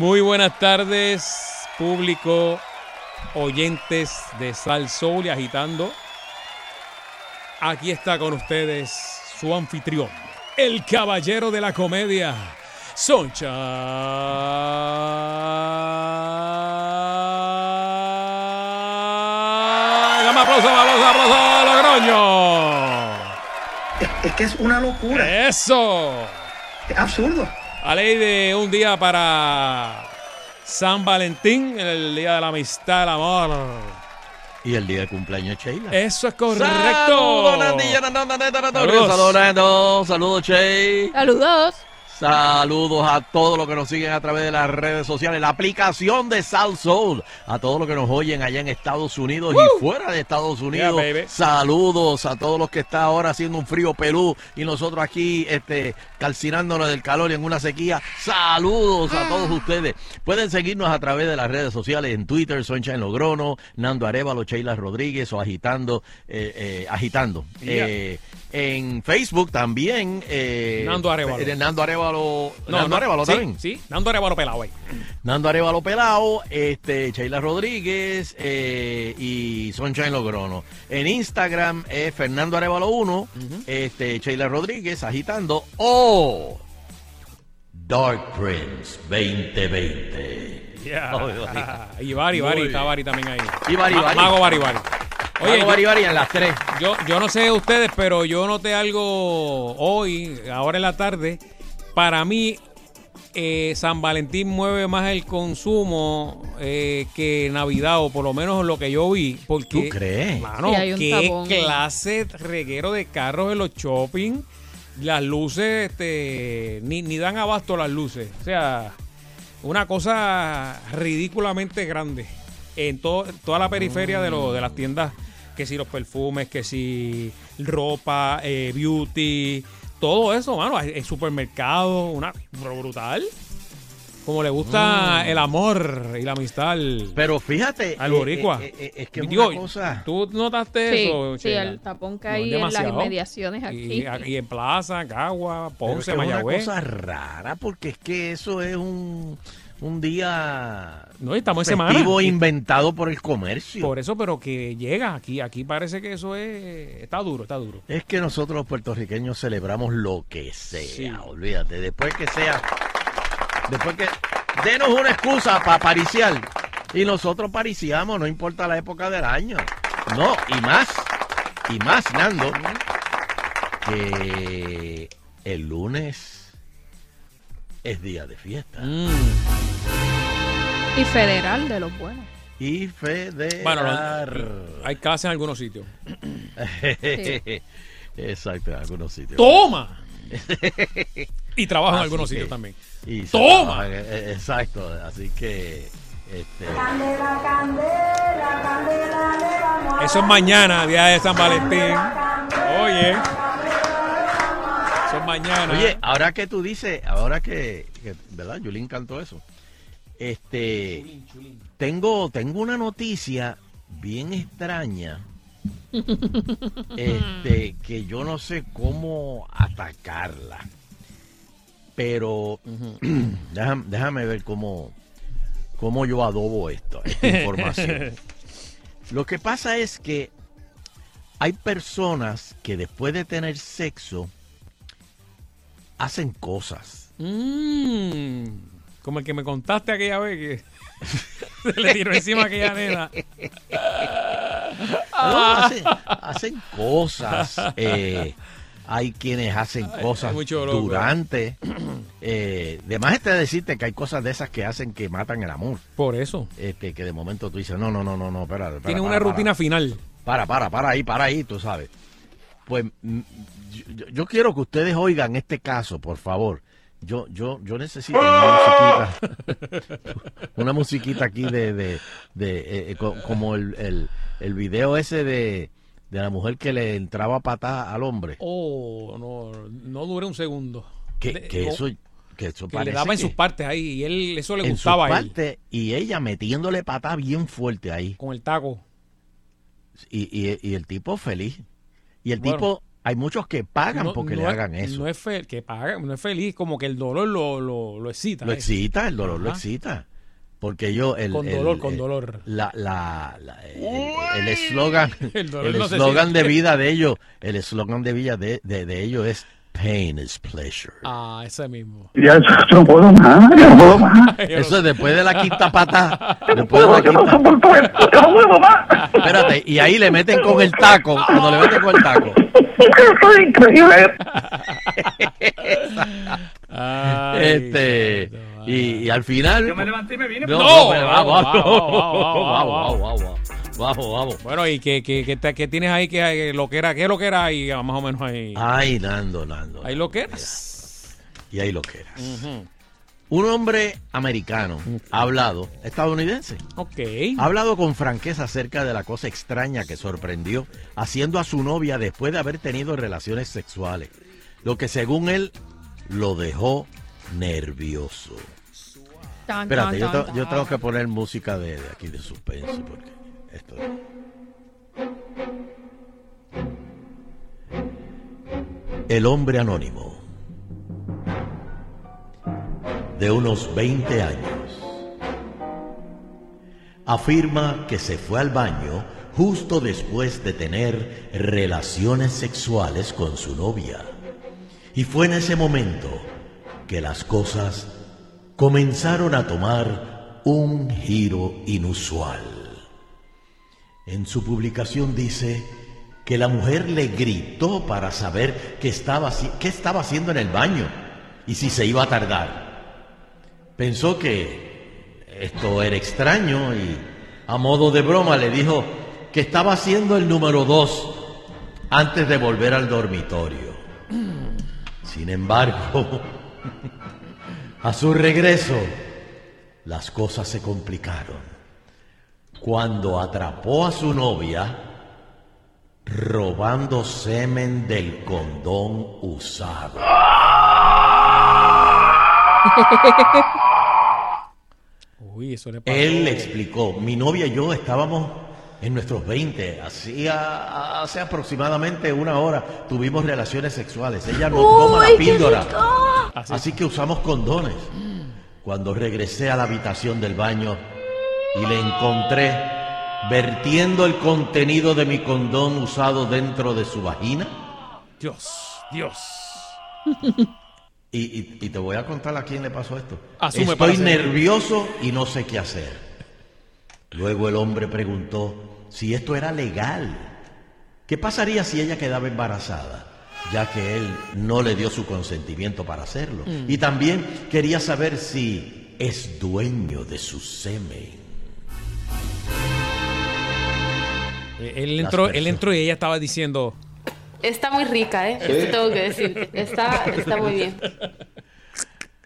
Muy buenas tardes, público, oyentes de Sal Soul y Agitando. Aquí está con ustedes su anfitrión, el caballero de la comedia, Soncha. Dame aplauso, aplauso, aplauso, Logroño. Es, es que es una locura. Eso. Es absurdo. A ley de un día para San Valentín, el día de la amistad, el amor. Y el día de cumpleaños de Sheila. Eso es correcto. Saludos. Saludos. Saludos, Nando. Saludos, Che. Saludos. Saludos a todos los que nos siguen a través de las redes sociales, la aplicación de Sal Soul, a todos los que nos oyen allá en Estados Unidos y fuera de Estados Unidos. Yeah. Saludos a todos los que están ahora haciendo un frío pelú y nosotros aquí este, calcinándonos del calor y en una sequía. Saludos a todos ustedes. Pueden seguirnos a través de las redes sociales en Twitter, Sunshine Logrono, Nando Arevalo, Sheila Rodríguez o agitando, eh, eh, agitando. Yeah. Eh, en Facebook también. eh, Nando Arévalo. eh, Nando Arevalo. No, Nando no, Arevalo sí, también. Sí, Nando Arevalo pelado ahí. Nando Arevalo Pelao, este, Sheila Rodríguez eh, y Sunshine Logrono. En Instagram es Fernando Arevalo 1, este, Sheila Rodríguez agitando o Dark Prince 2020. Yeah. Oiga. y Bari, Bari, está Bari también ahí. Y Bari, Bari. Mago Bari, Bari. Oye, Bari Bari en las tres. yo, yo no sé ustedes, pero yo noté algo hoy, ahora en la tarde. Para mí, eh, San Valentín mueve más el consumo eh, que Navidad, o por lo menos lo que yo vi. Porque, ¿Tú crees? Mano, Sí, hay un qué tapón. clase de reguero de carros en los shopping. Las luces, este, ni, ni dan abasto las luces. O sea, una cosa ridículamente grande. En to- toda la periferia de, lo- de las tiendas, que si los perfumes, que si ropa, eh, beauty, todo eso, mano. El supermercado, una brutal. Como le gusta el amor y la amistad Pero fíjate. al eh, boricua. eh, eh, es que es Digo, una cosa. ¿Tú notaste Sí, eso, sí, el tapón que No, hay en las inmediaciones aquí. Y, y en Plaza, Cagua, pero es Ponce, que es una Mayagüez. cosa rara porque es que eso es un, un día No, estamos en semana. Y- inventado por el comercio. Por eso, pero que llega aquí. Aquí parece que eso es. Está duro, está duro. Es que nosotros los puertorriqueños celebramos lo que sea, Sí. olvídate. Después que sea, después que denos una excusa para pariciar y nosotros pariciamos, no importa la época del año. No, y más, y más, Nando, que el lunes es día de fiesta. Mm. Y federal de los buenos. Y federal. Bueno, no, hay clases en algunos sitios. Exacto, en algunos sitios. ¡Toma! y trabajo en algunos que- sitios también. Y ¡Toma! trabaja, eh, Exacto, así que este, Eso es mañana, día de San Valentín. Oye. Mañana. Oye, ahora que tú dices, ahora que, que, ¿verdad? Yulín cantó eso. Este, tengo, tengo una noticia bien extraña, este, que yo no sé cómo atacarla, pero déjame, déjame ver cómo, cómo yo adobo esto, esta información. Lo que pasa es que hay personas que después de tener sexo hacen cosas. Mm, como el que me contaste aquella vez que se le tiró encima a aquella nena. No, hacen, hacen cosas. eh, hay quienes hacen cosas loco. durante. Eh, de más está decirte que hay cosas de esas que hacen que matan el amor. Por eso. Este, que de momento tú dices, no, no, no, no, no, espérate. espera, Tiene para, una para. rutina final. Para, para, para ahí, para ahí, tú sabes. Pues mm, yo, yo quiero que ustedes oigan este caso, por favor. Yo, yo, yo necesito una musiquita, una musiquita aquí de, de, de eh, eh, co- como el, el, el video ese de, de la mujer que le entraba patada al hombre. Oh, no, no dure un segundo. Que, que o- eso, que eso que le daba en sus partes ahí y él eso le en sus gustaba a él partes, y ella metiéndole patada bien fuerte ahí. con el taco. Y, y, y el tipo feliz. Y el Bueno. tipo, hay muchos que pagan No- porque no le es- hagan eso. No es fe- que paga, no es feliz, como que el dolor lo, lo, lo excita. Lo ¿eh? excita, el dolor lo Ajá. excita. Porque yo, el, Con el- dolor, con el- dolor. La, la, la- el eslogan, El no eslogan de vida de ellos, el eslogan de vida de, de, de ellos es pain is pleasure. Ah, ese mismo. Ya yo no puedo más, ya no puedo más. Eso es después de la quinta pata, Yo no después de la yo no quinta, yo no puedo más. espérate, y ahí le meten con el taco, cuando le meten con el taco. Esto es increíble. Ay, Este, y, y al final. Yo me levanté y me vine. No, No, pero vamos, vamos, vamos, vamos, vamos, vamos, vamos, vamos, vamos. Bueno, y que, que, que, te- que tienes ahí que lo que era, qué lo que era ahí, ah, más o menos ahí. Ay, Nando, Nando. ahí lo que eras. Y ahí lo que eras. Un hombre americano ha hablado, estadounidense, Ok. ha hablado con franqueza acerca de la cosa extraña que sorprendió haciendo a su novia después de haber tenido relaciones sexuales, lo que según él lo dejó nervioso. Tan, Espérate, tan, yo, tengo que poner música de, de aquí de suspense porque El hombre anónimo de unos 20 años afirma que se fue al baño justo después de tener relaciones sexuales con su novia. Y fue en ese momento que las cosas comenzaron a tomar un giro inusual. En su publicación dice que la mujer le gritó para saber qué estaba, haciendo en el baño y si se iba a tardar. Pensó que esto era extraño y a modo de broma le dijo que estaba haciendo el número dos antes de volver al dormitorio. Sin embargo, a su regreso, las cosas se complicaron. Cuando atrapó a su novia robando semen del condón usado. Uy, eso le pasó. Él le explicó, mi novia y yo estábamos en nuestros 20, hacía hace aproximadamente una hora tuvimos relaciones sexuales. Ella no toma la píldora. Así. Así que usamos condones. Cuando regresé a la habitación del baño y le encontré vertiendo el contenido de mi condón usado dentro de su vagina. Dios, Dios. Y, y- y te voy a contar a quién le pasó esto. Asume Estoy nervioso y no sé qué hacer. Luego el hombre preguntó si esto era legal. ¿Qué pasaría si ella quedaba embarazada? Ya que él no le dio su consentimiento para hacerlo. Mm. Y también quería saber si es dueño de su semen. Él Las entró, él entró y ella estaba diciendo, Está muy rica, ¿eh? Esto tengo que decir. Está, está muy bien.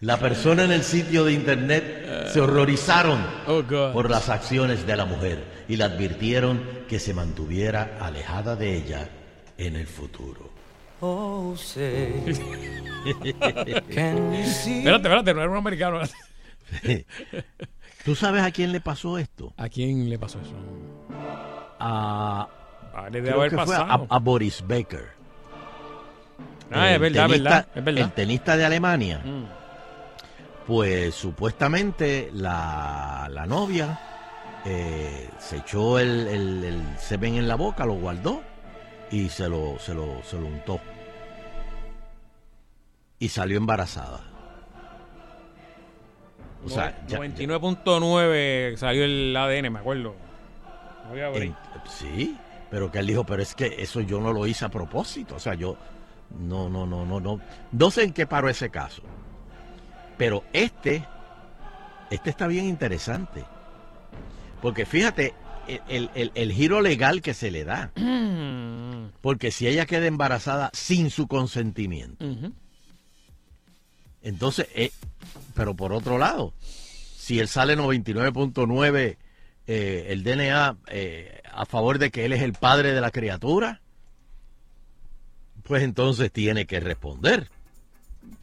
La persona en el sitio de internet se horrorizaron Oh, por las acciones de la mujer y le advirtieron que se mantuviera alejada de ella en el futuro. espérate, espérate, no era un americano. ¿Tú sabes a quién le pasó esto? ¿A quién le pasó eso? A, Ah, creo haber que fue a, Boris Baker. ah, es el verdad, tenista- verdad, es verdad. El tenista de Alemania. Mm. Pues supuestamente la, la novia eh, se echó el, el, el semen en la boca, lo guardó y se lo, se lo, se lo untó. y salió embarazada. O sea, ya- 99.9 salió el ADN, me acuerdo. No había break. En- sí, pero que él dijo, pero es que eso yo no lo hice a propósito. O sea, yo no, no, no, no, no. No sé en qué paró ese caso. Pero este, este está bien interesante. Porque fíjate el, el- el- giro legal que se le da. Porque si ella queda embarazada sin su consentimiento, entonces, eh, pero por otro lado, si él sale 99.9 eh, el DNA eh, a favor de que él es el padre de la criatura, pues entonces tiene que responder.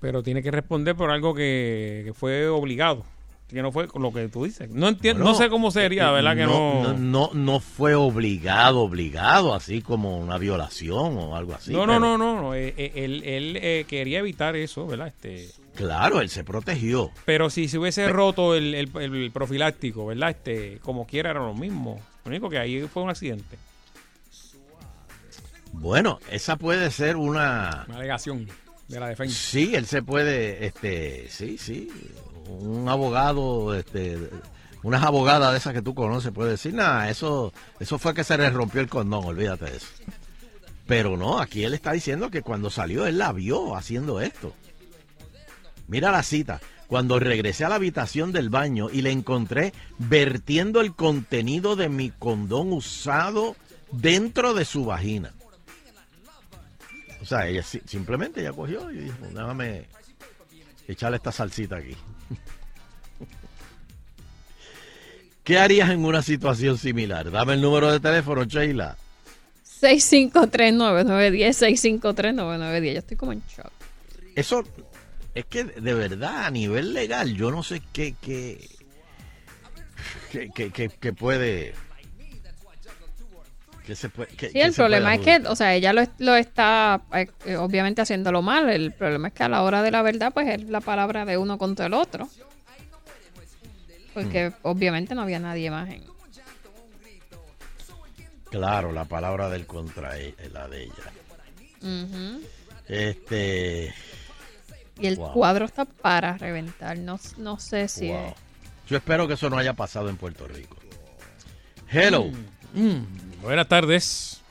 Pero tiene que responder por algo que, que fue obligado. Que no fue lo que tú dices. No entiendo, Bueno, no sé cómo sería, eh, ¿verdad? Que no. no, no, no fue obligado, obligado, así como una violación o algo así. no, no, pero no, no, no, eh, eh, Él, él, eh, quería evitar eso, ¿verdad? Este, Claro, él se protegió. pero si se hubiese roto el, el- el profiláctico, ¿verdad? Este, como quiera era lo mismo. Lo único que ahí fue un accidente, Bueno, esa puede ser una... una alegación de la defensa. Sí, él se puede, este, sí, sí, un abogado, este, unas abogadas de esas que tú conoces puede decir, nada, eso, eso fue que se le rompió el condón, olvídate de eso. Pero no, aquí él está diciendo que cuando salió él la vio haciendo esto. Mira la cita. Cuando regresé a la habitación del baño y le encontré vertiendo el contenido de mi condón usado dentro de su vagina. O sea, ella si- simplemente ella cogió y dijo, déjame echarle esta salsita aquí. ¿Qué harías en una situación similar? Dame el número de teléfono, Sheila. 653-9910, 653-9910. Yo estoy como en shock. Eso es que de verdad, a nivel legal, yo no sé qué, qué, qué, qué- puede... qué se puede Sí, el problema es que, o sea, ella lo, lo está eh, eh, obviamente haciéndolo mal. El problema es que a la hora de la verdad, pues es la palabra de uno contra el otro. Porque Hmm. obviamente no había nadie más en... Claro, la palabra del contra la de ella. Ujú. Este... Y el Wow. cuadro está para reventar. No, no sé si Wow. es... Yo espero que eso no haya pasado en Puerto Rico. Hello. Mm, buenas tardes.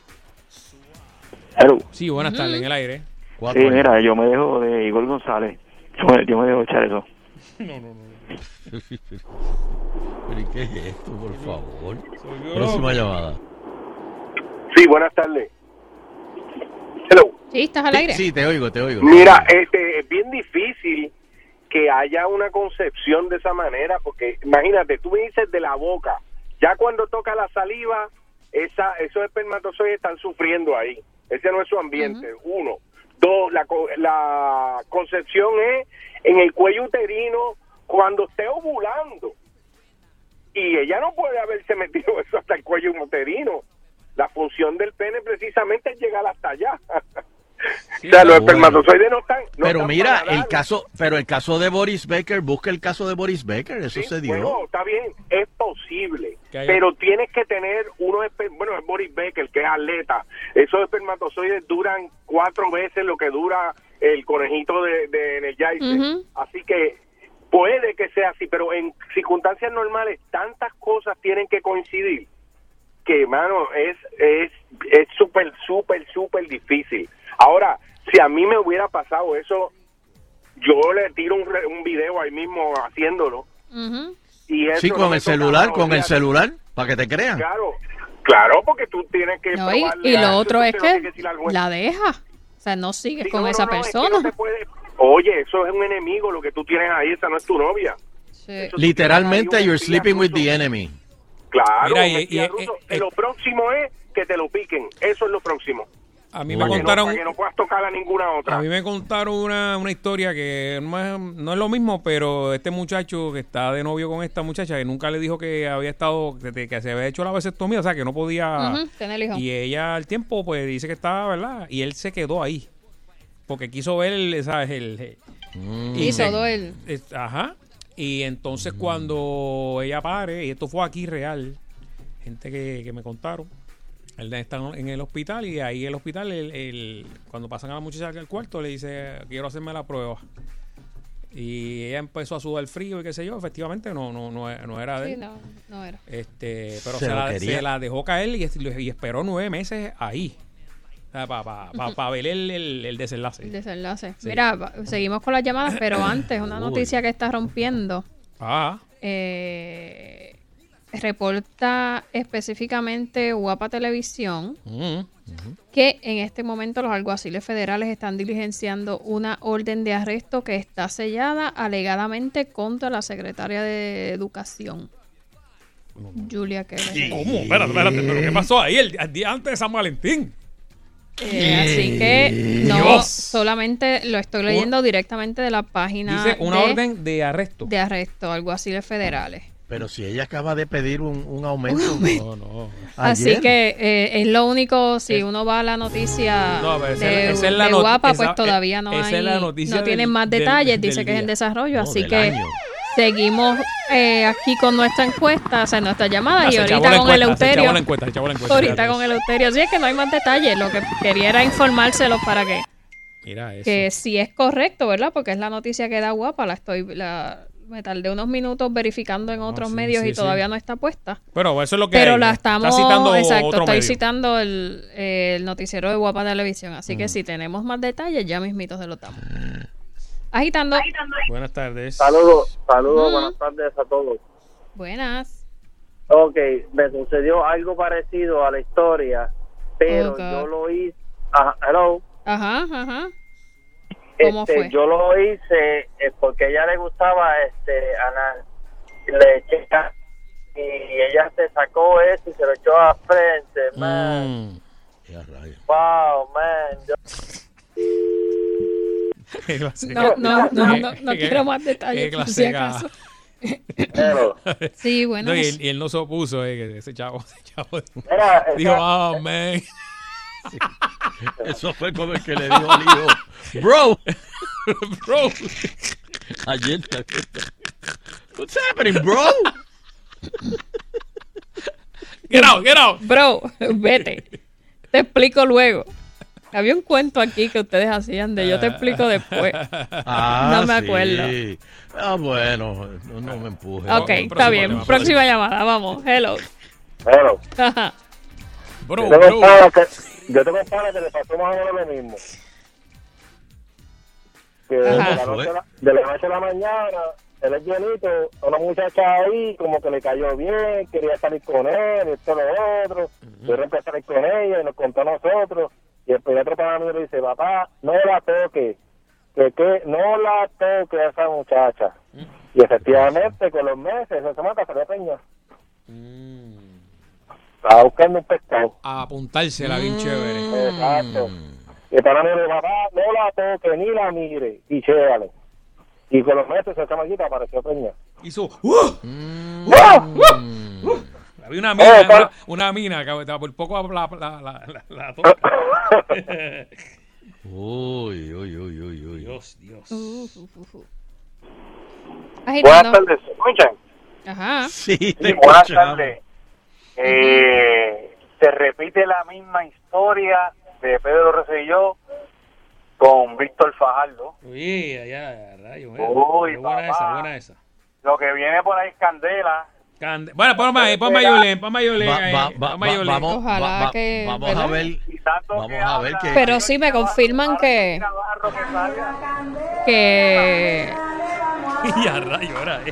Hello. Sí, buenas tardes en el aire. Cuatro Sí, años. mira, yo me dejo de Igor González. Yo me, yo me dejo echar eso. Pero ¿y qué es esto, por favor? Próxima llamada. Sí, buenas tardes. Hello. Sí, estás al aire. Sí, te oigo, te oigo. Mira, este, es bien difícil que haya una concepción de esa manera, porque imagínate, tú me dices de la boca, ya cuando toca la saliva, esa, esos espermatozoides están sufriendo ahí. Ese no es su ambiente, uno. Dos, la, co- la concepción es en el cuello uterino cuando esté ovulando. Y ella no puede haberse metido eso hasta el cuello uterino. La función del pene precisamente es llegar hasta allá. Sí, o sea, los bueno. espermatozoides no están. no Pero están mira, el caso, pero el caso de Boris Becker, busca el caso de Boris Becker, eso Sí, se dio. Bueno, está bien, es posible, pero tienes que tener unos, bueno, es Boris Becker, que es atleta, esos espermatozoides duran cuatro veces lo que dura el conejito de, de Energizer, Ujú. así que puede que sea así, pero en circunstancias normales tantas cosas tienen que coincidir que, mano, es es es súper, súper, súper difícil. Ahora, si a mí me hubiera pasado eso, yo le tiro un, re- un video ahí mismo haciéndolo. Y eso Sí, con el celular, nada, con el celular, para que te crean. Claro, claro, porque tú tienes que No, y, lo otro es que la deja. O sea, no sigues Sí, con no, esa no, no, es que persona. no te puede- Oye, eso es un enemigo, lo que tú tienes ahí, esa no es tu novia. Sí. Literalmente, you're sleeping with the enemy. Claro, Mira, y- espía y- ruso. eh, eh, lo próximo es que te lo piquen, eso es lo próximo. A mí me Para que Para que no- contaron, para que no puedas tocar a ninguna otra. a mí me contaron una, una historia que no es, no es lo mismo, pero este muchacho que está de novio con esta muchacha que nunca le dijo que había estado, que, que se había hecho la vasectomía, o sea, que no podía. Tener hijo. Y ella al tiempo, pues dice que estaba, ¿verdad? Y él se quedó ahí. Porque quiso ver, el, ¿sabes? El, el- Mm. y se- todo el- es- Ajá. Y entonces cuando ella pare, y esto fue aquí real, gente que, que me contaron, Él está en el hospital y ahí el hospital, el, el- cuando pasan a la muchacha al cuarto, le dice, quiero hacerme la prueba. Y ella empezó a sudar frío y qué sé yo, efectivamente no, no, no, no era de Sí, él. no, no era. Este, pero Se la, se la dejó caer y, y esperó nueve meses ahí. Para ver el, el- el desenlace. El desenlace. Sí. Mira, seguimos con las llamadas, pero antes, una Uy. noticia que está rompiendo. Ah, eh, reporta específicamente Guapa Televisión mm, que en este momento los alguaciles federales están diligenciando una orden de arresto que está sellada alegadamente contra la secretaria de Educación, Julia Keller. ¿Cómo? Espérate, espérate, pero ¿qué pasó ahí el, el día antes de San Valentín? Eh, así que no Dios. solamente lo estoy leyendo directamente de la página Dice una de, orden de arresto. de arresto, alguaciles federales. Pero si ella acaba de pedir un, un aumento. No, no. Así que eh, es lo único, si uno va a la noticia No, esa- de, esa es la de not- Guapa, esa- pues todavía no esa hay, es la noticia no tienen del- más del- detalles, dice del que es en desarrollo, No, así que año. Seguimos eh, aquí con nuestra encuesta, o sea, nuestra llamada y ahorita con encuesta, Eleuterio, la encuesta, la encuesta, ahorita con Eleuterio, así es que no hay más detalles, lo que quería era informárselos para que, Mira eso. que si es correcto, ¿verdad? Porque es la noticia que da Guapa, la estoy, la, me tardé unos minutos verificando en otros sí, medios sí, y sí. todavía no está puesta. Pero eso es lo que Pero hay. la Está estamos citando exacto, otro estoy medio. citando el, el noticiero de Guapa Televisión, así Mm. que si tenemos más detalles, ya mismitos se lo damos. Agitando. Buenas tardes. Saludos, saludos, Ujú. buenas tardes a todos. Buenas. Ok, me sucedió algo parecido a la historia, pero Ok. yo lo hice. Ajá, hello. Ajá, ajá. ¿Cómo Este, fue? Yo lo hice eh, porque a ella le gustaba este anal. Le eché y ella se sacó eso y se lo echó a frente, man. Mm. Wow, man. Yo- No, no, no, no, no quiero más detalles, por si acaso. Sí, No, bueno. y, él, y él no se opuso, eh, que ese chavo, ese chavo Mira, dijo, ah, man. Eso fue como el que le dijo al hijo, bro, Bro. ayer. What's happening, bro? Get out, get out. Bro, vete. Te explico luego. Había un cuento aquí que ustedes hacían de yo te explico después. Ah, No me sí. acuerdo. Ah, bueno, no, no me empuje. Ok, está bien. Próxima llamada, vamos. Hello. hello. Ajá. Bro, Yo tengo bro. que, yo tengo que le pasó más o menos lo mismo. Que de la, noche a la, de la noche a la mañana, él es llenito, una muchacha ahí como que le cayó bien, quería salir con él, esto lo otro. Yo empecé a salir con ella y nos contó a nosotros. Y el otro pana mío le dice, papá, no la toque, que, que no la toque a esa muchacha. Y efectivamente, con los meses, esa semana salió peña. Estaba buscando un pescado. A apuntársela bien chévere. Exacto. Y el pana me dijo, papá, no la toque ni la mire y chévale. Y con los meses esa chamaquita apareció peña. Hizo. ¡Uh! ¡Ah! Había una mina, Eh, para- una, una mina que estaba por poco la, la, la, la, la toca. Uy, uy, uy, uy, uy. Dios, Dios. Uh, uh, uh. Buenas tardes, ¿se escuchan? Ajá. Sí, Sí, te buenas tardes. Eh, se repite la misma historia de Pedro Rosselló con Víctor Fajardo. Uy, allá, rayo. Uy, buena papá. esa, buena esa. Lo que viene por ahí es Candela. Cande- Bueno, ponme ahí, ponme a Yolén, ponme a Yolén. Vamos, Ojalá va- va- que- vamos ¿verdad? a ver. Vamos a ver que- Pero sí me confirman que, que salga. que Y a rayo, ahora. eh.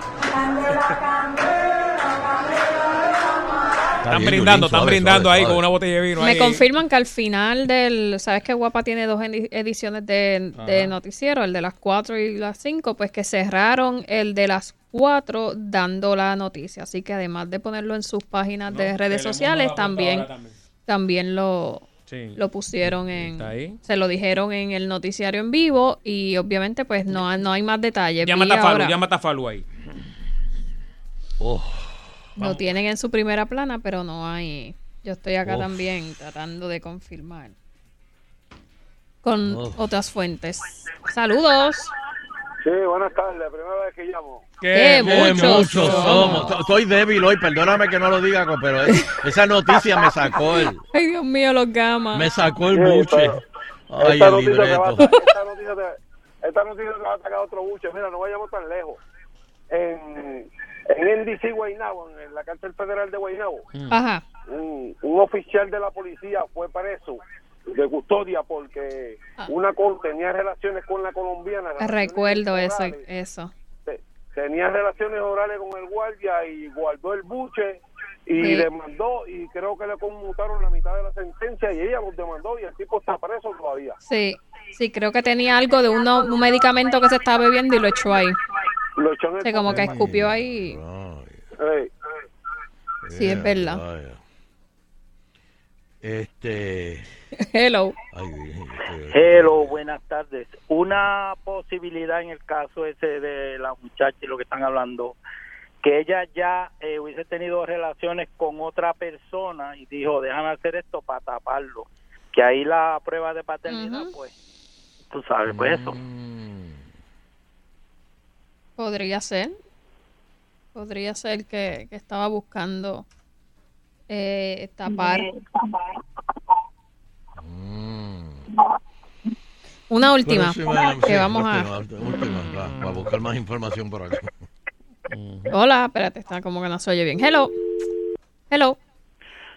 Está Están brindando, están brindando ahí con una botella de vino. me ahí. confirman que al final del, sabes que Guapa tiene dos edi- ediciones de, de noticiero, el de las 4 y las 5, pues que cerraron el de las 4 dando la noticia, así que además de ponerlo en sus páginas de redes sociales, también también. también lo Sí. lo pusieron en Está ahí. se lo dijeron en el noticiario en vivo y obviamente pues no, no hay más detalles. Llama a Tafalu, llama a Tafalu ahí. Oh, Lo tienen en su primera plana, pero no hay. Yo estoy acá también tratando de confirmar con otras fuentes. Saludos. Sí, buenas tardes, primera vez que llamo. Qué Qué muchos muchos somos. To- Estoy débil hoy, perdóname que no lo diga, pero es- esa noticia me sacó el, Ay, Dios mío, los gamas. me sacó el Sí, buche. pero Ay, esta, el noticia te va a, libreto. esta, noticia te, esta noticia te va a atacar otro buche. Mira, no vayamos tan lejos. En, en NDC Guaynabo, en la cárcel federal de Guaynabo, Ajá. un, un oficial de la policía fue preso de custodia porque una col tenía relaciones con la colombiana. Ah. Recuerdo eso, orales. eso. Te- tenía relaciones orales con el guardia y guardó el buche y Sí. demandó y creo que le conmutaron la mitad de la sentencia y ella los demandó y el tipo está preso todavía. Sí, sí, creo que tenía algo de uno, un medicamento que se estaba bebiendo y lo echó ahí. Lo echó en el Sí, como que escupió ahí. Sí, es verdad. Este. Hello. Hello, buenas tardes. Una posibilidad en el caso ese de la muchacha y lo que están hablando, que ella ya eh, hubiese tenido relaciones con otra persona y dijo, déjame hacer esto para taparlo. Que ahí la prueba de paternidad, pues, tú sabes, pues eso. Mm, Podría ser. Podría ser que, que estaba buscando eh, tapar. Mm. Una última. Que sí, vamos última, a. última, última, va, va a buscar más información por acá. Hola, espérate, está como que no se oye bien. Hello. Hello.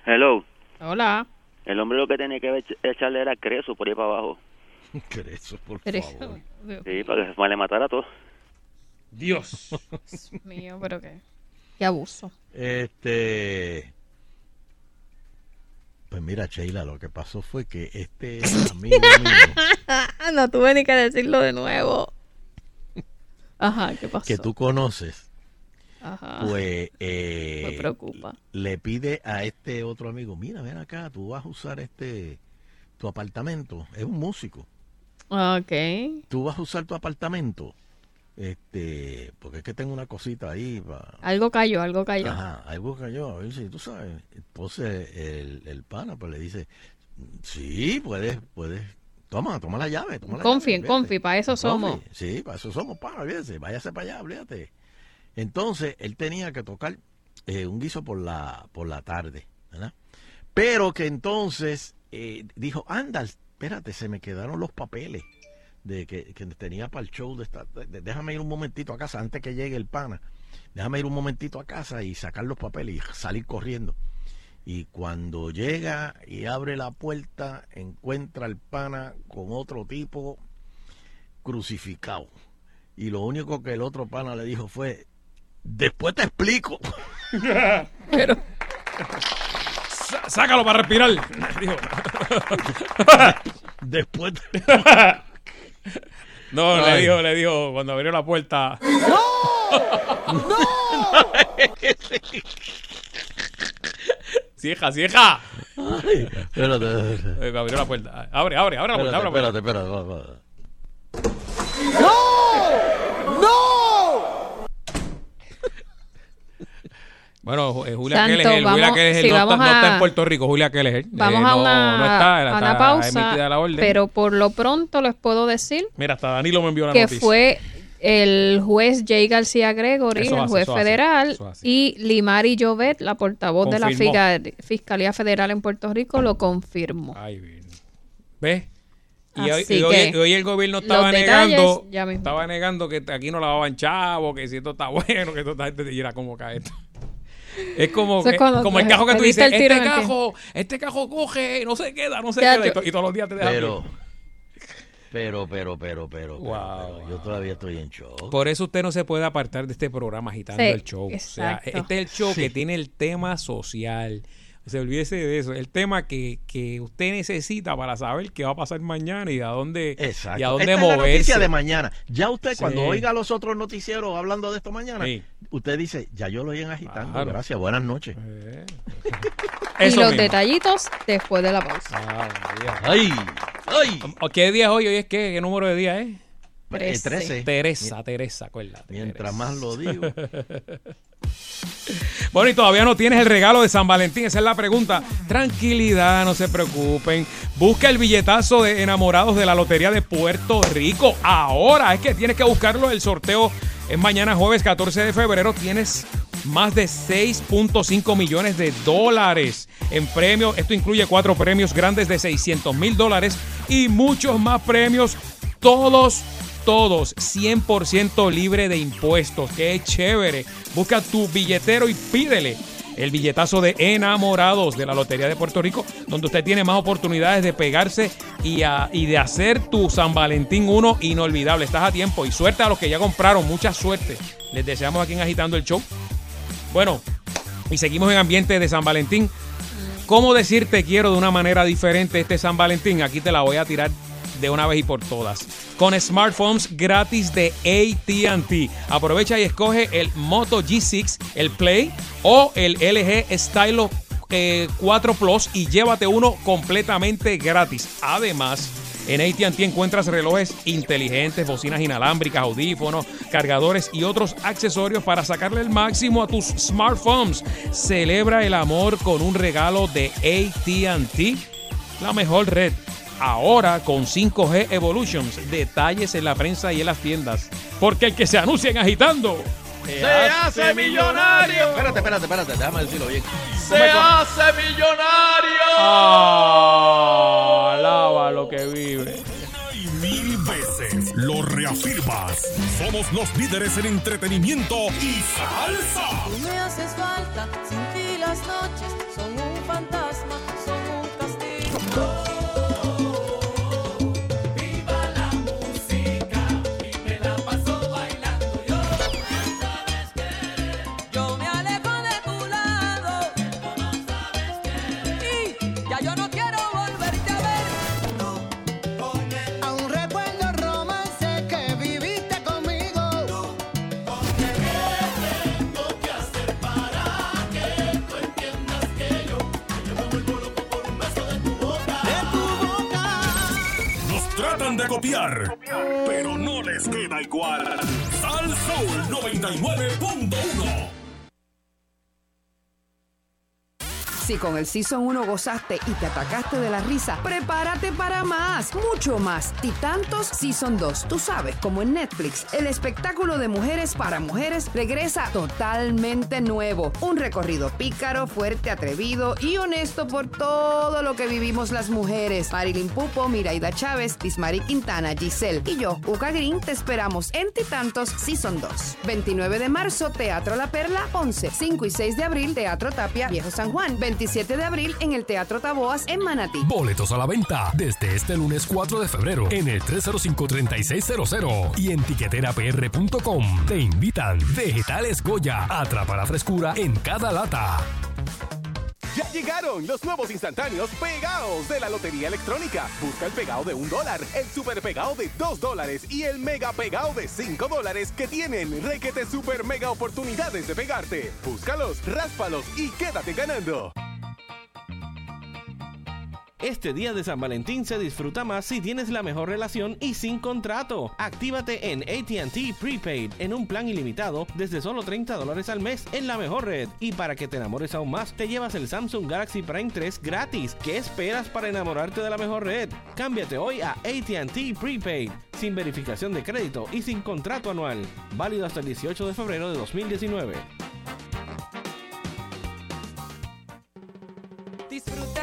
Hello. Hola. El hombre lo que tenía que ech- echarle era creso por ahí para abajo. Creso, por favor. Dios Sí, para que se le matara a todos. Dios. mío, pero qué. Qué abuso. Este. Pues mira, Sheila, lo que pasó fue que este amigo mío no tuve ni que decirlo de nuevo. Ajá, ¿qué pasó? que tú conoces, Ajá. pues eh, Me preocupa. le pide a este otro amigo, mira, ven acá, tú vas a usar este tu apartamento, es un músico, Ok. tú vas a usar tu apartamento, este, porque es que tengo una cosita ahí para Algo cayó, algo cayó. Ajá, algo cayó, a ver si tú sabes. Entonces el, el pana pues le dice, sí, puedes, puedes, toma, toma la llave, toma la Confi, llave, en olvídate". confi, para eso somos. Confi, Sí, para eso somos, pana, olvídese, váyase para allá, olvídate. Entonces él tenía que tocar eh, un guiso por la, por la tarde, ¿verdad? Pero que entonces eh, dijo, anda, espérate, se me quedaron los papeles de que, que tenía para el show de esta, de- déjame ir un momentito a casa antes que llegue el pana déjame ir un momentito a casa y sacar los papeles y salir corriendo y cuando llega y abre la puerta encuentra al pana con otro tipo crucificado y lo único que el otro pana le dijo fue después te explico Pero, Sá- Sácalo para respirar. Dijo. después te- No, le Ay. dijo, le dijo cuando abrió la puerta. Cieja, cieja. Ay, espérate, espérate. Eh, Abrió la puerta. Abre, abre, abre la puerta. Abre la puerta. espérate, espérate, va, va, va. Bueno, eh, Julia Santo, Keller, Julia vamos- Keller sí, no, vamos está, no a- está en Puerto Rico, Julia Keller. vamos Eh, a no- una, no está, a una pausa, la orden. pero por lo pronto les puedo decir Mira, hasta Danilo me envió una que noticia. fue el juez Jay García Gregory, Eso el juez hace, federal, y Limari Jovet, la portavoz de la. Figa- Fiscalía Federal en Puerto Rico, lo confirmó. Ay, bien. ¿Ves? Y hoy, Así y hoy- que y hoy el gobierno estaba negando, estaba negando que aquí no lavaban chavo, que si esto está bueno, que esto está gente y era como cae esto. Es como, es como el cajo que tú dices, el tiro este en el pie". cajo, este cajo coge, no se queda, no se queda, y, todos los días te dejan pero pero pero pero pero, Wow, pero, pero, yo todavía estoy en shock Por eso usted no se puede apartar de este programa agitando Sí, el show. O sea, exacto. este es el show Sí. que tiene el tema social. Se olvídese de eso. El tema que, que usted necesita para saber qué va a pasar mañana y a dónde, Exacto. y a dónde Esta es la moverse. noticia de mañana. Ya usted, Sí. cuando oiga los otros noticieros hablando de esto mañana, Sí. usted dice, ya yo lo oí en agitando. Claro. Gracias, buenas noches. Eh. Y los mismo. detallitos después de la pausa. Ah. ¡Ay! ¡Ay! ¿O ¿Qué día es hoy? ¿Hoy es qué? ¿Qué número de día es? Eh, Trece. 13. Teresa, Teresa, acuérdate. Mientras Teresa. más lo digo. Bueno, y todavía no tienes el regalo de San Valentín, esa es la pregunta. Tranquilidad, no se preocupen. Busca el billetazo de enamorados de la Lotería de Puerto Rico. Ahora es que tienes que buscarlo. El sorteo es mañana jueves 14 de febrero. Tienes más de 6.5 millones de dólares en premios. Esto incluye cuatro premios grandes de 600 mil dólares y muchos más premios. Todos todos 100% libre de impuestos. Qué chévere. Busca tu billetero y pídele el billetazo de enamorados de la Lotería de Puerto Rico, donde usted tiene más oportunidades de pegarse y, de hacer tu San Valentín 1 inolvidable. Estás a tiempo y suerte a los que ya compraron. Mucha suerte. Les deseamos aquí en Agitando el Show. Bueno, y seguimos en ambiente de San Valentín. ¿Cómo decir te quiero de una manera diferente este San Valentín? Aquí te la voy a tirar de una vez y por todas. Con smartphones gratis de ATT. Aprovecha y escoge el Moto G6, el Play o el LG Stylo eh, 4 Plus y llévate uno completamente gratis. Además, en ATT encuentras relojes inteligentes, bocinas inalámbricas, audífonos, cargadores y otros accesorios para sacarle el máximo a tus smartphones. Celebra el amor con un regalo de ATT, la mejor red. Ahora con 5G Evolutions. Detalles en la prensa y en las tiendas. Porque el que se anuncia en agitando ¡Se hace millonario! Espérate, espérate, espérate, déjame decirlo bien. ¡Se hace millonario! Ah, alaba lo que vive. Y mil veces lo reafirmas. Somos los líderes en entretenimiento y salsa. Tú me haces falta, sin ti las noches copiar, pero no les queda igual. Sal Soul 99.1. Si con el Season 1 gozaste y te atacaste de la risa, prepárate para más, mucho más. Y tantos Season 2. Tú sabes, como en Netflix, el espectáculo de mujeres para mujeres regresa totalmente nuevo. Un recorrido pícaro, fuerte, atrevido y honesto por todo lo que vivimos las mujeres. Marilyn Pupo, Miraida Chávez, Tismari Quintana, Giselle y yo, Uca Green, te esperamos en Titantos Season 2. 29 de marzo, Teatro La Perla, 11. 5 y 6 de abril, Teatro Tapia, Viejo San Juan. 27 de abril en el Teatro Taboas en Manatí. Boletos a la venta desde este lunes 4 de febrero en el 305-3600 y en tiqueterapr.com. Te invitan Vegetales Goya. Atrapa la frescura en cada lata. Ya llegaron los nuevos instantáneos pegados de la Lotería Electrónica. Busca el pegado de un dólar, el super pegado de dos dólares y el mega pegado de cinco dólares que tienen requete super mega oportunidades de pegarte. Búscalos, ráspalos y quédate ganando. Este día de San Valentín se disfruta más si tienes la mejor relación y sin contrato. Actívate en ATT Prepaid en un plan ilimitado desde solo 30 dólares al mes en la mejor red. Y para que te enamores aún más, te llevas el Samsung Galaxy Prime 3 gratis. ¿Qué esperas para enamorarte de la mejor red? Cámbiate hoy a ATT Prepaid sin verificación de crédito y sin contrato anual. Válido hasta el 18 de febrero de 2019.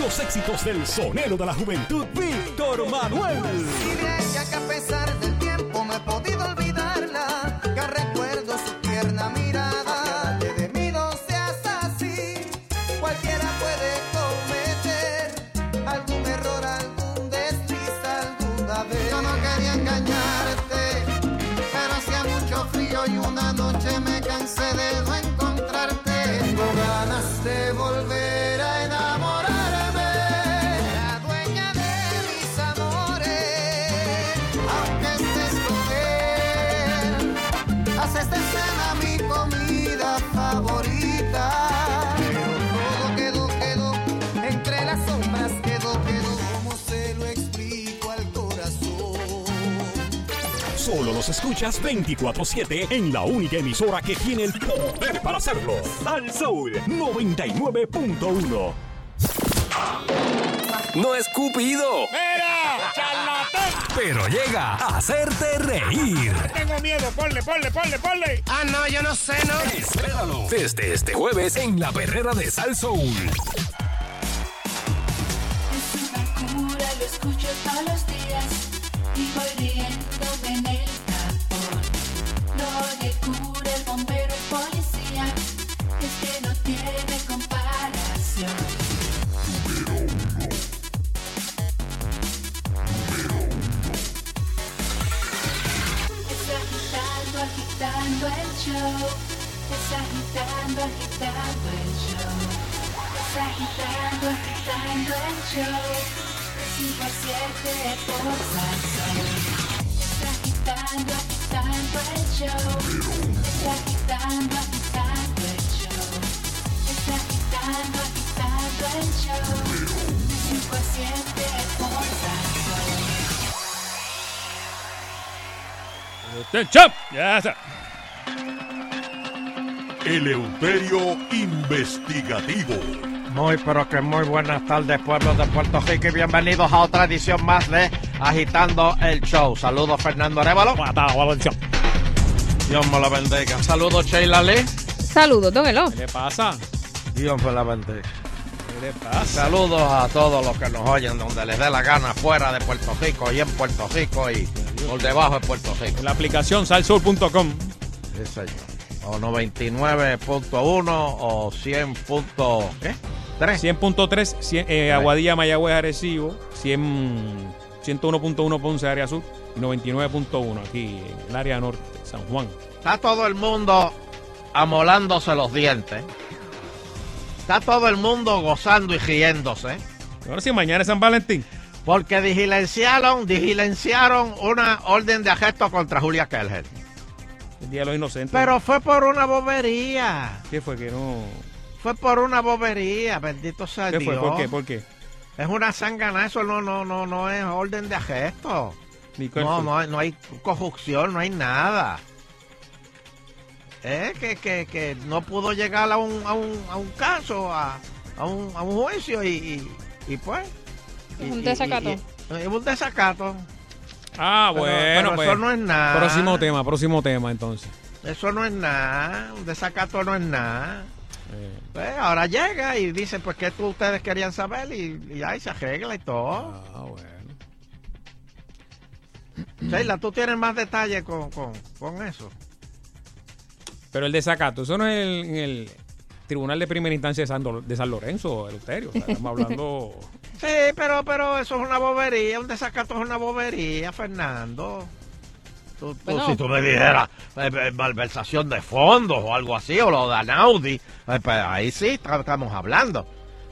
Los éxitos del sonero de la juventud, Víctor Manuel. Y de que a pesar del tiempo no he podido olvidarla, escuchas 24-7 en la única emisora que tiene el poder para hacerlo. Al Soul 99.1. No es Cupido, ¡Mira! ¡Charlatán! pero llega a hacerte reír. Tengo miedo, ponle, ponle, ponle, ponle. Ah, no, yo no sé, no. Espéralo desde este jueves en la perrera de Sal Soul. Es una cura, lo escucho todos los días y voy agitando, agitando el show. Agitando, agitando el show. A siete por agitando, agitando el show. Agitando, agitando el show. Agitando, agitando el show. A siete por chap. Ya está. Eleuterio Investigativo. Muy, pero que muy buenas tardes, pueblos de Puerto Rico, y bienvenidos a otra edición más de Agitando el Show. Saludos, Fernando Arevalo. Dios me la bendiga. Saludos, Sheila Lee. Saludos, don Elo. ¿Qué le pasa? Dios me la bendiga. ¿Qué le pasa? Saludos a todos los que nos oyen donde les dé la gana, fuera de Puerto Rico y en Puerto Rico y por debajo de Puerto Rico. En la aplicación salsoul.com. Sí, señor. O 99.1 o 100. punto- ¿Qué? 3. 100.3, 100, eh, Aguadilla, Mayagüez, Arecibo, 100, 101.1 Ponce, área sur, y 99.1 aquí en el área norte, San Juan. Está todo el mundo amolándose los dientes. Está todo el mundo gozando y riéndose. Ahora sí, mañana es San Valentín. Porque diligenciaron, diligenciaron una orden de arresto contra Julia Kelher. El Día de los Inocentes. Pero fue por una bobería. ¿Qué fue que no? Fue por una bobería, bendito sea ¿Qué Dios. fue? ¿Por qué? ¿Por qué? Es una sangana, eso no, no, no, no es orden de arresto. cuál No, no, hay- no hay corrupción, no hay nada. Es que, que, que no pudo llegar a un, a un, a un caso, a, a, un, a un juicio y, y, y pues... y- Un y- desacato. y- y- un desacato. Ah, bueno, pero pues. eso no es nada. Próximo tema, próximo tema entonces. Eso no es nada, un desacato no es nada. Eh, Pues ahora llega y dice, pues, ¿qué tú ustedes querían saber? Y, y ahí se arregla y todo. Ah, bueno. Sheila, tú tienes más detalles con, con, con eso. Pero el desacato, eso no es el, en el Tribunal de Primera Instancia de San, de San Lorenzo, Eleuterio. O sea, estamos hablando. Sí, pero, pero eso es una bobería, un desacato es una bobería, Fernando. Tú, tú- Bueno. si tú me dijeras eh, eh, malversación de fondos o algo así, o lo de Anaudi, eh, pues ahí sí estamos hablando.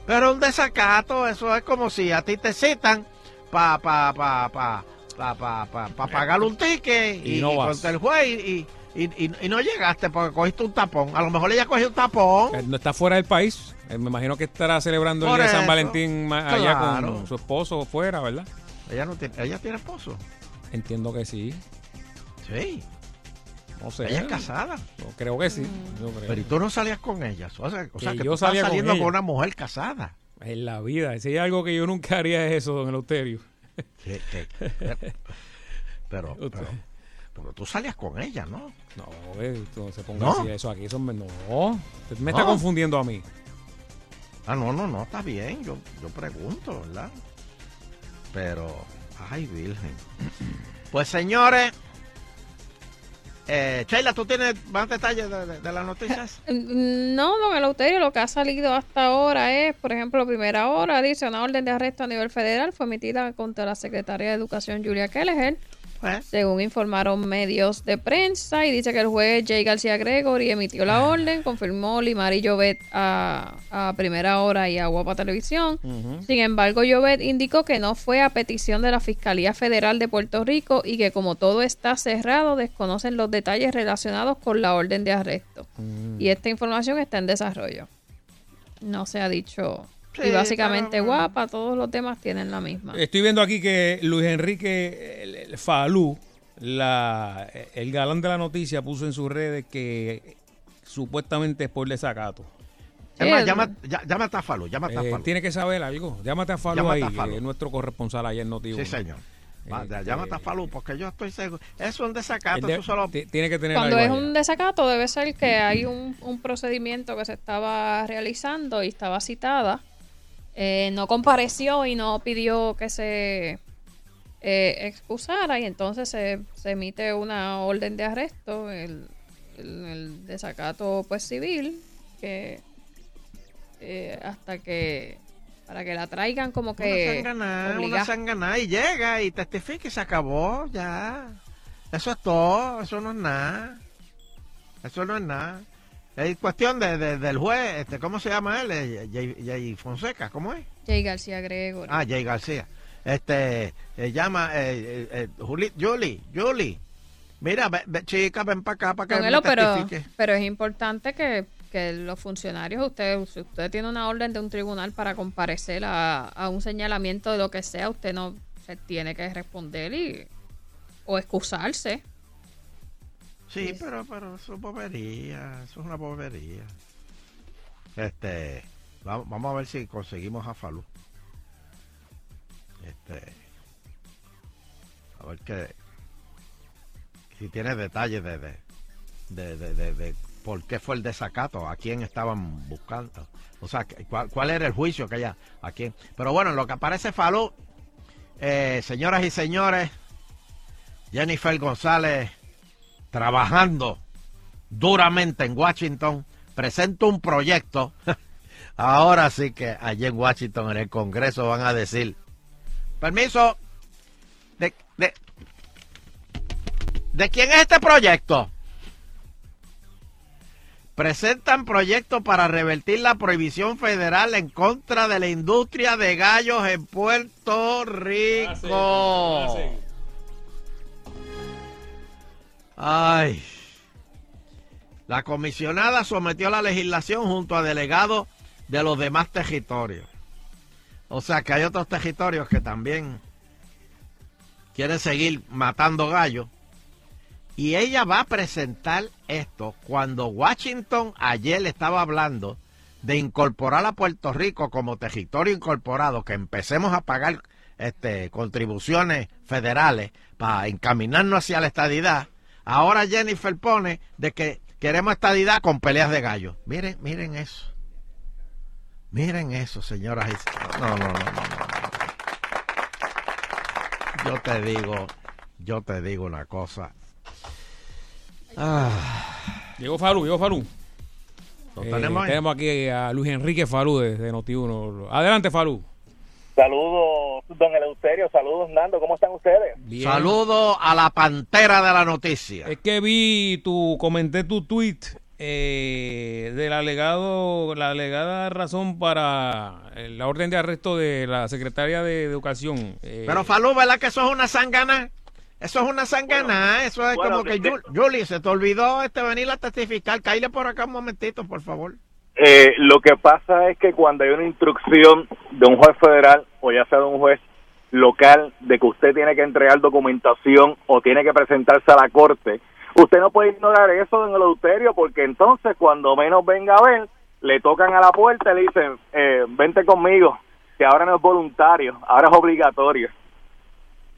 Pero un desacato, eso es como si a ti te citan para pa, pa, pa, pa, pa, pa, pa pagar un ticket Y y, no y vas. contra el juez y, y, y- y no llegaste porque cogiste un tapón. A lo mejor ella cogió un tapón. Eh, No está fuera del país. Eh, Me imagino que estará celebrando el día de San Valentín allá claro. con su esposo fuera, ¿verdad? Ella no tiene, ella tiene esposo. Entiendo que sí. Sí. No sé. Ella es casada. Yo creo que sí. Yo creo. Pero ¿y tú no salías con ella? O sea, o sea Que que, yo tú estás salía saliendo con, una mujer casada. En la vida. Si hay algo que yo nunca haría es eso, don Eleuterio. Pero, pero, pero, pero tú salías con ella, ¿no? No, eh, no se ponga ¿No? así eso aquí. Eso me, no. Usted me está No. confundiendo a mí. Ah, no, no, no, está bien. Yo, yo pregunto, ¿verdad? Pero, ay, virgen. Pues, señores, eh, Sheila, ¿tú tienes más detalles de, de- de las noticias? No, don Eleuterio, lo que ha salido hasta ahora es, por ejemplo, primera hora, dice una orden de arresto a nivel federal fue emitida contra la secretaria de Educación Julia Kelleher según informaron medios de prensa, y dice que el juez Jay García Gregory emitió la orden, confirmó Limar y Llobet a, a primera hora y a Guapa Televisión. Sin embargo, Llobet indicó que no fue a petición de la Fiscalía Federal de Puerto Rico y que como todo está cerrado, desconocen los detalles relacionados con la orden de arresto. Y esta información está en desarrollo. No se ha dicho. Y básicamente pero- Guapa, todos los demás tienen la misma. Estoy viendo aquí que Luis Enrique el- el Falú, la, el galán de la noticia, puso en sus redes que supuestamente es por desacato. Es más, llama, llámate a Falú, llámate a Eh, Falú. tiene que saber algo. Llámate a Falú Llámate ahí, a Falú. que es nuestro corresponsal allá en noti Sí, señor. Este, llámate a Falú, porque yo estoy seguro. Eso es un desacato, de- eso solo... ti- tiene que tener Cuando algo es un desacato debe ser que hay un, un procedimiento que se estaba realizando y estaba citada. Eh, no compareció y no pidió que se eh, excusara y entonces se, se emite una orden de arresto, el, el- el desacato pues civil, que eh, hasta que para que la traigan como Una que sanganá, una sanganá y llega y testifica y se acabó, ya. Eso es todo, eso no es nada. Eso no es nada. Es cuestión de, de- del juez, este, ¿cómo se llama él? Eh, Jay, Jay Fonseca, ¿cómo es? Jay García Gregory. Ah, Jay García. Este, eh, llama, eh, eh, eh, Juli- Julie, Julie. Mira, ve- ve, chica, ven para acá para que Don me pero, pero es importante que, que los funcionarios, usted, si usted tiene una orden de un tribunal para comparecer a, a un señalamiento de lo que sea, usted no se tiene que responder y o excusarse. Sí, pero, pero eso es bobería, eso es una bobería. Este, vamos, vamos a ver si conseguimos a Falú. Este, a ver que, si tiene detalles de, de, de, de, de- de por qué fue el desacato, a quién estaban buscando, o sea, cuál, cuál era el juicio que haya, a quién. Pero bueno, en lo que aparece Falú, eh, señoras y señores, Jennifer González trabajando duramente en Washington, presenta un proyecto. Ahora sí que allí en Washington, en el Congreso, van a decir, permiso, ¿de, de, ¿de quién es este proyecto? Presentan proyecto para revertir la prohibición federal en contra de la industria de gallos en Puerto Rico. Ay. La comisionada sometió la legislación junto a delegados de los demás territorios. O sea que hay otros territorios que también quieren seguir matando gallos. Y ella va a presentar esto cuando Washington ayer estaba hablando de incorporar a Puerto Rico como territorio incorporado, que empecemos a pagar este, contribuciones federales para encaminarnos hacia la estadidad. Ahora Jennifer pone de que queremos estadidad con peleas de gallos. Miren, miren eso. Miren eso, señoras y. No, no, no, no. Yo te digo, yo te digo una cosa. Ah, Llegó Falú, llegó Falú. ¿Lo Eh, tenemos aquí a Luis Enrique Falú de, de Noti1. Adelante, Falú. Saludos, don Eleuterio. Saludos, Nando. ¿Cómo están ustedes? Saludo a la pantera de la noticia. Es que vi tu, comenté tu tweet eh, del alegado, la alegada razón para eh, la orden de arresto de la secretaria de Educación. eh, Pero Falú, ¿verdad que eso es una sangana? Eso es una sangana, eso es bueno, como que de- Jul- Julie, se te olvidó este venir a testificar. Cállate por acá un momentito, por favor. Eh, lo que pasa es que cuando hay una instrucción de un juez federal o ya sea de un juez local de que usted tiene que entregar documentación o tiene que presentarse a la corte, usted no puede ignorar eso en el adulterio porque entonces cuando menos venga a ver, le tocan a la puerta y le dicen, eh, vente conmigo, que ahora no es voluntario, ahora es obligatorio.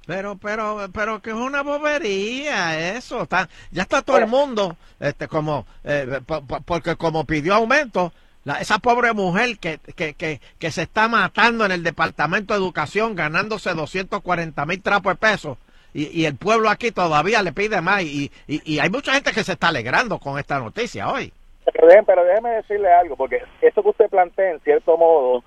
Pero, pero, pero que es una bobería eso. Está, ya está todo el mundo, este, como, eh, po- po- porque como pidió aumento, la- esa pobre mujer que, que, que, que se está matando en el Departamento de Educación ganándose 240 mil trapos de pesos. Y, y el pueblo aquí todavía le pide más. Y, y, y hay mucha gente que se está alegrando con esta noticia hoy. Pero, dejen- pero déjeme decirle algo, porque eso que usted plantea, en cierto modo,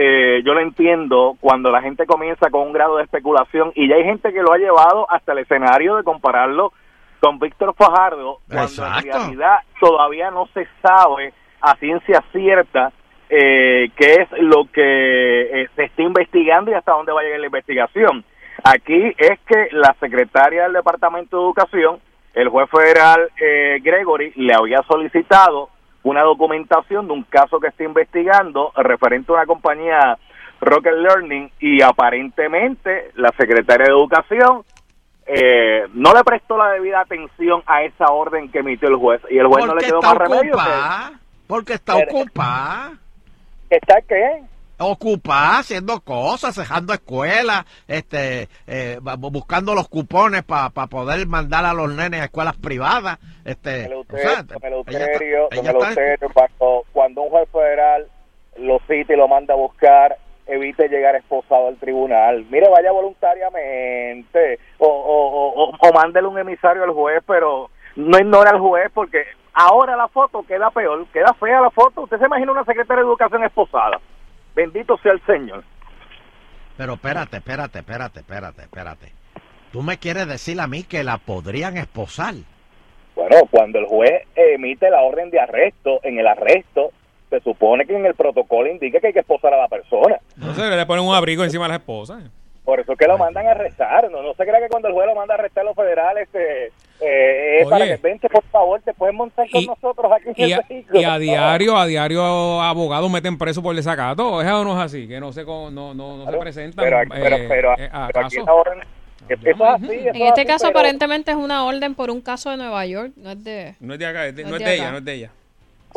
eh, yo lo entiendo cuando la gente comienza con un grado de especulación y ya hay gente que lo ha llevado hasta el escenario de compararlo con Víctor Fajardo, cuando Exacto. en realidad todavía no se sabe a ciencia cierta eh, qué es lo que eh, se está investigando y hasta dónde va a llegar la investigación. Aquí es que la secretaria del Departamento de Educación, el juez federal eh, Gregory, le había solicitado una documentación de un caso que está investigando referente a una compañía Rocket Learning y aparentemente la secretaria de Educación eh, no le prestó la debida atención a esa orden que emitió el juez y el juez no le quedó más remedio que- ocupada. Porque está ocupada. ¿Está qué? Ocupada haciendo cosas, dejando escuelas, este, eh, buscando los cupones para poder mandar a los nenes a escuelas privadas. Este, o sea, ella está- ella cuando, cuando un juez federal lo cita y lo manda a buscar, evite llegar esposado al tribunal. Mire, vaya voluntariamente o, o, o, o mándele un emisario al juez, pero no ignore al juez porque ahora la foto queda peor, queda fea la foto. Usted se imagina una secretaria de educación esposada. Bendito sea el Señor. Pero espérate, espérate, espérate, espérate, espérate. Tú me quieres decir a mí que la podrían esposar. Bueno, cuando el juez emite la orden de arresto, en el arresto se supone que en el protocolo indica que hay que esposar a la persona. Entonces le ponen un abrigo encima a las esposas. Por eso es que lo mandan a arrestar. No, no se crea que cuando el juez lo manda a arrestar a los federales este, eh, es Oye. para que vente, por favor, te puedes montar con Y- nosotros aquí en Y a, vehículo. y a diario, a diario, abogados meten preso por desacato. ¿Es o no es así? Que no se, con- no, no, no se presentan. Pero, pero, eh, pero, eh, orden... Eso es así, eso En es este así, caso, pero- aparentemente es una orden por un caso de Nueva York, no es de. No es de acá, es de- No no es de de ella, no es de ella.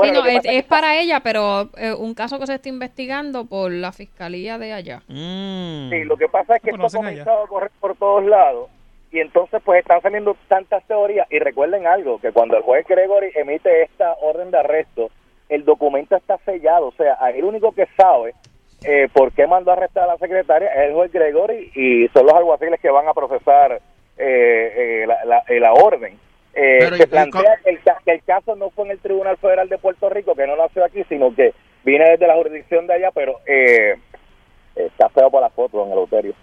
Sí, no, es, es para ella, pero eh, un caso que se está investigando por la fiscalía de allá. Mm. Sí, lo que pasa es que esto ha comenzado a correr por todos lados y entonces pues están saliendo tantas teorías y recuerden algo, que cuando el juez Gregory emite esta orden de arresto, el documento está sellado, o sea, ahí el único que sabe eh, por qué mandó a arrestar a la secretaria es el juez Gregory y son los alguaciles que van a procesar eh, eh, la, la- eh, la orden. Eh, Pero, se ¿y- y plantea que el, que el caso no fue en el Tribunal Federal de Puerto Rico, que no nació aquí, sino que viene desde la jurisdicción de allá, pero eh, está feo para la foto, don Eleuterio.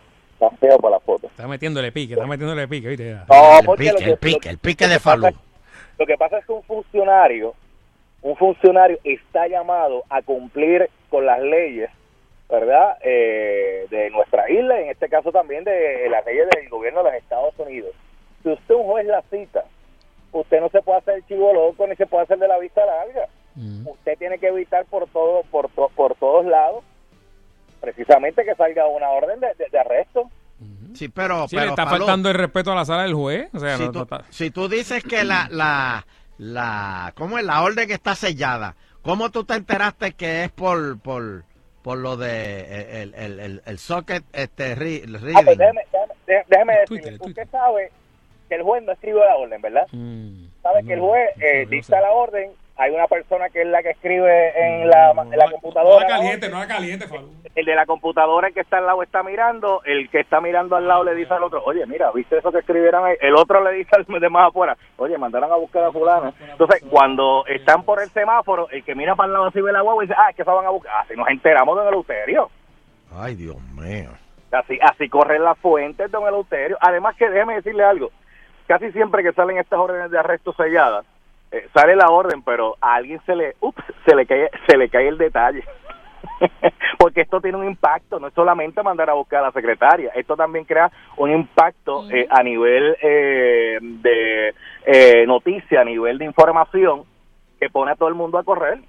Está feo para la foto. Está metiéndole pique, está metiéndole pique, ¿viste? No, el porque pique, lo que- el pique, el pique de Falú. Lo que pasa es que un funcionario, un funcionario está llamado a cumplir con las leyes, ¿verdad? Eh, de nuestra isla, en este caso también de las leyes del gobierno de los Estados Unidos. Si usted un juez la cita, usted no se puede hacer chivo loco ni se puede hacer de la vista larga. Usted tiene que evitar por todo, por, por todos lados, precisamente que salga una orden de, de- de arresto. Sí, pero, Sí, pero le está faltando el respeto a la sala del juez. O sea, si, no- tú, no está- si tú dices que la, la, la, ¿cómo es? La orden está sellada, ¿cómo tú te enteraste que es por, por, por lo de eh, el, el, el, el socket, este, re- el Ah, pues reading? déjeme, déjeme- déjeme decirle, usted sabe que el juez no escribe la orden, ¿verdad? Mm. Sabe que el juez eh, dicta la orden, hay una persona que es la que escribe en la, en la computadora. No la caliente, no la caliente, Falú. El de la computadora, el que está al lado está mirando, el que está mirando al lado le dice al otro, oye, mira, ¿viste eso que escribieron ahí? El otro le dice al de más afuera, oye, mandaron a buscar a fulano. Entonces, cuando están por el semáforo, el que mira para el lado así ve la guagua y dice, ah, es que se van a buscar. Así nos enteramos de Eleuterio. Ay, Dios mío. Así, así corren las fuentes, don Eleuterio. Además que déjeme decirle algo, casi siempre que salen estas órdenes de arresto selladas, eh, sale la orden, pero a alguien se le, ups, se le cae, se le cae el detalle. Porque esto tiene un impacto, no es solamente mandar a buscar a la secretaria, esto también crea un impacto eh, a nivel eh, de eh, noticia, a nivel de información, que pone a todo el mundo a correr.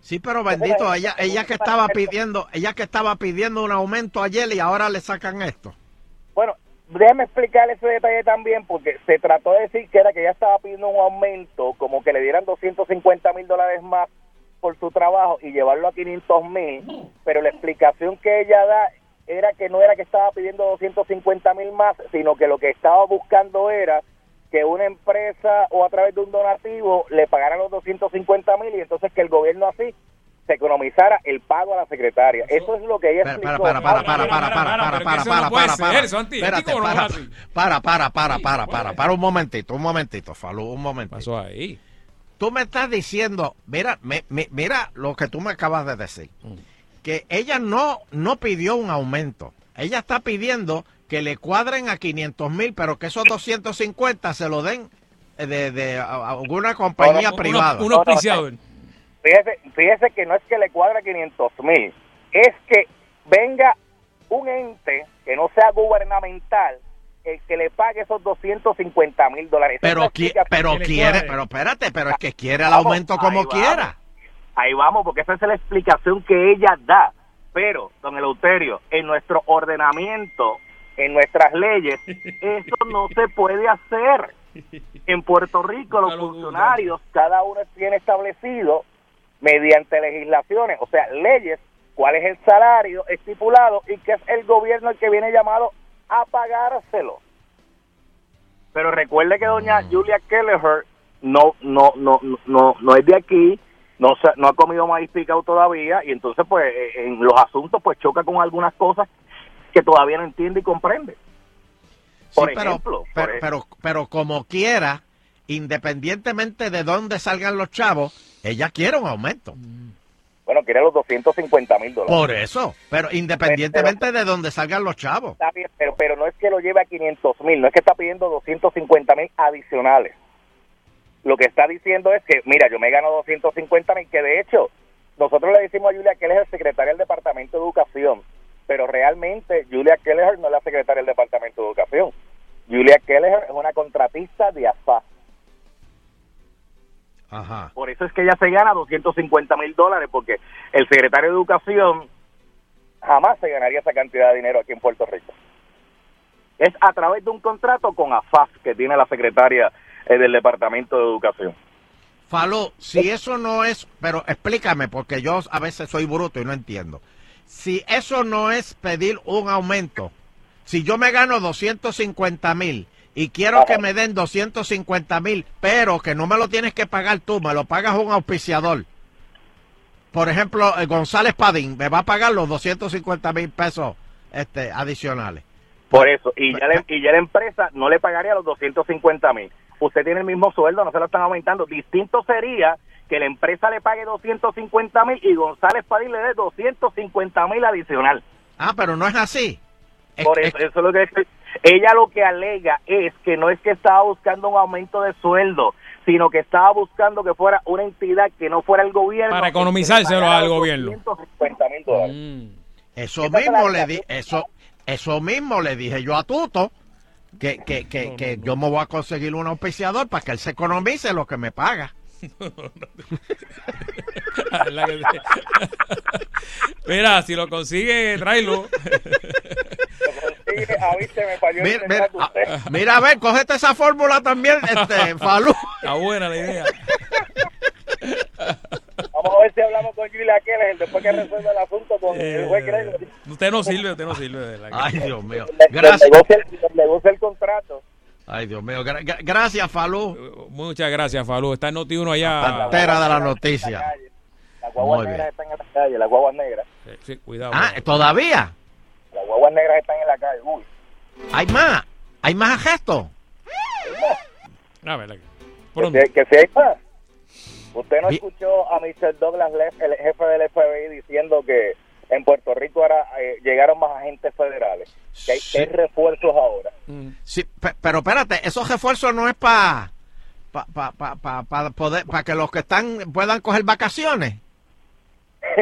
Sí, pero bendito, ella, ella que estaba pidiendo, ella que estaba pidiendo un aumento ayer y ahora le sacan esto. Bueno, déjeme explicarle ese detalle también, porque se trató de decir que era que ella estaba pidiendo un aumento, como que le dieran 250 mil dólares más por su trabajo y llevarlo a 500 mil, pero la explicación que ella da era que no era que estaba pidiendo 250 mil más, sino que lo que estaba buscando era que una empresa o a través de un donativo le pagara los 250 mil y entonces que el gobierno así se economizara el pago a la secretaria. Eso es lo que ella Para, explicó. para, para, para, para, para, para, para, para, para, para. para, para, para, para, para, para, para, para un momentito, un momentito, Falú, un momentito. pasó ahí? Tú me estás diciendo, mira, me- me- mira lo que tú me acabas de decir. que ella no, no pidió un aumento. Ella está pidiendo que le cuadren a 500 mil, pero que esos 250 se lo den eh, de, alguna compañía privada. uno auspiciado. Fíjese, fíjese que no es que le cuadra 500 mil, es que venga un ente que no sea gubernamental el que le pague esos 250 mil dólares. Pero, qui- quiere, pero espérate, pero es que quiere el Vamos, aumento como ahí quiera. vamos. Ahí vamos, porque esa es la explicación que ella da. Pero, don Eleuterio, en nuestro ordenamiento, en nuestras leyes, eso no se puede hacer. En Puerto Rico los funcionarios, cada uno tiene establecido mediante legislaciones, o sea, leyes, cuál es el salario estipulado y que es el gobierno el que viene llamado a pagárselo. Pero recuerde que doña Julia Kelleher no no no no no es de aquí, no se- no ha comido maíz picado todavía y entonces pues eh, en los asuntos pues choca con algunas cosas que todavía no entiende y comprende. Por Sí, pero, ejemplo, pero, por e- pero, pero como quiera, independientemente de dónde salgan los chavos, ella quiere un aumento. bueno, quiere los 250 mil dólares. Por eso, pero independientemente de dónde salgan los chavos. Está bien, pero, pero no es que lo lleve a 500 mil, no es que está pidiendo 250 mil adicionales. Lo que está diciendo es que, mira, yo me gano 250 mil, que de hecho, nosotros le decimos a Julia que él es el secretario del Departamento de Educación, pero realmente Julia Kelleher no es la secretaria del Departamento de Educación. Julia Kelleher es una contratista de AFA. Ajá. Por eso es que ella se gana 250 mil dólares, porque el secretario de Educación jamás se ganaría esa cantidad de dinero aquí en Puerto Rico. Es a través de un contrato con AFAS que tiene la secretaria eh, del Departamento de Educación. Falú, si eso no es, pero explícame, porque yo a veces soy bruto y no entiendo. Si eso no es pedir un aumento, si yo me gano 250 mil y quiero que me den 250 mil, pero que no me lo tienes que pagar tú, me lo pagas un auspiciador. Por ejemplo, eh, González Padín me va a pagar los 250 mil pesos este, adicionales. Por eso, y ya, la, y ya la empresa no le pagaría los 250 mil. Usted tiene el mismo sueldo, no se lo están aumentando. Distinto sería que la empresa le pague 250 mil y González Padín le dé 250 mil adicional. Ah, pero no es así. Por eso, eso es lo que ella lo que alega es que no es que estaba buscando un aumento de sueldo, sino que estaba buscando que fuera una entidad que no fuera el gobierno. Para economizárselo al gobierno. 250 mil dólares. Mm. Eso mismo le di, eso, eso mismo le dije yo a Tuto que, que, que, que yo me voy a conseguir un auspiciador para que él se economice lo que me paga. Mira, si lo consigue, tráelo. Ah, viste, me falló el Mira, usted. a ver, cógete esa fórmula también, este, Falú. Está buena la idea. Vamos a ver si hablamos con Julia Keller después que resuelva el asunto con el juez Gregory. Usted no sirve, usted no sirve. de que- Ay, Dios mío. Le Gracias. negocia el- le negocia el contrato. Ay, Dios mío. gra- gra- gracias, Falú. Muchas gracias, Falú. Está en Noti uno allá. Pantera de la noticia. Las guaguas Muy negras bien. están en la calle, las guaguas negras. Sí, sí, cuidado. Ah, ¿todavía? Las guaguas negras están en la calle. Uy. ¿Hay más? ¿Hay más gestos? A ver, Que, si- que si hay más. Usted no escuchó a Mr. Douglas Leff, el jefe del FBI, diciendo que en Puerto Rico ahora eh, llegaron más agentes federales. Que hay, que hay refuerzos ahora. Sí, pe- pero espérate, esos refuerzos no es para pa, pa, pa, pa- pa poder para que los que están puedan coger vacaciones.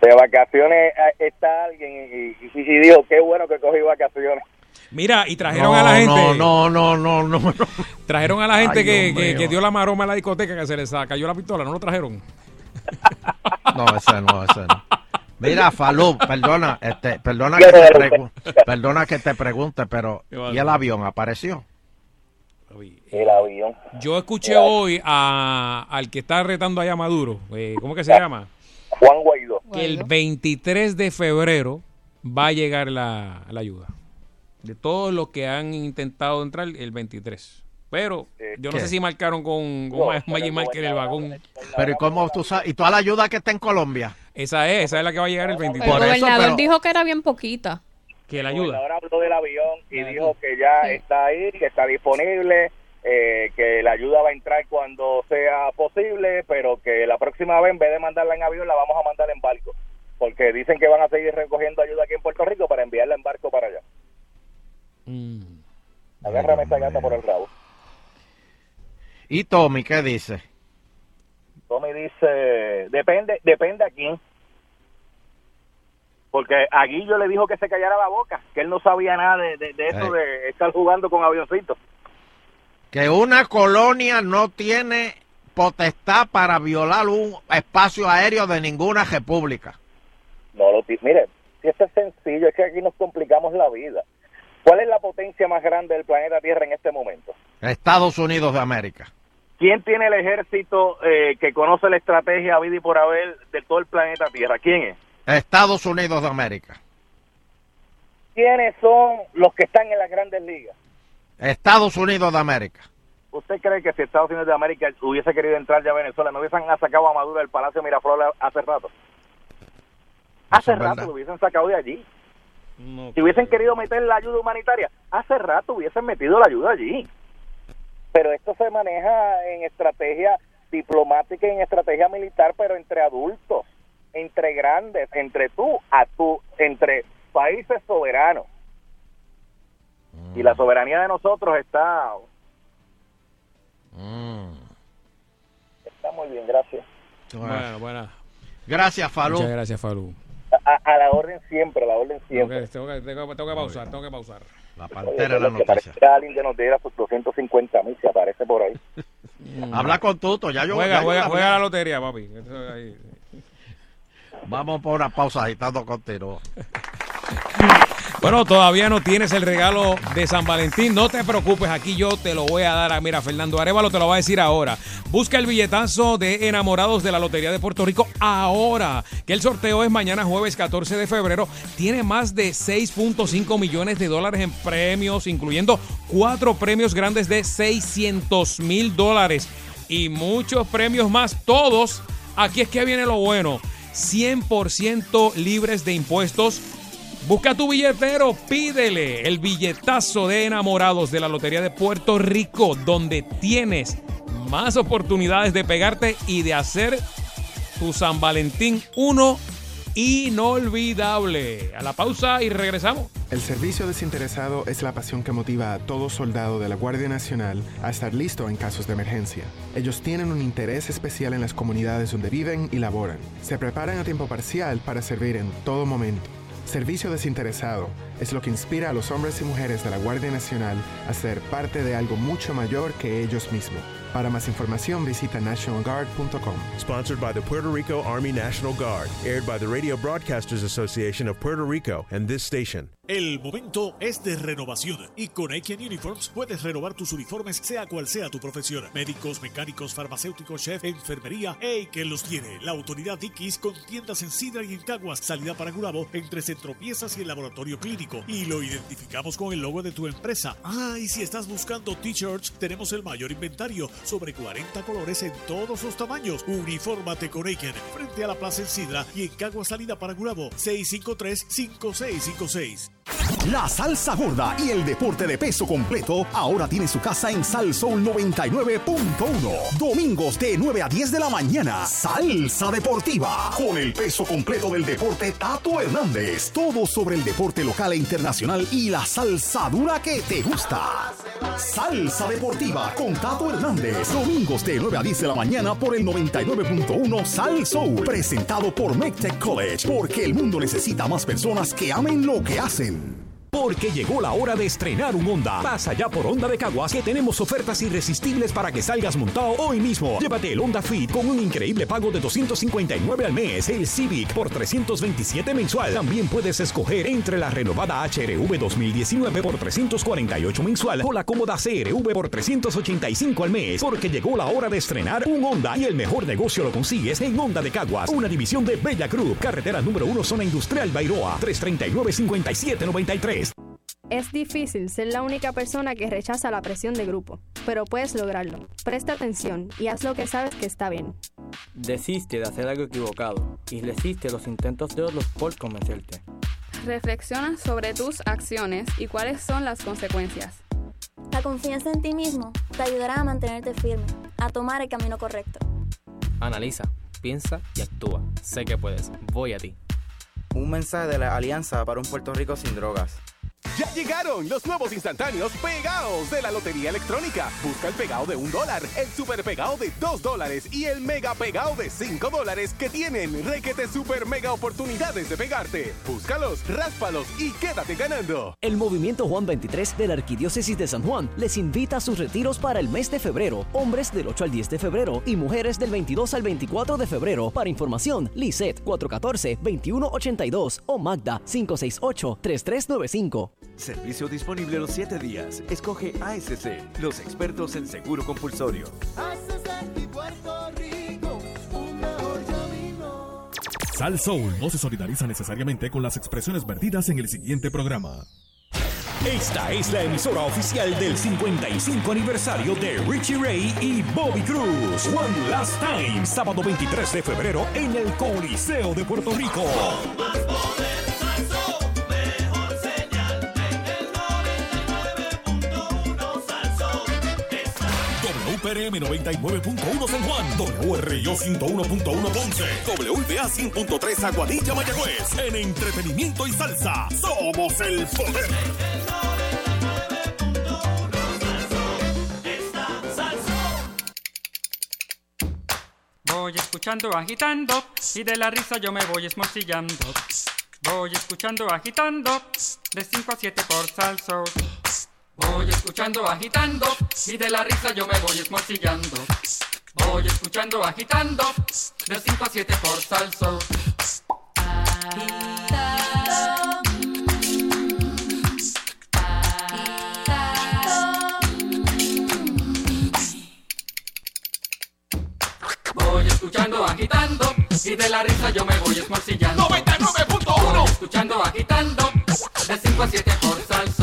De vacaciones eh, está alguien y, y- y dijo, qué bueno que cogí vacaciones. Mira, y trajeron no, a la gente. No, no, no, no, no. Trajeron a la gente Ay, que, que, dio la maroma a la discoteca que se les cayó la pistola. ¿No lo trajeron? No, ese no, ese no. Mira, Falú, perdona, este, perdona que te perdona que te pregunte, pero ¿y el avión apareció? El avión. Yo escuché hoy a, al que está retando allá a Maduro. eh, ¿Cómo que se llama? Juan Guaidó. Que el 23 de febrero va a llegar la, la ayuda. De todos los que han intentado entrar, el 23. Pero yo no ¿Qué? sé si marcaron con, con No, Ma- Maggi Marker en el vagón. Pero ¿y cómo tú sabes? ¿Y toda la ayuda que está en Colombia? Esa es, esa es la que va a llegar el El 23. gobernador dijo que era bien poquita. que la El ayuda. gobernador habló del avión y dijo que ya está ahí, que está disponible, eh, que la ayuda va a entrar cuando sea posible, pero que la próxima vez en vez de mandarla en avión la vamos a mandar en barco, porque dicen que van a seguir recogiendo ayuda aquí en Puerto Rico para enviarla en barco para allá. Agárrame esa gata por el rabo. ¿Y Tommy qué dice? Tommy dice, depende, depende a quién. Porque a Guillo le dijo que se callara la boca, que él no sabía nada de, de- de eso de estar jugando con avioncitos. Que una colonia no tiene potestad para violar un espacio aéreo de ninguna república. No lo Mire, si esto es sencillo, es que aquí nos complicamos la vida. ¿Cuál es la potencia más grande del planeta Tierra en este momento? Estados Unidos de América. ¿Quién tiene el ejército eh, que conoce la estrategia vida y por haber de todo el planeta Tierra? ¿Quién es? Estados Unidos de América. ¿Quiénes son los que están en las grandes ligas? Estados Unidos de América. ¿Usted cree que si Estados Unidos de América hubiese querido entrar ya a Venezuela, no hubiesen sacado a Maduro del Palacio Miraflores hace rato? Hace rato verdad. lo hubiesen sacado de allí. Si hubiesen querido meter la ayuda humanitaria, hace rato hubiesen metido la ayuda allí. Pero esto se maneja en estrategia diplomática y en estrategia militar, pero entre adultos, entre grandes, entre tú a tú, entre países soberanos. Y la soberanía de nosotros está está muy bien, gracias. Bueno, bueno. Gracias, Falú. Muchas gracias, Falú. A, a la orden siempre, a la orden Tengo siempre. que, tengo que- tengo tengo que pausar, tengo que pausar. La Oye, lo que parece que alguien que nos diera sus 250 mil, se aparece por ahí. Habla con Tuto, ya yo Juega, ya yo juega, hablé. juega la lotería, papi. Vamos por una pausa agitando continúa. Bueno, todavía no tienes el regalo de San Valentín. No te preocupes, aquí yo te lo voy a dar. a- Mira, Fernando Arevalo te lo va a decir ahora. Busca el billetazo de enamorados de la Lotería de Puerto Rico ahora. Que el sorteo es mañana jueves 14 de febrero. Tiene más de 6.5 millones de dólares en premios, incluyendo cuatro premios grandes de 600 mil dólares. Y muchos premios más, todos. Aquí es que viene lo bueno. 100% libres de impuestos. Busca tu billetero, pídele el billetazo de enamorados de la Lotería de Puerto Rico, donde tienes más oportunidades de pegarte y de hacer tu San Valentín 1 inolvidable. A la pausa y regresamos. El servicio desinteresado es la pasión que motiva a todo soldado de la Guardia Nacional a estar listo en casos de emergencia. Ellos tienen un interés especial en las comunidades donde viven y laboran. Se preparan a tiempo parcial para servir en todo momento. Servicio desinteresado es lo que inspira a los hombres y mujeres de la Guardia Nacional a ser parte de algo mucho mayor que ellos mismos. Para más información visita nationalguard.com. Sponsored by the Puerto Rico Army National Guard. Aired by the Radio Broadcasters Association of Puerto Rico and this station. El momento es de renovación y con Aiken Uniforms puedes renovar tus uniformes sea cual sea tu profesión. Médicos, mecánicos, farmacéuticos, chef, enfermería, Aiken los tiene. La autoridad Dickies con tiendas en Sidra y en Caguas, salida para Gurabo, entre Centro Piezas y el laboratorio clínico. Y lo identificamos con el logo de tu empresa. Ah, y si estás buscando t-shirts, tenemos el mayor inventario, sobre 40 colores en todos los tamaños. Unifórmate con Aiken, frente a la Plaza en Sidra y en Caguas, salida para Gurabo, 653-5656. La salsa gorda y el deporte de peso completo ahora tiene su casa en Salsoul 99.1. Domingos de 9 a 10 de la mañana. Salsa deportiva. Con el peso completo del deporte Tato Hernández. Todo sobre el deporte local e internacional y la salsa dura que te gusta. Salsa deportiva con Tato Hernández. Domingos de 9 a 10 de la mañana por el 99.1 Sal Soul. Presentado por McTech College. Porque el mundo necesita más personas que amen lo que hacen. Mm. Porque llegó la hora de estrenar un Honda. Pasa ya por Honda de Caguas que tenemos ofertas irresistibles para que salgas montado hoy mismo. Llévate el Honda Fit con un increíble pago de 259 al mes, el Civic por 327 mensual. También puedes escoger entre la renovada HRV 2019 por 348 mensual o la cómoda CRV por 385 al mes. Porque llegó la hora de estrenar un Honda y el mejor negocio lo consigues en Honda de Caguas, una división de Bella Group, carretera número 1 zona industrial Bairoa, 339-5793. Es difícil ser la única persona que rechaza la presión de grupo, pero puedes lograrlo. Presta atención y haz lo que sabes que está bien. Desiste de hacer algo equivocado y resiste los intentos de otros por convencerte. Reflexiona sobre tus acciones y cuáles son las consecuencias. La confianza en ti mismo te ayudarán a mantenerte firme, a tomar el camino correcto. Analiza, piensa y actúa. Sé que puedes. Voy a ti. Un mensaje de la Alianza para un Puerto Rico sin drogas. Ya llegaron los nuevos instantáneos pegados de la Lotería Electrónica. Busca el pegado de un dólar, el super pegado de dos dólares y el mega pegado de cinco dólares que tienen requete super mega oportunidades de pegarte. Búscalos, ráspalos y quédate ganando. El Movimiento Juan 23 de la Arquidiócesis de San Juan les invita a sus retiros para el mes de febrero. Hombres del 8 al 10 de febrero y mujeres del 22 al 24 de febrero. Para información, Lisette 414-2182 o Magda 568-3395. Servicio disponible los 7 días. Escoge ASC, los expertos en seguro compulsorio. Sal Soul no se solidariza necesariamente con las expresiones vertidas en el siguiente programa. Esta es la emisora oficial del 55 aniversario de Richie Ray y Bobby Cruz. One Last Time, sábado 23 de febrero en el Coliseo de Puerto Rico. WPRM 99.1 San Juan, WRIO 101.1 Ponce, WBA 100.3 Aguadilla Mayagüez. En entretenimiento y salsa, somos el poder. Voy escuchando agitando y de la risa yo me voy esmorcillando. Voy escuchando agitando de 5 a 7 por salso. Voy escuchando agitando y de la risa yo me voy esmorcillando. Voy escuchando agitando de 5 a 7 por salso. Voy escuchando agitando y de la risa yo me voy esmorcillando. 99.1 Voy escuchando agitando de 5 a 7 por salso.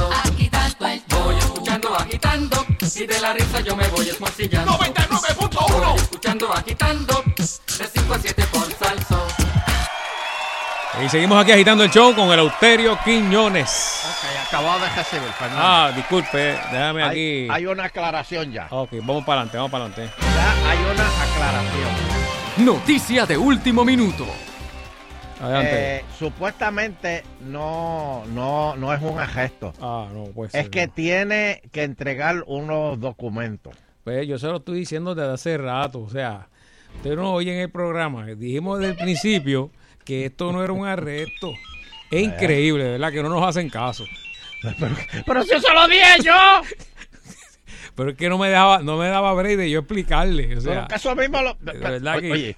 Y de la risa yo me voy esmorcillando. 99.1 Voy escuchando agitando de 5 a 7 por salso. Y seguimos aquí agitando el show con el Auterio Quiñones. Ok, acabado de recibir, Fernando. Ah, disculpe, déjame Hay- aquí. Hay una aclaración ya. Ok, vamos para adelante, vamos para adelante. Ya hay una aclaración. Noticia de último minuto. Eh, supuestamente no, no, no es un arresto. Ah, no, pues. Es que tiene que entregar unos documentos. Pues yo se lo estoy diciendo desde hace rato. O sea, ustedes no oyen el programa. Dijimos desde el principio que esto no era un arresto. Es increíble, ¿verdad? Que no nos hacen caso. Pero si eso lo dije yo. Pero es que no me daba, no me daba break de yo explicarle. O sea, eso mismo lo. de verdad que- Oye,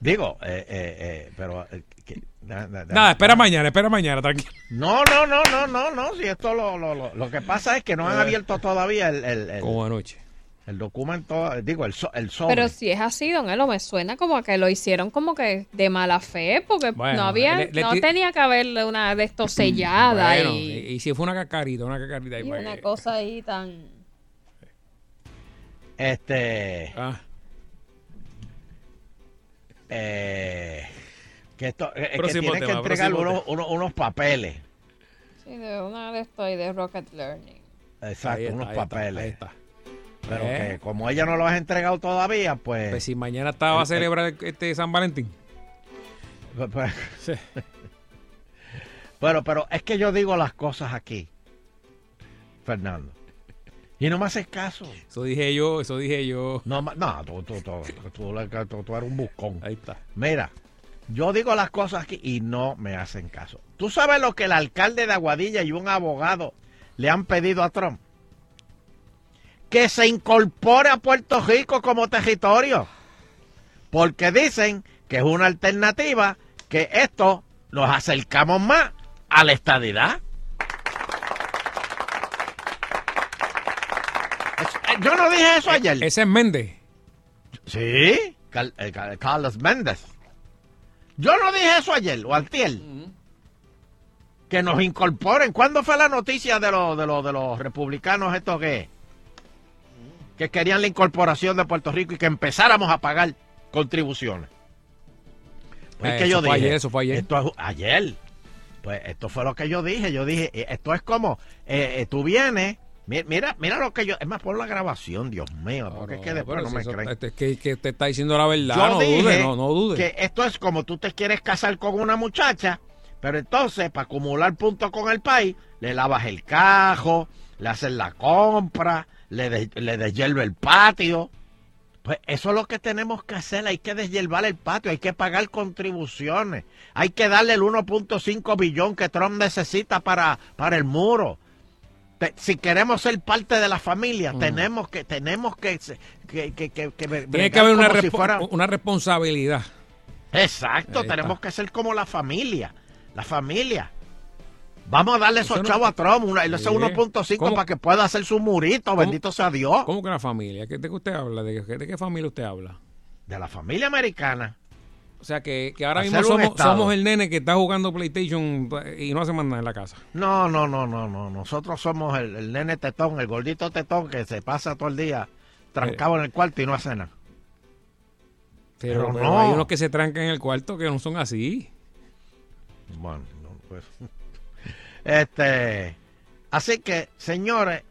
digo, eh, eh, eh, pero. eh, que- na- na- na- Nada, espera mañana, espera mañana, tranquilo. No, no, no, no, no, no. Si esto lo, lo, lo, lo que pasa es que no han Eh. abierto todavía el, el, el- Como anoche. el documento, digo, el, so- el sobre. Pero si es así, don Elo, me suena como que lo hicieron como que de mala fe, porque Bueno, no había, le- le no tenía que haberle una de estos sellada Bueno, y, si fue una cacarita, una cacarita ahí y una que- cosa ahí tan... Este. Ah. Eh, que esto, eh, es que Próximo tiene que entregar unos, unos, unos papeles. Sí, de una de estos y de Rocket Learning. Exacto, está, unos ahí está, papeles. ahí está. Pero Eh. que como ella no los ha entregado todavía, pues. Pues si mañana estaba a El- el- celebrar este San Valentín. pues- pues- Bueno, pero es que yo digo las cosas aquí, Fernando. Y no me haces caso. Eso dije yo, eso dije yo. No, no tú, tú, tú, tú, tú- tú- tú eres un buscón. Ahí está. Mira, yo digo las cosas aquí y no me hacen caso. ¿Tú sabes lo que el alcalde de Aguadilla y un abogado le han pedido a Trump? Que se incorpore a Puerto Rico como territorio. Porque dicen que es una alternativa que esto nos acercamos más a la estadidad. Es- eh, Yo no dije eso ayer. Ese es Méndez. Sí, Cal- eh, Cal- Carlos Méndez. Yo no dije eso ayer o antier. Que nos incorporen. ¿Cuándo fue la noticia de los de los de los republicanos estos que que querían la incorporación de Puerto Rico y que empezáramos a pagar contribuciones? Pues Eh, que yo eso fue dije, ayer, eso fue ayer. Esto es ayer. Pues esto fue lo que yo dije. Yo dije, eh, esto es como, eh, eh, tú vienes, Mi- Mira, mira lo que yo. Es más, por la grabación, Dios mío. Porque es que después pero no me eso- creen. es que, que te está diciendo la verdad. Yo no dije dude, no, no dude. que esto es como tú te quieres casar con una muchacha, pero entonces, para acumular puntos con el país, le lavas el cajo, le haces la compra, le, de- le deshierve el patio. Pues eso es lo que tenemos que hacer, hay que deshiervar el patio, hay que pagar contribuciones, hay que darle el 1.5 billón que Trump necesita para, para el muro. Te- si queremos ser parte de la familia, tenemos que, tenemos que, que, que, que, que Tiene que haber una, si fuera- una responsabilidad. Exacto, Ahí está. tenemos que ser como la familia. La familia. Vamos a darle esos Eso no- chavos a Trump, una, ese Sí. 1.5 ¿Cómo? para que pueda hacer su murito, bendito sea Dios. ¿Cómo que una familia? ¿De qué usted habla? ¿De, qué- de qué familia usted habla? De la familia americana. O sea, que, que ahora mismo somos, somos el nene que está jugando PlayStation y no hace más nada en la casa. No, no, no, no, no. Nosotros somos el, el nene tetón, el gordito tetón que se pasa todo el día trancado en el cuarto y no hace nada. Pero, Pero pero no. hay unos que se trancan en el cuarto que no son así. Bueno, no, pues. Este. Así que, señores,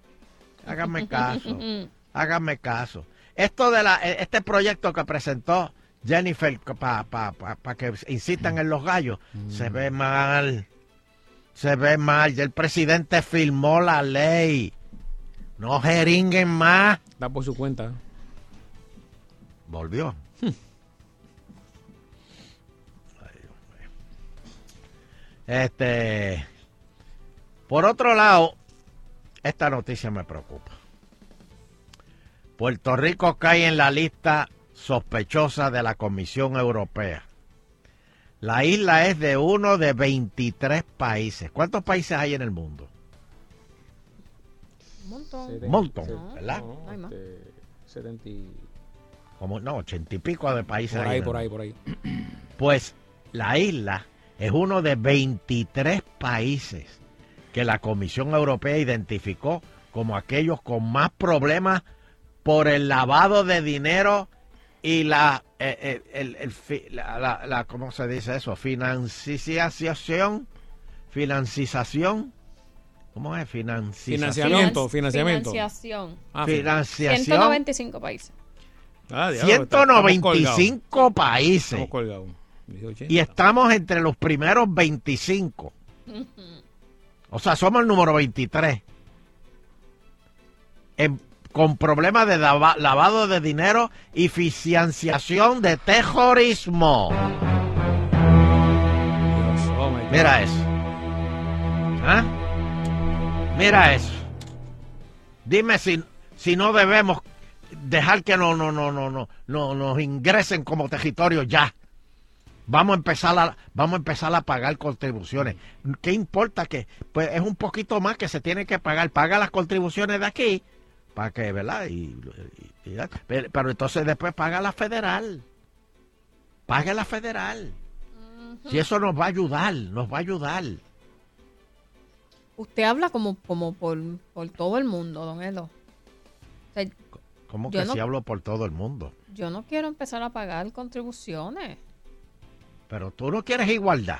háganme caso. háganme caso. Esto de la, e- este proyecto que presentó Jennifer para pa, pa- pa que incitan en los gallos, se ve mal. Se ve mal. Ya el presidente firmó la ley. No jeringuen más. Da por su cuenta. Volvió. Este. Por otro lado, esta noticia me preocupa. Puerto Rico cae en la lista sospechosa de la Comisión Europea. La isla es de uno de 23 países. ¿Cuántos países hay en el mundo? Un montón. Un montón, ¿verdad? Hay más. 70 y- Como, no, ochenta y pico de países. Por ahí, por ahí, por ahí. Pues la isla es uno de 23 países que la Comisión Europea identificó como aquellos con más problemas por el lavado de dinero y la, eh, eh, el- el fi- la, la- la- ¿cómo se dice eso? Financiación, financiación, ¿cómo es? Financiación. Financiamiento, financiamiento. Financiación. Ah, Financiación. 195 países. Ah, diablo, estamos colgados. 195 países. Estamos colgados. Dice 80. Y estamos entre los primeros 25. O sea, somos el número 23. En- con problemas de lava- lavado de dinero y financiación de terrorismo. Mira eso. ¿Ah? Mira eso. Dime si, si no debemos dejar que no, no, no, no, no, no nos ingresen como territorio ya. Vamos a empezar a, vamos a empezar a pagar contribuciones. ¿Qué importa que pues es un poquito más que se tiene que pagar? Paga las contribuciones de aquí para que, ¿verdad? Y, y- y- pero, entonces después paga la federal. Pague la federal. Si eso nos va a ayudar, nos va a ayudar. Usted habla como, como por, por todo el mundo, don Elo. O sea, ¿Cómo que no- si hablo por todo el mundo? yo no quiero empezar a pagar contribuciones, Pero tú no quieres igualdad.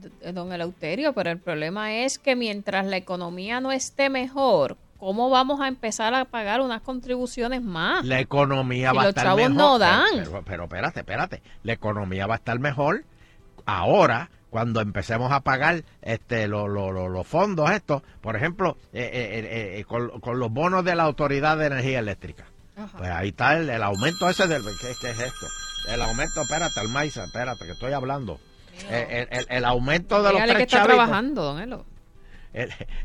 d- don Eleuterio, pero el problema es que mientras la economía no esté mejor, ¿cómo vamos a empezar a pagar unas contribuciones más? La economía Si va a los estar chavos mejor. no dan. Pero, pero, pero espérate, espérate. La economía va a estar mejor ahora cuando empecemos a pagar este lo- lo- lo- los fondos estos. Por ejemplo, eh, eh, eh, con, con los bonos de la Autoridad de Energía Eléctrica. Pues ahí está el, el aumento ese del... ¿qué, qué es esto? El aumento, espérate, Almaiza, espérate, que estoy hablando. El, el- el aumento de los Dígale que tres está chavitos. trabajando, don Elo.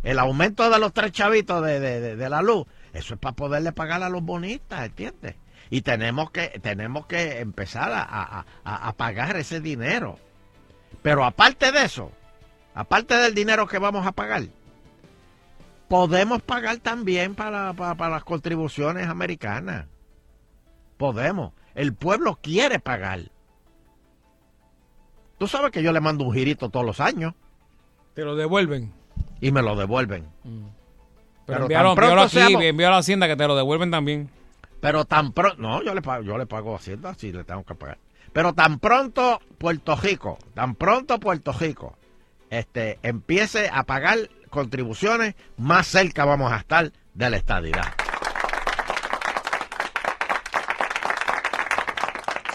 El, aumento de los tres chavitos de, de- de- la luz, eso es para poderle pagar a los bonistas, ¿entiendes? Y tenemos que, tenemos que empezar a, a- a- a pagar ese dinero. Pero aparte de eso, aparte del dinero que vamos a pagar, podemos pagar también para, para- para las contribuciones americanas. Podemos. El pueblo quiere pagar. Tú sabes que yo le mando un girito todos los años Te lo devuelven. Y me lo devuelven. Pero, Pero envíalo, aquí, seamos- envíalo a la hacienda que te lo devuelven también. Pero tan pronto, no, yo le pago, yo le pago a Hacienda si le tengo que pagar. Pero tan pronto Puerto Rico, tan pronto Puerto Rico, este, empiece a pagar contribuciones, más cerca vamos a estar de la estadidad.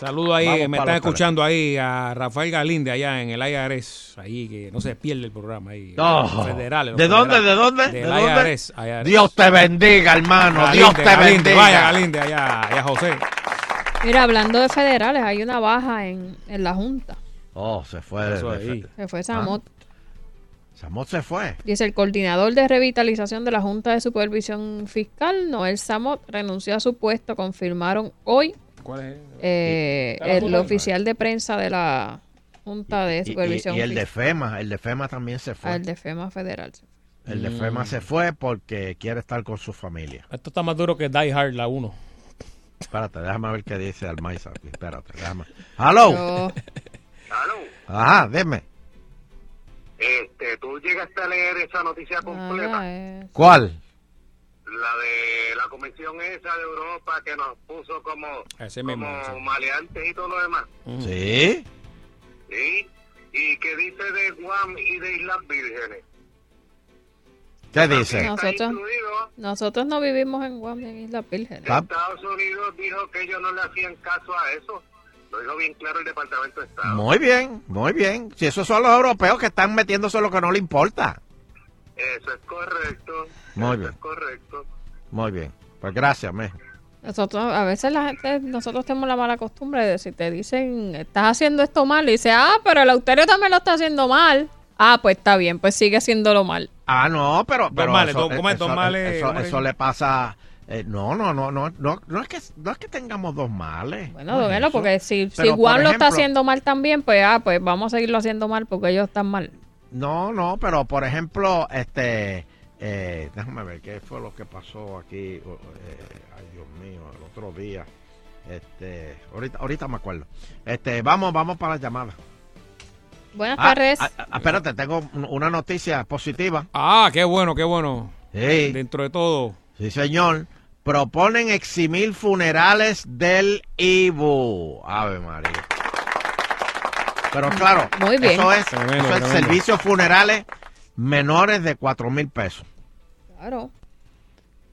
Saludo ahí, Vamos me están escuchando ahí a Rafael Galinde allá en el IRS, ahí que no se pierde el programa ahí. Oh. Federales, ¿De dónde? ¿De dónde? Del ¿De dónde? IRS, IRS. Dios te bendiga, hermano. Galinde, Dios te Galinde, bendiga. Vaya Galinde allá, allá José. Mira, hablando de federales, hay una baja en, en la Junta. Oh, se fue. De- ahí. de- Se fue Samot. Samot se fue. Dice el coordinador de revitalización de la Junta de Supervisión Fiscal, Noel Samot, renunció a su puesto. Confirmaron hoy ¿Cuál es? eh, ¿Está la el oficial de prensa de la Junta de Y- y, Supervisión y el de. FEMA, el de FEMA también se fue. Ah, el de FEMA Federal. El de Mm. FEMA se fue porque quiere estar con su familia. Esto está más duro que Die Hard, la 1. Espérate, déjame ver qué dice Almaiza aquí. Espérate, déjame. ¡Hello! Yo- Ajá, dime. Este, ¿tú llegaste a leer esa noticia completa? ¿Cuál? La de la comisión esa de Europa que nos puso como, Ese mismo, como ese. maleantes y todo lo demás. ¿Sí? ¿Sí? ¿Y qué dice de Guam y de Islas Vírgenes? ¿Qué dice? Nosotros, nosotros no vivimos en Guam ni en Islas Vírgenes. Estados Unidos dijo que ellos no le hacían caso a eso. Lo dijo bien claro el Departamento de Estado. Muy bien, muy bien. Si esos son los europeos que están metiéndose en lo que no le importa. Eso es correcto. Muy eso bien. es correcto. Muy bien. Pues gracias, me. Nosotros, a veces la gente, nosotros tenemos la mala costumbre de si te dicen, estás haciendo esto mal, y dice, ah, pero el austerio también lo está haciendo mal. Ah, pues está bien, pues sigue haciéndolo mal. Ah, no, pero, pero males, eso, dos- ¿cómo es? eso- Dos males, eso- le pasa. eh, no, no, no, no, no, no es que no es que tengamos dos males. Bueno, don Elo, porque si, si Pero, por Guam lo está haciendo mal también, pues ah, pues vamos a seguirlo haciendo mal porque ellos están mal. No, no, pero por ejemplo, este, eh, déjame ver qué fue lo que pasó aquí. eh, ay, Dios mío, el otro día. Este, ahorita, ahorita me acuerdo. Este, vamos, vamos para la llamada. Buenas Ah, tardes. ah, ah, espérate, tengo un- una noticia positiva. Ah, qué bueno, qué bueno. Sí. Dentro de todo. Sí, señor. Proponen eximir funerales del IBU. Ave María. Pero claro, Muy bien. eso es, Tremendo, eso es tremendo. servicios funerales menores de cuatro mil pesos. Claro.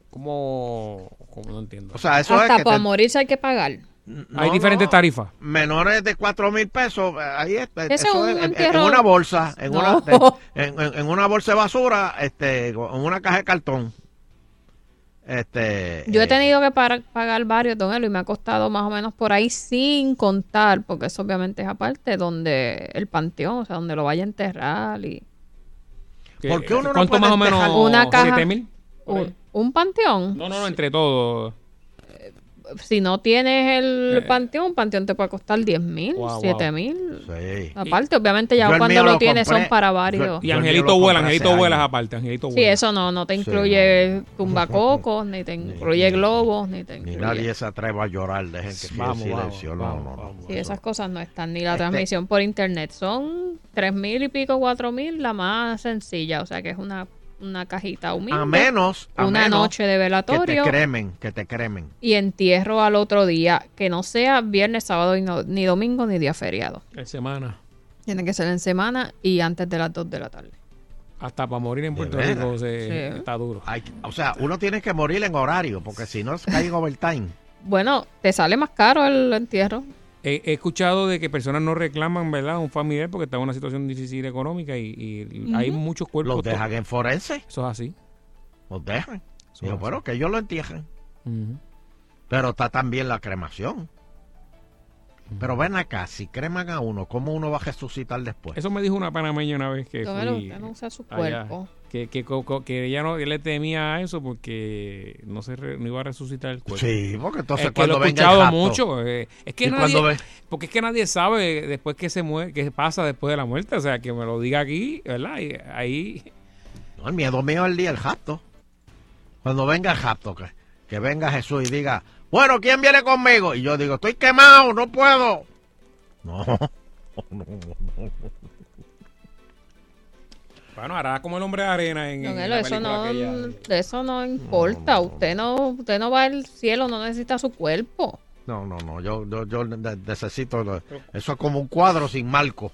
¿Cómo? cómo no entiendo? O sea, eso Hasta es que para te- morirse hay que pagar. Hay no, diferentes no, tarifas. Menores de cuatro mil pesos, eh, ahí está. Ese eso es un es, en- en, entierro- una bolsa, en, No. una, de- en, en- en una bolsa de basura, este, en una caja de cartón. Este, Yo he eh, tenido que par- pagar varios, don Elo, y me ha costado más o menos por ahí sin contar, porque eso obviamente es aparte, donde el panteón, o sea, donde lo vaya a enterrar y... ¿Por qué uno no ¿Cuánto puede más o menos? Una caja- ¿Siete mil? Un, un panteón. No, no, no, entre todos. Si no tienes el Eh. panteón, un panteón te puede costar 10 mil, Wow, wow. 7 mil. Sí. Aparte, obviamente ya cuando lo lo tienes compré- son para varios. Y Yo Angelito vuela, Angelito vuelas aparte, Angelito Sí, vuela. eso no, no te incluye tumbacocos, ni te incluye globos, ni te Ni incluye... nadie se atreva a llorar, dejen que siga Vamos, silencio. vamos, no, vamos, no, no. Sí, esas cosas no están, ni la Este- transmisión por internet. Son tres mil y pico, cuatro mil, la más sencilla, o sea que es una, una cajita humilde. A menos, a una menos noche de que te velatorio cremen, que te cremen. y entierro al otro día, que no sea viernes, sábado, no- ni domingo, ni día feriado. En semana. Tiene que ser en semana y antes de las dos de la tarde. Hasta para morir en Puerto? Rico se, Sí. está duro. Hay o sea, uno tiene que morir en horario, porque si no, cae en overtime. Bueno, te sale más caro el entierro. He, he escuchado de que personas no reclaman, ¿verdad? Un familiar porque está en una situación difícil económica y, y hay muchos cuerpos. Los dejan en forense, Eso es así. los dejan. Eso Digo, bueno, que ellos lo entierren. Pero está también la cremación. Pero ven acá, si creman a uno, ¿cómo uno va a resucitar después? Eso me dijo una panameña una vez que Elo, fui usted no usa su allá, cuerpo. Que, que, que ella no le temía a eso porque no se re- no iba a resucitar el cuerpo. Sí, porque entonces es que cuando lo he venga el mucho. eh, es que nadie, ve- porque es que nadie sabe después que se muere, qué pasa después de la muerte. O sea, que me lo diga aquí, ¿verdad? Y ahí No, el miedo mío es el día del rapto. Cuando venga el rapto, que, que venga Jesús y diga, bueno, ¿quién viene conmigo? Y yo digo, estoy quemado, no puedo. No, no, no, no. Bueno, hará como el hombre de arena en, Don en la eso no, aquella. eso no importa. usted no, usted no va al cielo, no necesita su cuerpo. No, no, no, yo, yo, yo ne- necesito, eso es como un cuadro sin marco.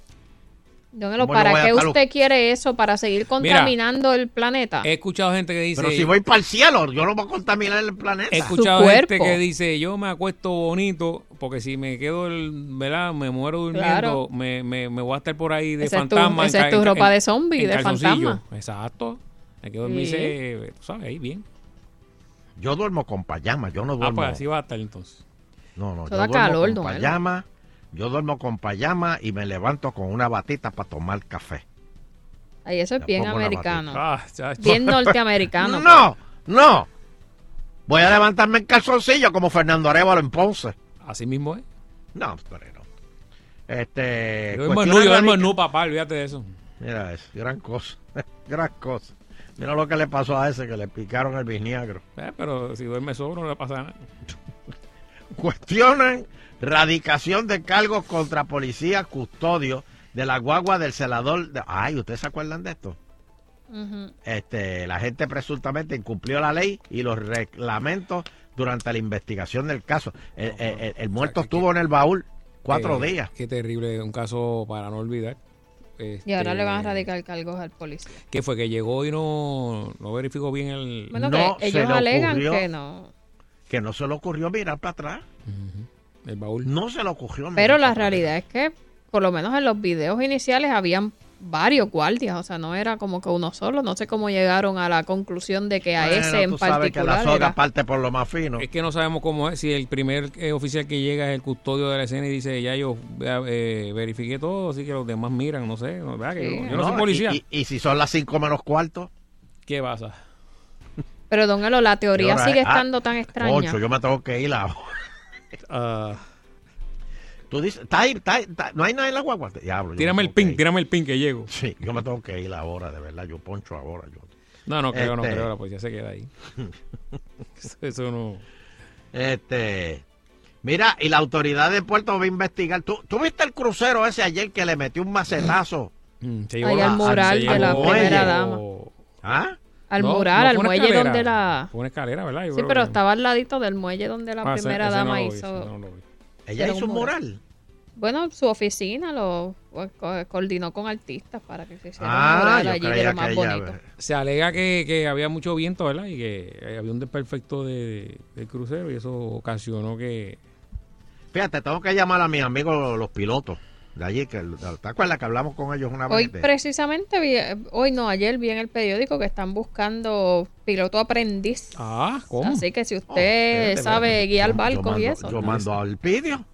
Don Elo, ¿Cómo yo ¿para qué usted quiere eso? ¿Para seguir contaminando el planeta? He escuchado gente que dice... Pero si voy para el cielo, yo no voy a contaminar el planeta. He escuchado gente que dice, yo me acuesto bonito, porque si me quedo, el, ¿verdad? Me muero durmiendo, Claro. me, me, me voy a estar por ahí de Esa es tu- fantasma. esa es tu ropa en- de zombie, en de fantasma. Exacto. Hay que dormirse, tú sabes, ahí bien. Yo duermo con payama, yo no Ah, duermo. pues así va a estar entonces. No, no, Eso yo da duermo calor, con. Yo duermo con payama y me levanto con una batita para tomar café. Ay, eso es bien americano. Ah, chacho. bien norteamericano. No, no. Voy a levantarme en calzoncillo como Fernando Arevalo en Ponce. Así mismo es. No, pero no. Este. Yo duermo en cuestiones nu, yo duermo en radica- nu, papá, olvídate de eso. Mira eso, gran cosa. gran cosa. Mira lo que le pasó a ese que le picaron el bisniagro. Eh, pero si duerme solo no le pasa nada. Cuestionan radicación de cargos contra policía custodio de la guagua del celador. de- Ay, ¿ustedes se acuerdan de esto? Este, la gente presuntamente incumplió la ley y los reglamentos durante la investigación del caso. El, el- el- el muerto estuvo en el baúl cuatro Qué- días. Qué terrible, un caso para no olvidar. Y ahora Este, le van a radicar cargos al policía. Que fue que llegó y no, no verificó bien el. Bueno, No que se ellos le alegan ocurrió. que no. Que no se le ocurrió mirar para atrás. El baúl. No se le ocurrió mirar Pero la realidad es que, por lo menos en los videos iniciales, habían varios guardias. O sea, no era como que uno solo. No sé cómo llegaron a la conclusión de que a Bueno, ese en tú sabes que la particular. soga era- parte por lo más fino. Es que no sabemos cómo es. Si el primer eh, oficial que llega es el custodio de la escena y dice, ya yo eh, verifiqué todo, así que los demás miran, no sé. ¿verdad? Que yo, yo no, soy No, policía. Y, y- y si son las cinco menos cuarto. ¿Qué pasa? Pero, don Elo, la teoría ¿Qué hora sigue? Ah, estando tan extraña. Ocho, yo me tengo que ir ahora. Ah, Tú dices, está ahí, está ahí, está- no hay nada en la guagua. Diablo, tírame me el pin, tírame el pin que llego. Sí, yo me tengo que ir ahora, de verdad. Yo poncho ahora. Yo. No, no creo, no Este- creo. La policía se queda ahí. Eso- Eso no. Este. Mira, y la autoridad de Puerto va a investigar. ¿Tú, tú viste el crucero ese ayer que le metió un macetazo? Se llevó al la- mural se de la primera dama. ¿Ah? Al No, mural, no al muelle escalera. donde la... Fue una escalera, ¿verdad? Yo Sí, pero que- estaba al ladito del muelle donde la Ah, primera ese dama vi, hizo... ese no lo vi. Ella hizo un mural. Bueno, su oficina lo co- coordinó con artistas para que se hiciera Ah, un mural yo allí de lo más bonito. Se alega que, que había mucho viento, ¿verdad? Y que había un desperfecto de, del crucero y eso ocasionó que... Fíjate, tengo que llamar a mis amigos los pilotos de allí. Que, ¿Te acuerdas que hablamos con ellos una Hoy vez? de- precisamente, vi- hoy no, ayer vi en el periódico que están buscando piloto aprendiz. Ah, ¿cómo? Así que si usted espérate, sabe espérate. guiar barcos y eso. Yo mando al pidio.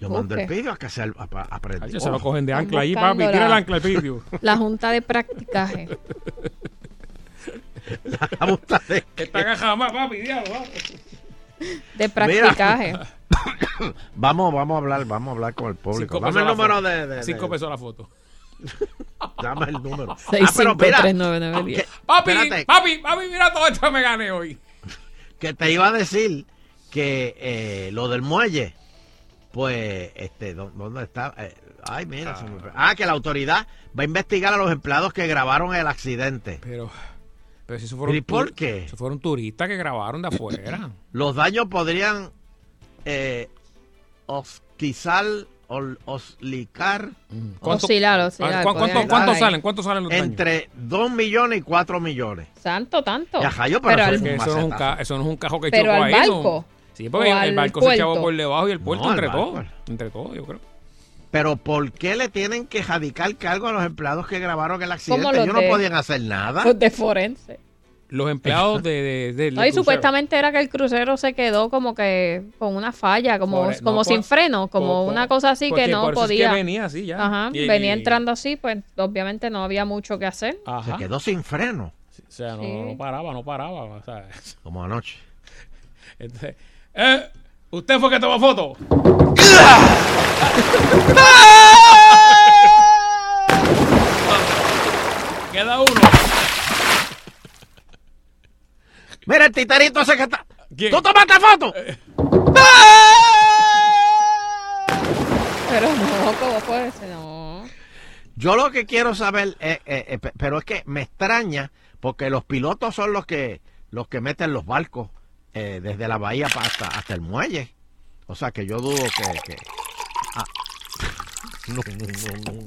Yo mando el pidio a que se aprenda. Ay, se lo cogen de ancla ahí, papi. Tira el la- ancla al pidio. La junta de practicaje. Que está jamás, papi, diablo. vamos. De practicaje. Vamos, vamos a hablar, vamos a hablar con el público. Cinco Dame el número foto. de, de- Cinco de- pesos la foto. Dame el número. Seis, Ah, pero cinco, mira, tres, nueve, nueve, diez. que- Papi, espérate, papi, papi, mira todo esto que me gané hoy. que te iba a decir que eh, lo del muelle, pues, este, ¿dó- ¿dónde está? Eh, ay, mira, me- ah, que la autoridad va a investigar a los empleados que grabaron el accidente. Pero, pero si eso fueron, ¿Y por qué? Eso fueron turistas que grabaron de afuera. Los daños podrían eh, osquizar, ol- oslicar. ¿Cuánto- Oscilar, oscilar, ¿cu- cuánto- podrían ¿Cuántos estar ahí. salen? ¿Cuántos salen los daños? Entre 2 millones y 4 millones. Santo, tanto. Ya, pero eso al- es Que un eso, no es un ca- eso no es un cajo que Pero chocó al ahí. barco. Sí, porque O el barco se puerto. echaba por debajo y el puerto No, entre todos. Entre todos, yo creo. Pero ¿por qué le tienen que radicar cargo a los empleados que grabaron el accidente? Ellos no de- podían hacer nada. Los de forense. Los empleados de, de, del No, y supuestamente era que el crucero se quedó como que con una falla, como, Por- como no, sin por- freno, como por- una cosa así que no por eso es que podía. venía así ya. Ajá, Y- venía y- entrando así, pues obviamente no había mucho que hacer. Ajá. Se quedó sin freno, O sea, no, Sí. no paraba, no paraba. O sea, como anoche. este, eh, ¿Usted fue que tomó foto? Queda uno. Mira el titerito ese que está. ¿Quién? ¿Tú tomaste foto? Pero no, ¿cómo puede ser? No. Yo lo que quiero saber, es, eh, eh, pe- pero es que me extraña porque los pilotos son los que los que meten los barcos eh, desde la bahía hasta, hasta el muelle. O sea que yo dudo que... que- ah. No, no, no, no.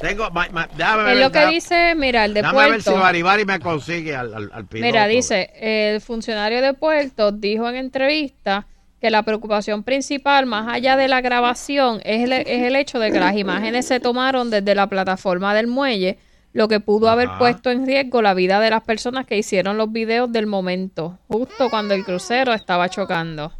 Tengo, ma- ma- déjame ver Es lo que dato. dice, mira, el de Déjame ver si Puerto. Baribari me consigue al, al, al piloto. Mira, dice, el funcionario de Puerto dijo en entrevista que la preocupación principal, más allá de la grabación, es el, es el hecho de que las imágenes se tomaron desde la plataforma del muelle, lo que pudo haber Ajá. puesto en riesgo la vida de las personas que hicieron los videos del momento, justo cuando el crucero estaba chocando.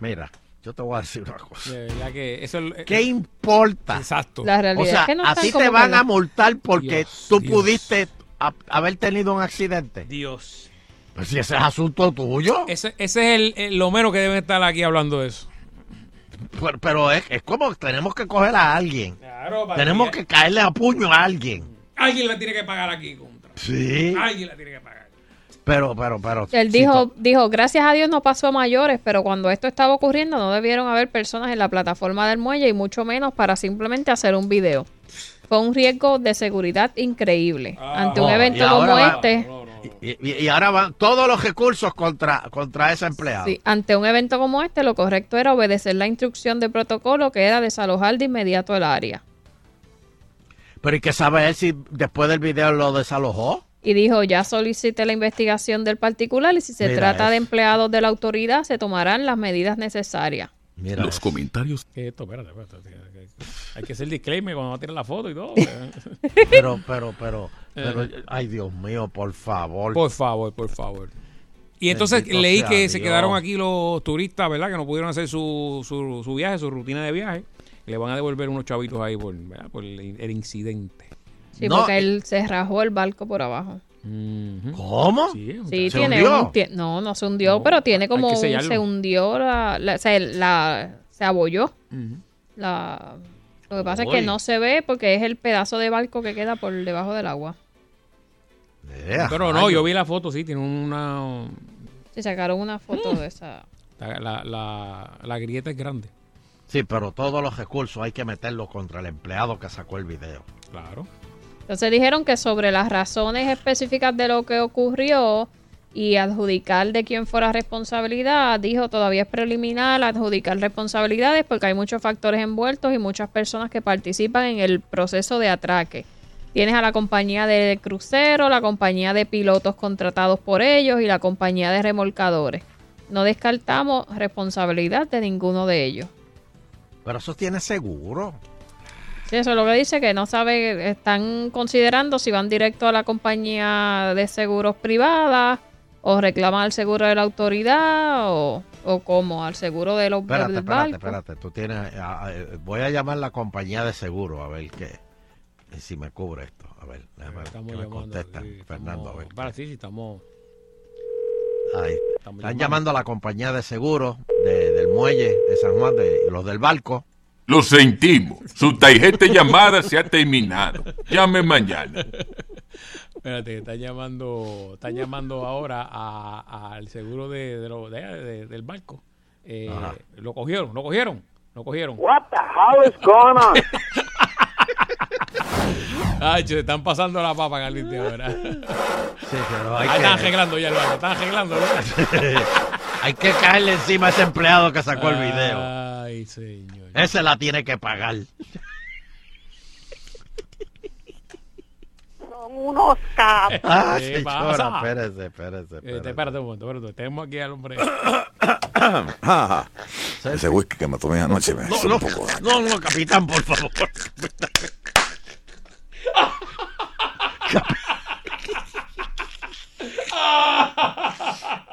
Mira, yo te voy a decir una cosa. De verdad que eso es- ¿Qué importa? Exacto. La realidad O sea, es que no a están ti como te van que a multar porque Dios, tú Dios. pudiste ha- haber tenido un accidente. Dios. Pues si ese es asunto tuyo. Ese, ese es el, el- lo menos que deben estar aquí hablando de eso. Pero, pero es, es como tenemos que coger a alguien. Claro, Tenemos que- que caerle a puño a alguien. Alguien la tiene que pagar aquí contra. Sí. Alguien la tiene que pagar. Pero, pero, pero. Él si dijo, dijo, gracias a Dios no pasó a mayores, pero cuando esto estaba ocurriendo no debieron haber personas en la plataforma del muelle y mucho menos para simplemente hacer un video. Fue un riesgo de seguridad increíble. Ante un evento como va- este, Y, y- y ahora van todos los recursos contra, contra ese empleado. sí, ante un evento como este, lo correcto era obedecer la instrucción de protocolo que era desalojar de inmediato el área. Pero hay que saber si después del video lo desalojó. Y dijo, ya solicité la investigación del particular y si se Mira trata de empleados de la autoridad se tomarán las medidas necesarias. Los comentarios. ¿Qué es esto? Espérate, espérate, espérate. Hay que hacer disclaimer cuando va a tirar la foto y todo. Pero, pero, pero, pero, Eh. ay Dios mío, por favor. Por favor, por favor. Y entonces Bendito leí que se quedaron aquí los turistas, ¿verdad? Que no pudieron hacer su, su, su viaje, su rutina de viaje. Le van a devolver unos chavitos ahí por, el, el incidente. Sí, No, porque él se rajó el barco por abajo. ¿Cómo? Sí, Sí, ¿Se tiene hundió? un no, no se hundió, pero tiene como un- se hundió la, la- se, la- se abolló. La, lo que pasa es que no se ve porque es el pedazo de barco que queda por debajo del agua. Pero no, yo vi la foto, sí, tiene una... Se sacaron una foto Mm. de esa. La, la, la, la grieta es grande. Sí, pero todos los recursos hay que meterlos contra el empleado que sacó el video. Claro. Entonces dijeron que sobre las razones específicas de lo que ocurrió y adjudicar de quién fuera responsabilidad, dijo todavía es preliminar adjudicar responsabilidades porque hay muchos factores envueltos y muchas personas que participan en el proceso de atraque. Tienes a la compañía de crucero, la compañía de pilotos contratados por ellos y la compañía de remolcadores. No descartamos responsabilidad de ninguno de ellos. Pero eso tiene seguro. Sí, eso es lo que dice, que no sabe, están considerando si van directo a la compañía de seguros privada o reclaman al seguro de la autoridad o, o cómo, al seguro de los Espérate, del espérate, barco. espérate. Tú tienes, a- a- voy a llamar a la compañía de seguro a ver qué, si me cubre esto. A ver, déjame ver Estamos qué me contestan. sí, Fernando, a estamos- ver. Para, sí, sí, estamos... Ahí. Están llamando. llamando a la compañía de seguro de- del muelle de San Juan, de los del barco. Lo sentimos. Su tarjeta llamada se ha terminado. Llame mañana. Espérate, están llamando, están llamando ahora a- al seguro de, de lo- de- de- del barco. Eh, lo cogieron, lo cogieron, lo cogieron. What the hell is going on? Ay, che, están pasando la papa, Carlito, ahora. Sí, pero hay Ahí están arreglando ya el barco, están arreglando. hay que caerle encima a ese empleado que sacó el video. Ay, señor. Ese la tiene que pagar. Son unos capos. Ah, ¿Qué señora, pasa? espérese, espérese, Eh, espérese. espérate un momento, espérate. Tenemos aquí al hombre. Ese whisky que me tomé anoche me No, no, un poco. no, no, capitán, por favor.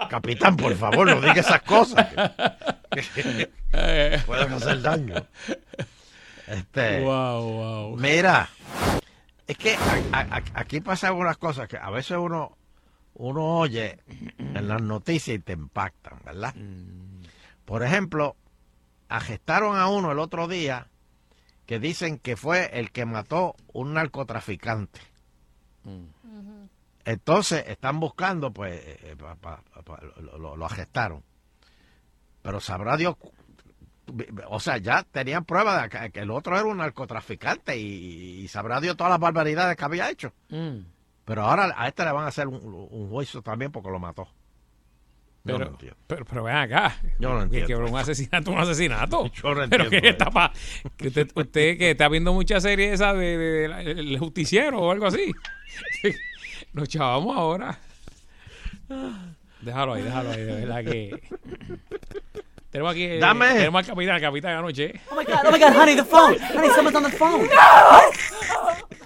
Capitán, por favor, no diga esas cosas. que- que pueden hacer daño. Este, Wow, wow. Mira, es que a- a- a- aquí pasan unas cosas que a veces uno, uno oye en las noticias y te impactan, ¿verdad? Por ejemplo, agestaron a uno el otro día que dicen que fue el que mató un narcotraficante. Entonces están buscando, pues, eh, pa- pa- pa- lo, lo- agestaron. Pero sabrá Dios, o sea, ya tenían prueba de que, que el otro era un narcotraficante y, y sabrá Dios todas las barbaridades que había hecho. Mm. Pero ahora a este le van a hacer un, un juicio también porque lo mató. Pero, no entiendo. pero, pero ven acá. Yo no Que- entiendo. Que un asesinato, un asesinato. Yo no Pero entiendo que eso. está pa- que usted, usted que está viendo muchas series esa de, de- de la- el justiciero o algo así. Nos chavamos ahora. Déjalo ahí, déjalo ahí, de verdad que. Tenemos aquí. eh, Dame. Tenemos al capitán, al capitán anoche. Oh my god, oh my god, honey, the phone. Honey, someone's on the phone. No,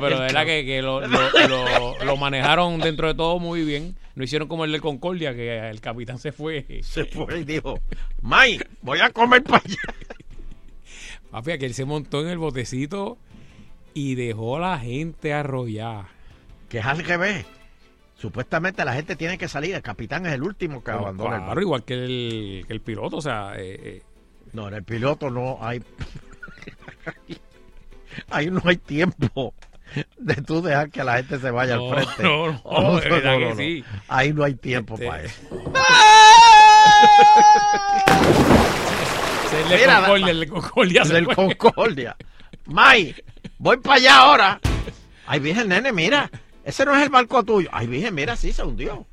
pero de verdad que, que lo, lo, lo- lo manejaron dentro de todo muy bien. No hicieron como el de Concordia, que el capitán se fue. Se fue y dijo, May, voy a comer para allá. Papi, que él se montó en el botecito y dejó a la gente arrollada. Que es al revés. Supuestamente la gente tiene que salir. El capitán es el último que abandona el Claro, barco. igual que el, que el piloto, o sea, eh, eh, No, en el piloto no hay. Ahí no hay tiempo de tú dejar que la gente se vaya No, al frente. no, no, que sí. Ahí no hay tiempo Este- para eso. el de Mira, Concordia, el Concordia. El se del. Concordia. May, voy para allá ahora. Ay, virgen, nene, mira. Ese no es el barco tuyo. Ay, virgen, mira, sí se hundió.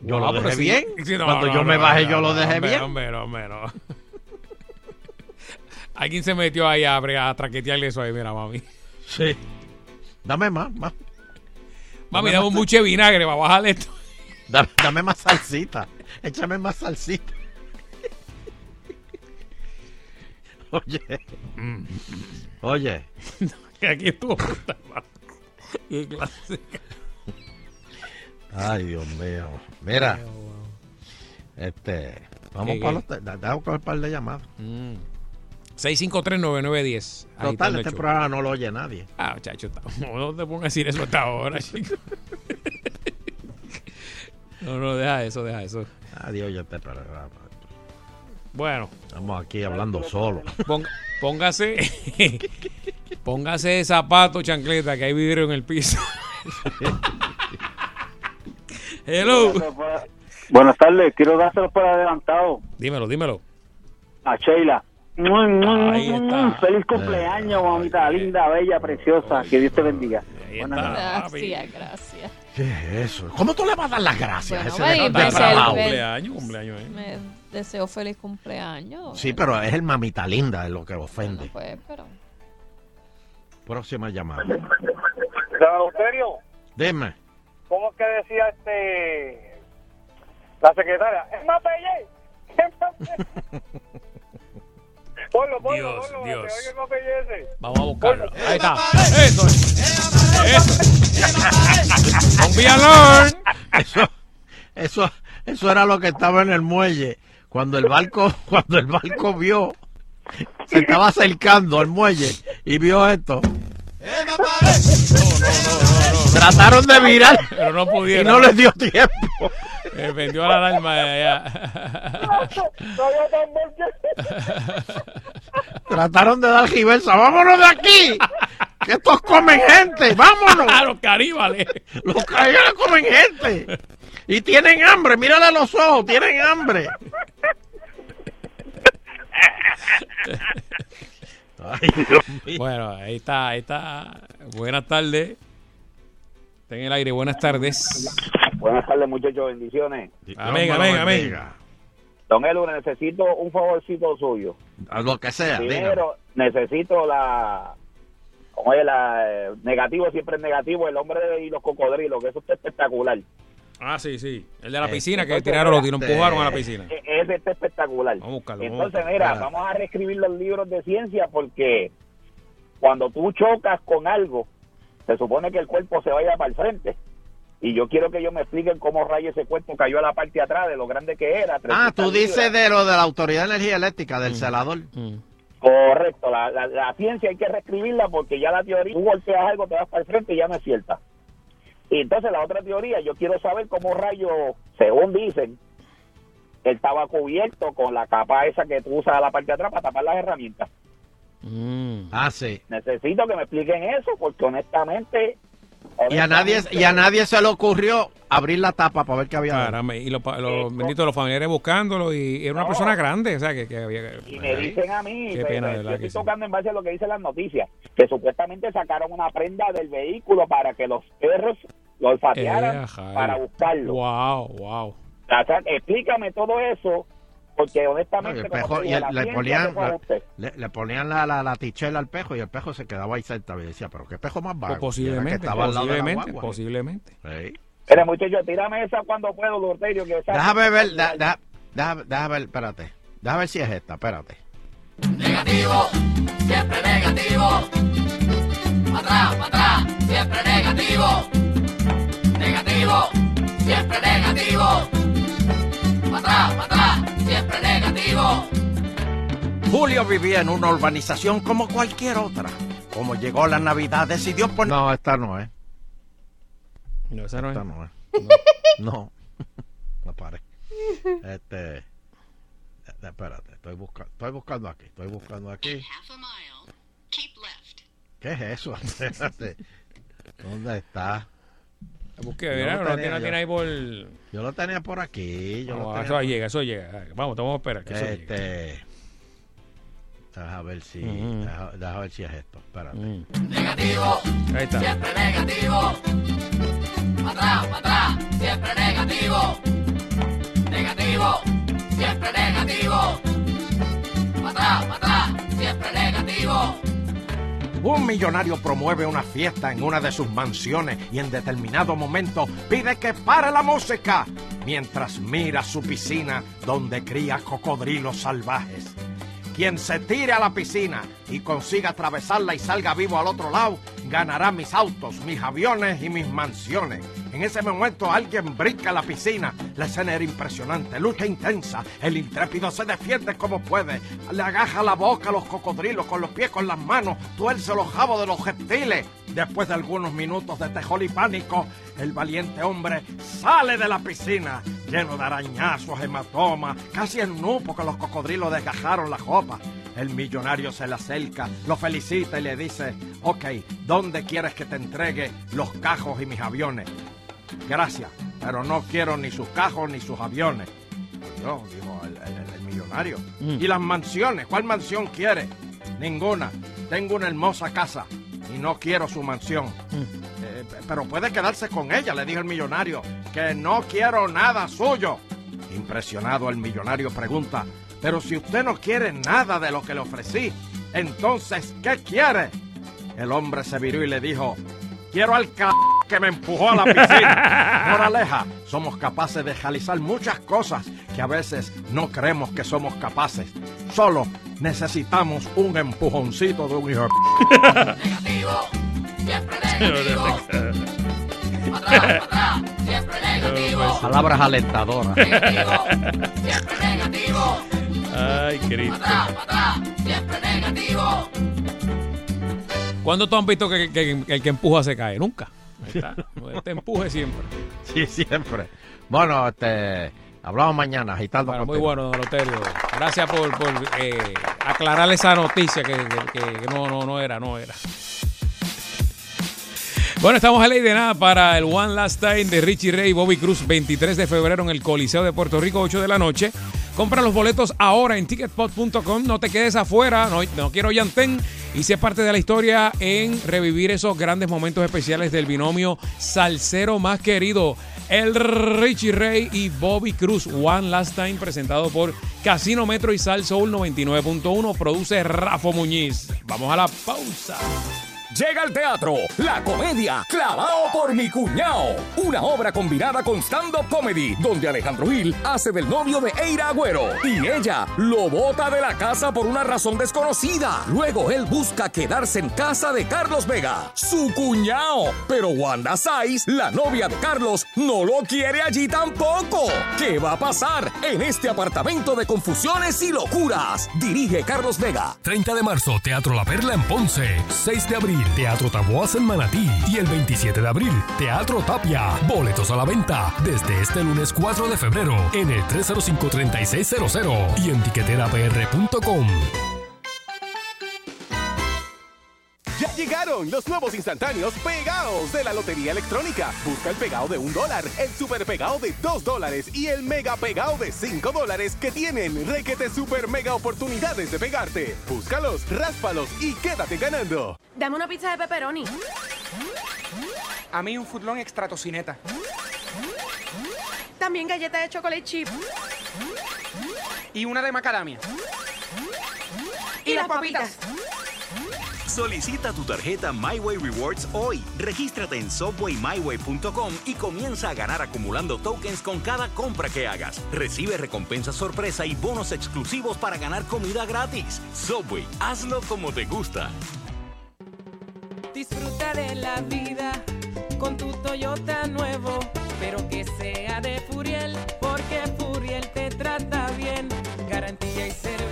Yo No, lo dejé sí. bien. Sí, no, Cuando no, yo me no, bajé, no, yo lo no, dejé bien. Hombre, hombre, no. Alguien se metió ahí a, a traquetearle eso ahí, mira, mami. Sí. Dame más, más. Mami, Dame dame un más- de vinagre para bajarle esto. Dame, dame más salsita. Échame más salsita. Oye. Oye. Que aquí estuvo. Qué clase. Ay, Dios mío. Mira. Este. Vamos ¿Qué, para los. Damos un par de llamadas. Mm. 6539910. Ahí está Total, este programa no lo oye nadie. Ah, muchacho, está- no te pongas a decir eso hasta ahora, chico. No, no, deja eso, deja eso. Adiós, ya este programa. Bueno. Estamos aquí hablando solo. Póngase. póngase zapato, chancleta, que hay vidrio en el piso. Hello. Buenas tardes, quiero dárselo por adelantado Dímelo, dímelo. a Sheila. Ahí está. Feliz cumpleaños, mamita linda, bella, preciosa. Que Dios te bendiga. Gracias, gracias. ¿Qué es eso? ¿Cómo tú le vas a dar las gracias Bueno, a ese trabajo? el- Cumpleaños, cumpleaños, ¿eh? Me deseo feliz cumpleaños. Sí, pero es el mamita linda, es lo que ofende. Pues, pero. Próxima llamada. Euterio, Dime. ¿cómo es que decía este la secretaria? Es más Ponlo, ponlo, Dios, ponlo, Dios. Vamos a buscarlo. Ahí está. Eso es. Eso. Eso, eso, eso era lo que estaba en el muelle. Cuando el barco, cuando el barco vio, se estaba acercando al muelle y vio esto. Trataron de virar Pero no y pudieron. no les dio tiempo. Eh, vendió la alarma de allá. Trataron de dar reversa. ¡Vámonos de aquí! ¡Que estos comen gente! ¡Vámonos! Ah, los caníbales. Los caníbales comen gente. Y tienen hambre. Mírale a los ojos. Tienen hambre. Ay, Dios mío. Bueno, ahí está, ahí está. Buenas tardes. Está en el aire, buenas tardes. Buenas tardes, muchachos, bendiciones. Amén, amén, amén. Don Elo, necesito un favorcito suyo. A lo que sea. dígame. Primero, necesito la. Como es la. eh, negativo siempre es negativo, el hombre y los cocodrilos, que eso está espectacular. Ah, sí, sí. El de la Eh, piscina que entonces, tiraron, lo tiraron, empujaron a la piscina. E- Ese está espectacular. Vamos a buscarlo. vamos a Entonces, mira, vamos a reescribir los libros de ciencia porque cuando tú chocas con algo, se supone que el cuerpo se vaya para el frente. Y yo quiero que ellos me expliquen cómo rayo ese cuerpo cayó a la parte de atrás de lo grande que era. Ah, 300 tú dices libras. de lo de la Autoridad de Energía Eléctrica, Mm. del celador. Correcto, la, la, la ciencia hay que reescribirla porque ya la teoría, tú golpeas algo, te vas para el frente y ya no es cierta. Y entonces la otra teoría, yo quiero saber cómo rayo, según dicen, él estaba cubierto con la capa esa que tú usas a la parte de atrás para tapar las herramientas. Ah, sí. Necesito que me expliquen eso porque honestamente... Y a nadie, y a nadie se le ocurrió abrir la tapa para ver qué había. Caramba, y los, pa- los benditos los familiares buscándolo y era una persona grande, o sea, que, que había... Y me dicen a mí, Qué pena, yo estoy sí. tocando en base a lo que dicen las noticias, que supuestamente sacaron una prenda del vehículo para que los perros lo olfatearan Eh, para buscarlo. Wow, wow. O sea, explícame todo eso, porque honestamente, el como pejo- te y digo, el- la le ponían, se fue a le, ponían la, la, la tichela al pejo y el pejo se quedaba ahí sentado y decía, pero qué pejo más. Pues que posiblemente, la posiblemente, guagua. posiblemente. Sí. Muchacho, tírame esa cuando puedo, Loterio. Que Déjame ver, da- da- déjame, déjame ver, espérate. Déjame ver si es esta, espérate. Negativo, siempre negativo. Atrás, atrás, siempre negativo. Negativo, siempre negativo. Atrás, atrás, siempre negativo. Julio vivía en una urbanización como cualquier otra. Como llegó la Navidad, decidió poner... No, esta no es. No, esa no esta es. no es. No. No, no pare. Este... eh, Espérate, estoy, busca- estoy buscando aquí, estoy buscando aquí. ¿Qué es eso? Espérate. ¿Dónde está? Busque, Yo mira, lo no tenía, tiene, yo- tiene ahí por... Yo lo tenía por aquí. Yo No, lo tenía eso por- llega, eso llega. Vamos, vamos a esperar que eso. Este... Deja ver si... Ujú. deja, deja ver si es esto. Espérate. Negativo, Ahí está. siempre negativo. Pa' atrás, atrás, siempre negativo. Negativo, siempre negativo. Pa' atrás, atrás, siempre negativo. Un millonario promueve una fiesta en una de sus mansiones y en determinado momento pide que pare la música mientras mira su piscina donde cría cocodrilos salvajes. Quien se tire a la piscina y consiga atravesarla y salga vivo al otro lado, ganará mis autos, mis aviones y mis mansiones. En ese momento alguien brinca la piscina. La escena era impresionante, lucha intensa. El intrépido se defiende como puede. Le agaja la boca a los cocodrilos con los pies con las manos, tuerce los jabos de los reptiles. Después de algunos minutos de tejol y pánico, el valiente hombre sale de la piscina, lleno de arañazos, hematomas, casi en nu porque los cocodrilos desgajaron la copa. El millonario se le acerca, lo felicita y le dice, ok, ¿dónde quieres que te entregue los cajos y mis aviones? Gracias, pero no quiero ni sus cajos ni sus aviones. Yo, dijo el, el- el millonario. ¿Y las mansiones? ¿Cuál mansión quiere? Ninguna. Tengo una hermosa casa y no quiero su mansión. Eh, p- pero puede quedarse con ella, le dijo el millonario, que no quiero nada suyo. Impresionado el millonario pregunta, pero si usted no quiere nada de lo que le ofrecí, entonces, ¿qué quiere? El hombre se viró y le dijo, quiero al c que me empujó a la piscina. Moraleja, somos capaces de realizar muchas cosas que a veces no creemos que somos capaces. Solo necesitamos un empujoncito de un hijo. Negativo, siempre negativo. Atrás, atrás, siempre negativo. Palabras alentadoras. Negativo, siempre negativo. Ay, Cristo. Atrás, atrás, siempre negativo. ¿Cuándo tú has visto que, que- que el que empuja se cae? Nunca. Ahí está. Este empuje siempre. Sí, siempre. Bueno, este, hablamos mañana, agitando Bueno, muy bueno, don Loterio. Gracias por, por, eh, aclarar esa noticia que, que- que no, no, no era, no era. Bueno, estamos a ley de nada para el One Last Time de Richie Ray y Bobby Cruz, 23 de febrero en el Coliseo de Puerto Rico, 8 de la noche. Compra los boletos ahora en ticketpot.com. No te quedes afuera, no, no quiero llantén. Y sé parte de la historia en revivir esos grandes momentos especiales del binomio salsero más querido, el Richie Ray y Bobby Cruz. One Last Time, presentado por Casino Metro y Sal Soul 99.1. Produce Rafa Muñiz. Vamos a la pausa. Llega al teatro la comedia Clavado por mi cuñao, una obra combinada con stand-up comedy, donde Alejandro Gil hace del novio de Eira Agüero y ella lo bota de la casa por una razón desconocida. Luego él busca quedarse en casa de Carlos Vega, su cuñao, pero Wanda Saiz, la novia de Carlos, no lo quiere allí tampoco. ¿Qué va a pasar en este apartamento de confusiones y locuras? Dirige Carlos Vega. 30 de marzo, Teatro La Perla en Ponce. 6 de abril, Teatro Taboas en Manatí. Y el 27 de abril, Teatro Tapia. Boletos a la venta desde este lunes 4 de febrero en el 305-3600 y en tiqueterapr.com. llegaron los nuevos instantáneos pegados de la Lotería Electrónica. Busca el pegado de un dólar, el super pegado de dos dólares y el mega pegado de cinco dólares que tienen requete super mega oportunidades de pegarte. Búscalos, ráspalos y quédate ganando. Dame una pizza de pepperoni. A mí un footlong extra tocineta. También galleta de chocolate chip. Y una de macadamia. Y las papitas. Solicita tu tarjeta MyWay Rewards hoy. Regístrate en subwaymyway.com y comienza a ganar acumulando tokens con cada compra que hagas. Recibe recompensas sorpresa y bonos exclusivos para ganar comida gratis. Subway, hazlo como te gusta. Disfruta de la vida con tu Toyota nuevo, pero que sea de Furiel, porque Furiel te trata bien. Garantía y servicio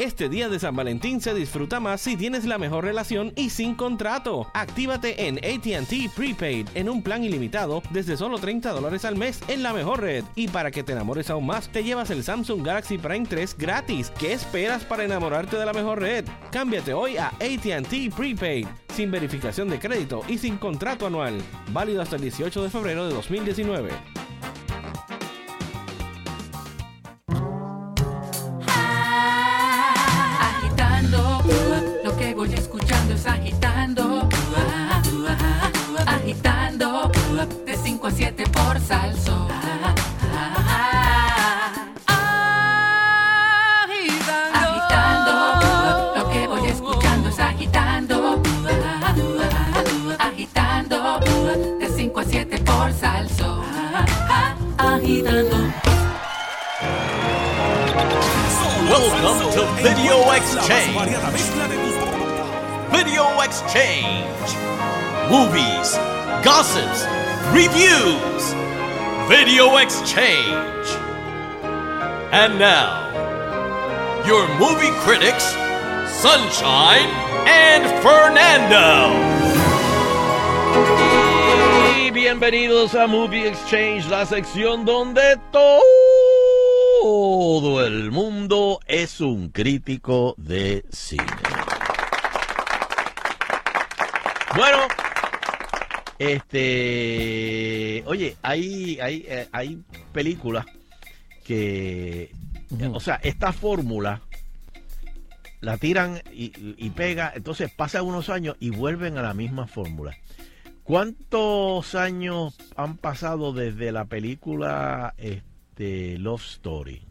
Este día de San Valentín se disfruta más si tienes la mejor relación y sin contrato. Actívate en ATT Prepaid en un plan ilimitado desde solo 30 dólares al mes en la mejor red. Y para que te enamores aún más, te llevas el Samsung Galaxy Prime 3 gratis. ¿Qué esperas para enamorarte de la mejor red? Cámbiate hoy a ATT Prepaid sin verificación de crédito y sin contrato anual. Válido hasta el 18 de febrero de 2019. 5 a 7 por salso. Agitando. Lo que voy escuchando es agitando. Agitando. De 5 a 7 por salso. Agitando. Welcome to Video Exchange. Video Exchange. Movies, gossips, reviews. Video Exchange. And now, your movie critics, Sunshine and Fernando. Bienvenidos a Movie Exchange, la sección donde todo el mundo es un crítico de cine. Bueno, este, oye, hay, hay, eh, hay películas que, o sea, esta fórmula la tiran y, y pega, entonces pasan unos años y vuelven a la misma fórmula. ¿Cuántos años han pasado desde la película este, Love Story?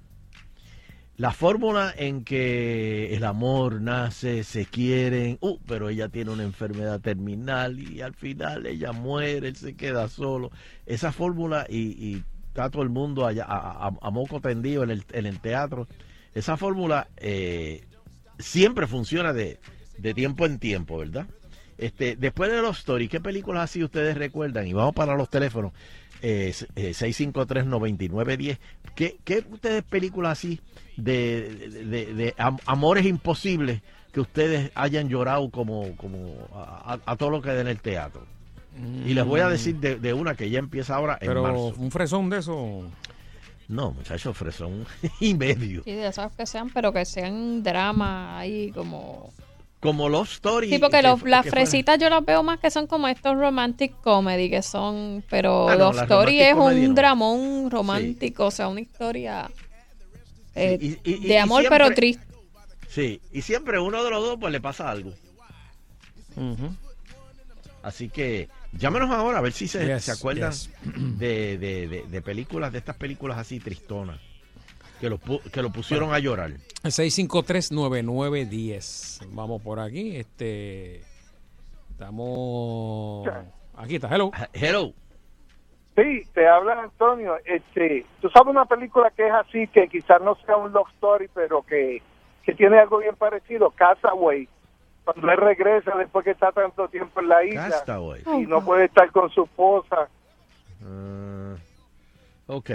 La fórmula en que el amor nace, se quieren, uh, pero ella tiene una enfermedad terminal y al final ella muere, él se queda solo. Esa fórmula y, y está todo el mundo allá a, a- a moco tendido en el, en el teatro. Esa fórmula eh, siempre funciona de, de tiempo en tiempo, ¿verdad? Este, después de los stories, ¿qué películas así ustedes recuerdan? Y vamos para los teléfonos. Eh, eh, 653-9910. ¿Qué, ¿Qué ustedes películas así de, de- de- de am- amores imposibles que ustedes hayan llorado como, como a, a- a todo lo que da en el teatro? Y les voy a decir de, de una que ya empieza ahora en Pero marzo. un fresón de eso. No, muchachos, fresón y medio. Sí, de esos que sean, pero que sean drama ahí como... Como Love Story. Sí, porque que- los- las fuera- fresitas yo las veo más que son como estos romantic comedy que son, pero Ah, no, Love Story es un no. dramón romántico, o sea, una historia eh, Sí, y- y- y- de y amor siempre- pero triste. Sí, y siempre uno de los dos pues le pasa algo. Así que llámenos ahora a ver si se, Yes, se acuerdan yes. de, de- de- de películas, de estas películas así tristonas, que lo, que lo pusieron a llorar. El 653-9910. Vamos por aquí. Este. Estamos. Aquí está, hello. Hello. Sí, te habla Antonio. Este, tú sabes una película que es así, que quizás no sea un love story, pero que, que tiene algo bien parecido, Castaway. Cuando él regresa después que está tanto tiempo en la isla Castaway. y no puede estar con su esposa. Ah, ok.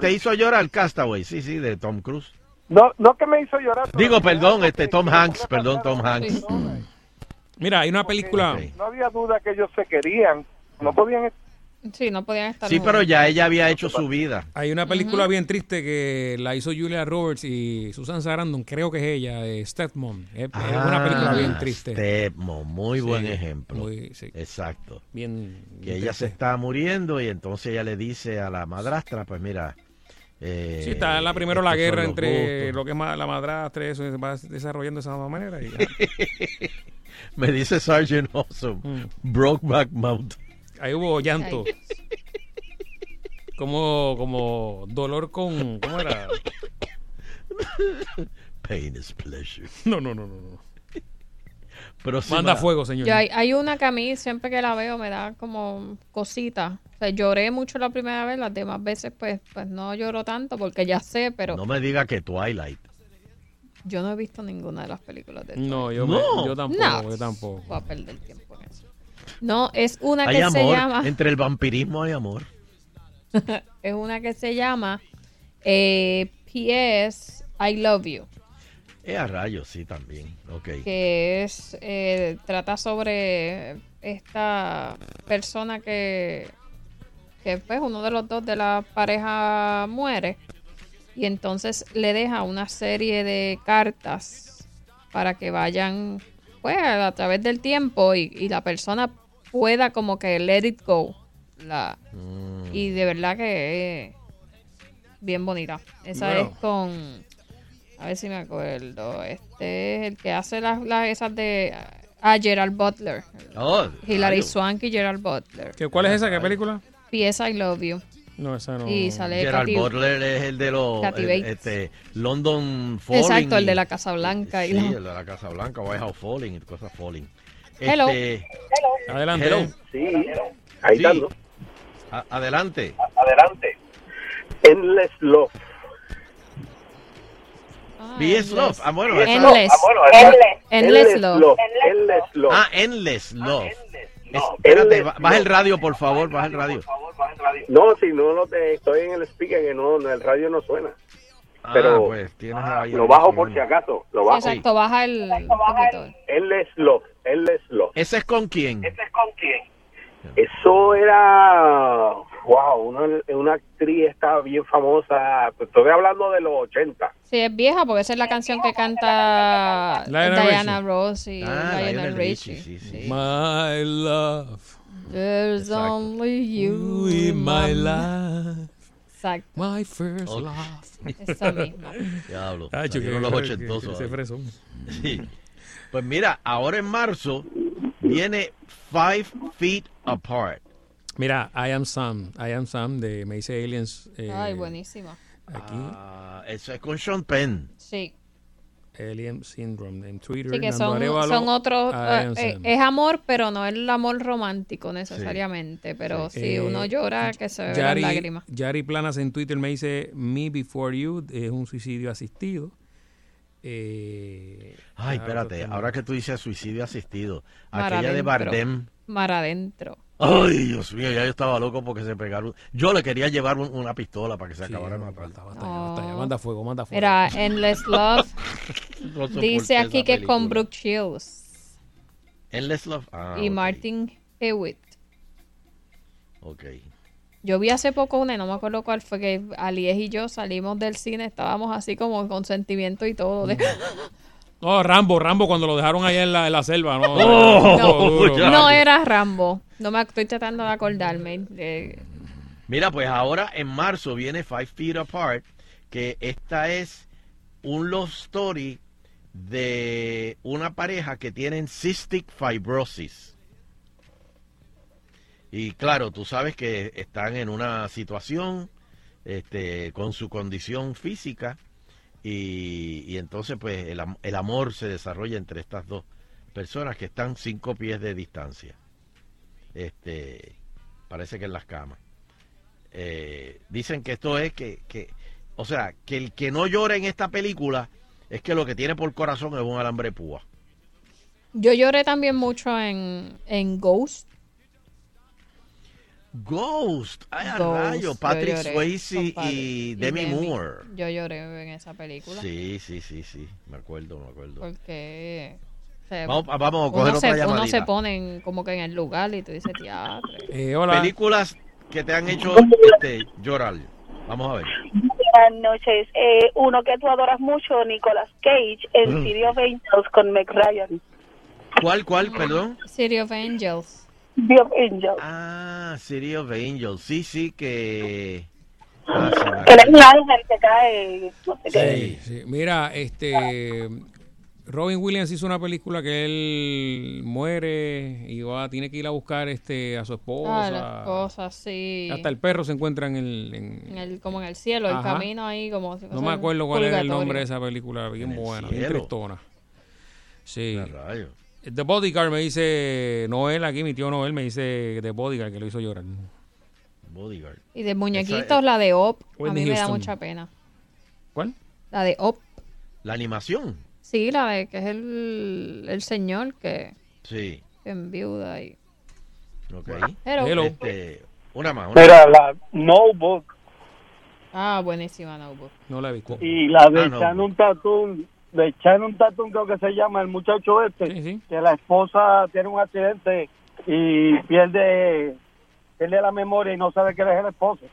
Te, hizo llorar Castaway, sí, sí, de Tom Cruise. No, no que me hizo llorar. Digo, perdón, este Tom Hanks, perdón, Tom Hanks. Mira, hay una película. No había duda que ellos se querían. No podían Sí, no podían estar Sí, pero ya ella había hecho su vida. Hay una película bien triste que la hizo Julia Roberts y Susan Sarandon, creo que es ella, de Stepmom. Es, es una película bien triste. Ah, Stepmom, muy Sí, buen ejemplo. muy- sí. Exacto. Bien, Que bien ella se está muriendo y entonces ella le dice a la madrastra, pues mira... eh, Sí, está en la primero la guerra entre gustos. lo que es la madrastra, eso se va desarrollando de esa manera. Y, Me dice Sergeant Awesome, Mm. Brokeback Mountain. Ahí hubo llanto. Como, como dolor con. ¿Cómo era? Pain is pleasure. No, no, no, no. no. Sí, Manda ma- fuego, señor. Hay, hay una que a mí siempre que la veo me da como cosita. O sea, lloré mucho la primera vez, las demás veces pues, pues no lloro tanto porque ya sé, pero No me diga que Twilight. yo no he visto ninguna de las películas de No, yo, No. me- yo tampoco, No. yo tampoco. Voy a perder tiempo en eso. No, es una Hay que se llama Entre el vampirismo hay amor. es una que se llama eh, PS I Love You. Es a rayos, sí, también. Ok. que es eh, trata sobre esta persona que que pues uno de los dos de la pareja muere y entonces le deja una serie de cartas para que vayan pues a través del tiempo y, y la persona pueda como que let it go la y de verdad que es bien bonita esa Bueno. es con a ver si me acuerdo. Este es el que hace las, las esas de. Ah, Gerald Butler. Oh, Hilary rayos. Swank y Gerald Butler. ¿Qué, ¿Cuál es esa? ¿Qué película? P.S. I Love You. No, esa no. Y sale Gerald Butler es el de los el- este, London Falling. Exacto, el y- de la Casa Blanca. Sí, y la- el de la Casa Blanca, White House Falling y cosas Falling. Hello. Este, Adelante. hello. Sí, ahí Sí. está, ¿no? A- adelante. Adelante. Endless Love. BS Love. Ah, Endless. Ah, bueno, Endless. Endless Love. Endless Love. Ah, Endless Love. Es- espérate, ba- baja el radio, por favor, baja el radio. No, si no lo te, estoy en el speaker que no, no, el radio no suena. Ah, Pero pues tienes ahí lo el bajo por si acaso, lo Sí, bajo. exacto, baja el. un poquito. Endless Love, Endless Love. ¿Ese es con quién? es con quién? Eso era, wow, una, una actriz estaba bien famosa. Estoy hablando de los 80. Sí, es vieja porque esa es la canción que canta Diana Richie. Ross y Ah, Lionel Richie. Richie, sí, sí. My love. There's Exacto. only you in my life. Exacto. My first Ok. love. Esa misma. Diablo. Ah, yo que- los ochentosos. que- que fresón. Sí. Pues mira, ahora en marzo viene Five Feet Apart. Mira, I Am Sam. I Am Sam de Macy Aliens. eh, Ay, buenísima. Aquí. Ah, eso es con Sean Penn. Sí. Alien Syndrome en Twitter. Sí, que son, son otros. Eh, eh, es amor, pero no es el amor romántico necesariamente. Pero sí, Eh, uno llora que se ve las lágrimas. Yari Planas en Twitter me dice Me Before You es un suicidio asistido. Eh, Ay, espérate, ahora que tú dices suicidio asistido, Mar aquella de adentro. Bardem. Mar adentro. Ay, Dios mío, ya yo estaba loco porque se pegaron. Yo le quería llevar un- una pistola para que se Sí, acabara de matar. basta, basta, ya, basta ya. Manda fuego, manda fuego. Mira, Endless Love. No dice aquí que es con. Brooke Shields Endless Love. Ah, y Martin Hewitt. Ok. Yo vi hace poco una, y no me acuerdo cuál fue, que Alies y yo salimos del cine, estábamos así como con sentimiento y todo. de- No, Rambo, Rambo cuando lo dejaron allá en la, en la selva. No, Oh, no. No era Rambo. No me estoy tratando de acordarme. Eh, Mira, pues ahora en marzo viene Five Feet Apart, que esta es un love story de una pareja que tienen cystic fibrosis. Y claro, tú sabes que están en una situación este, con su condición física y, y entonces pues el, el amor se desarrolla entre estas dos personas que están cinco pies de distancia. Este, parece que en las camas. Eh, dicen que esto es que, que, o sea, que el que no llora en esta película es que lo que tiene por corazón es un alambre púa. Yo lloré también mucho en, en Ghost. Ghost, ay, a Ghost, rayo, yo Patrick lloré, Swayze y Demi Moore. Yo lloré en esa película. Sí, sí, sí, sí, me acuerdo, me acuerdo. Porque. o sea, Vamos- vamos a uno coger se, otra Uno llamadita. se pone en- como que en el lugar y tú dices teatro. Eh, hola. Películas que te han hecho este, llorar. Vamos a ver. Buenas noches. Eh, uno que tú adoras mucho, Nicolas Cage, en Mm. City of Angels con Meg Ryan. ¿Cuál, cuál, perdón? City of Angels. City of Angels. Ah, City of Angels. Sí, sí, que... Ah, Que acuerdo. un ángel que cae. No sé qué. Sí, sí. Mira, este Robin Williams hizo una película que él muere y va, tiene que ir a buscar este a su esposa. Ah, las cosas, sí. Hasta el perro se encuentra en el. en- En el, como en el cielo, el Ajá. camino ahí, como si no me acuerdo cuál era el nombre de esa película, bien En el buena, bien tristona. Sí. The Bodyguard me dice Noel aquí, mi tío Noel me dice The Bodyguard que lo hizo llorar. Bodyguard. Y de muñequitos, Esa la de Op, a mí me da mucha pena. ¿Cuál? La de Op, La animación. sí, la de que es el, el señor que Sí. que enviuda y... Ok. Hello. Este, una más. Una Mira, más. la Notebook Ah, buenísima Notebook. No la he visto. y la de Ah, no. Shannon Tatum, de Shannon Tatum creo que se llama el muchacho este, que la esposa tiene un accidente y pierde, pierde la memoria y no sabe que él es el esposo.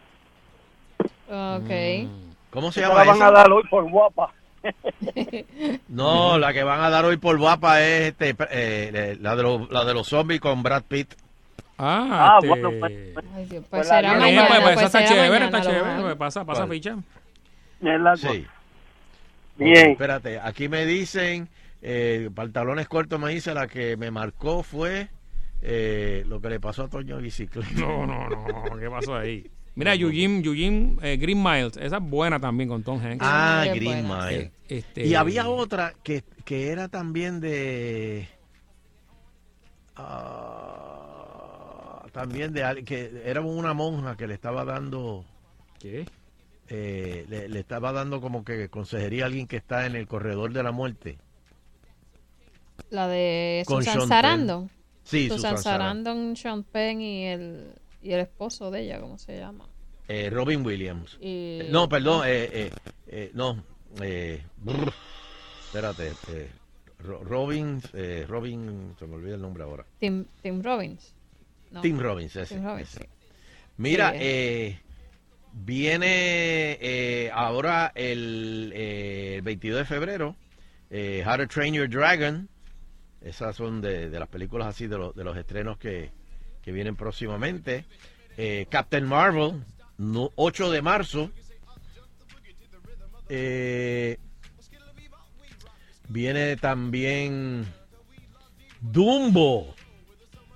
Ok. Mm. ¿Cómo se Esa llama la van esa? a dar hoy por guapa. No, la que van a dar hoy por guapa es este, eh, la, de los, la de los zombies con Brad Pitt. Ah, Ah, este... bueno, pues, Ay, Dios, Pues pues será Bien, mañana, pues, pues, pues esa está chévere, mañana, está chévere. Me pasa, pasa ¿Cuál? ficha. Sí. Bien. Espérate, aquí me dicen, eh, pantalones cortos me dice, la que me marcó fue eh, lo que le pasó a Toño Bicicleta. No, no, no, ¿qué pasó ahí? Mira, Eugene, Eugene eh, Green Miles, esa es buena también con Tom Hanks. Ah, Qué Green buena. Mile. Eh, este- Y había otra que, que era también de... ah, también de al- que era una monja que le estaba dando ¿Qué? Eh, le, le estaba dando como que consejería a alguien que está en el corredor de la muerte. La de Con Susan Sean Sarandon. Sí, Susan Susan Sarandon. Sean Penn y el, y el esposo de ella, ¿cómo se llama? Eh, Robin Williams. Y- Eh, No, perdón, eh, eh, eh, no. eh, brr, espérate. eh, Ro- Robin, Robin, se me olvida el nombre ahora. Tim, Tim Robbins. No. Tim Robbins, ese. Tim Robbins, ese. sí. Mira, eh, viene eh, ahora el eh, 22 de febrero, eh, How to Train Your Dragon. Esas son de, de las películas así, de, los de los estrenos que, que vienen próximamente. Eh, Captain Marvel, no- 8 de marzo. Eh, viene también Dumbo.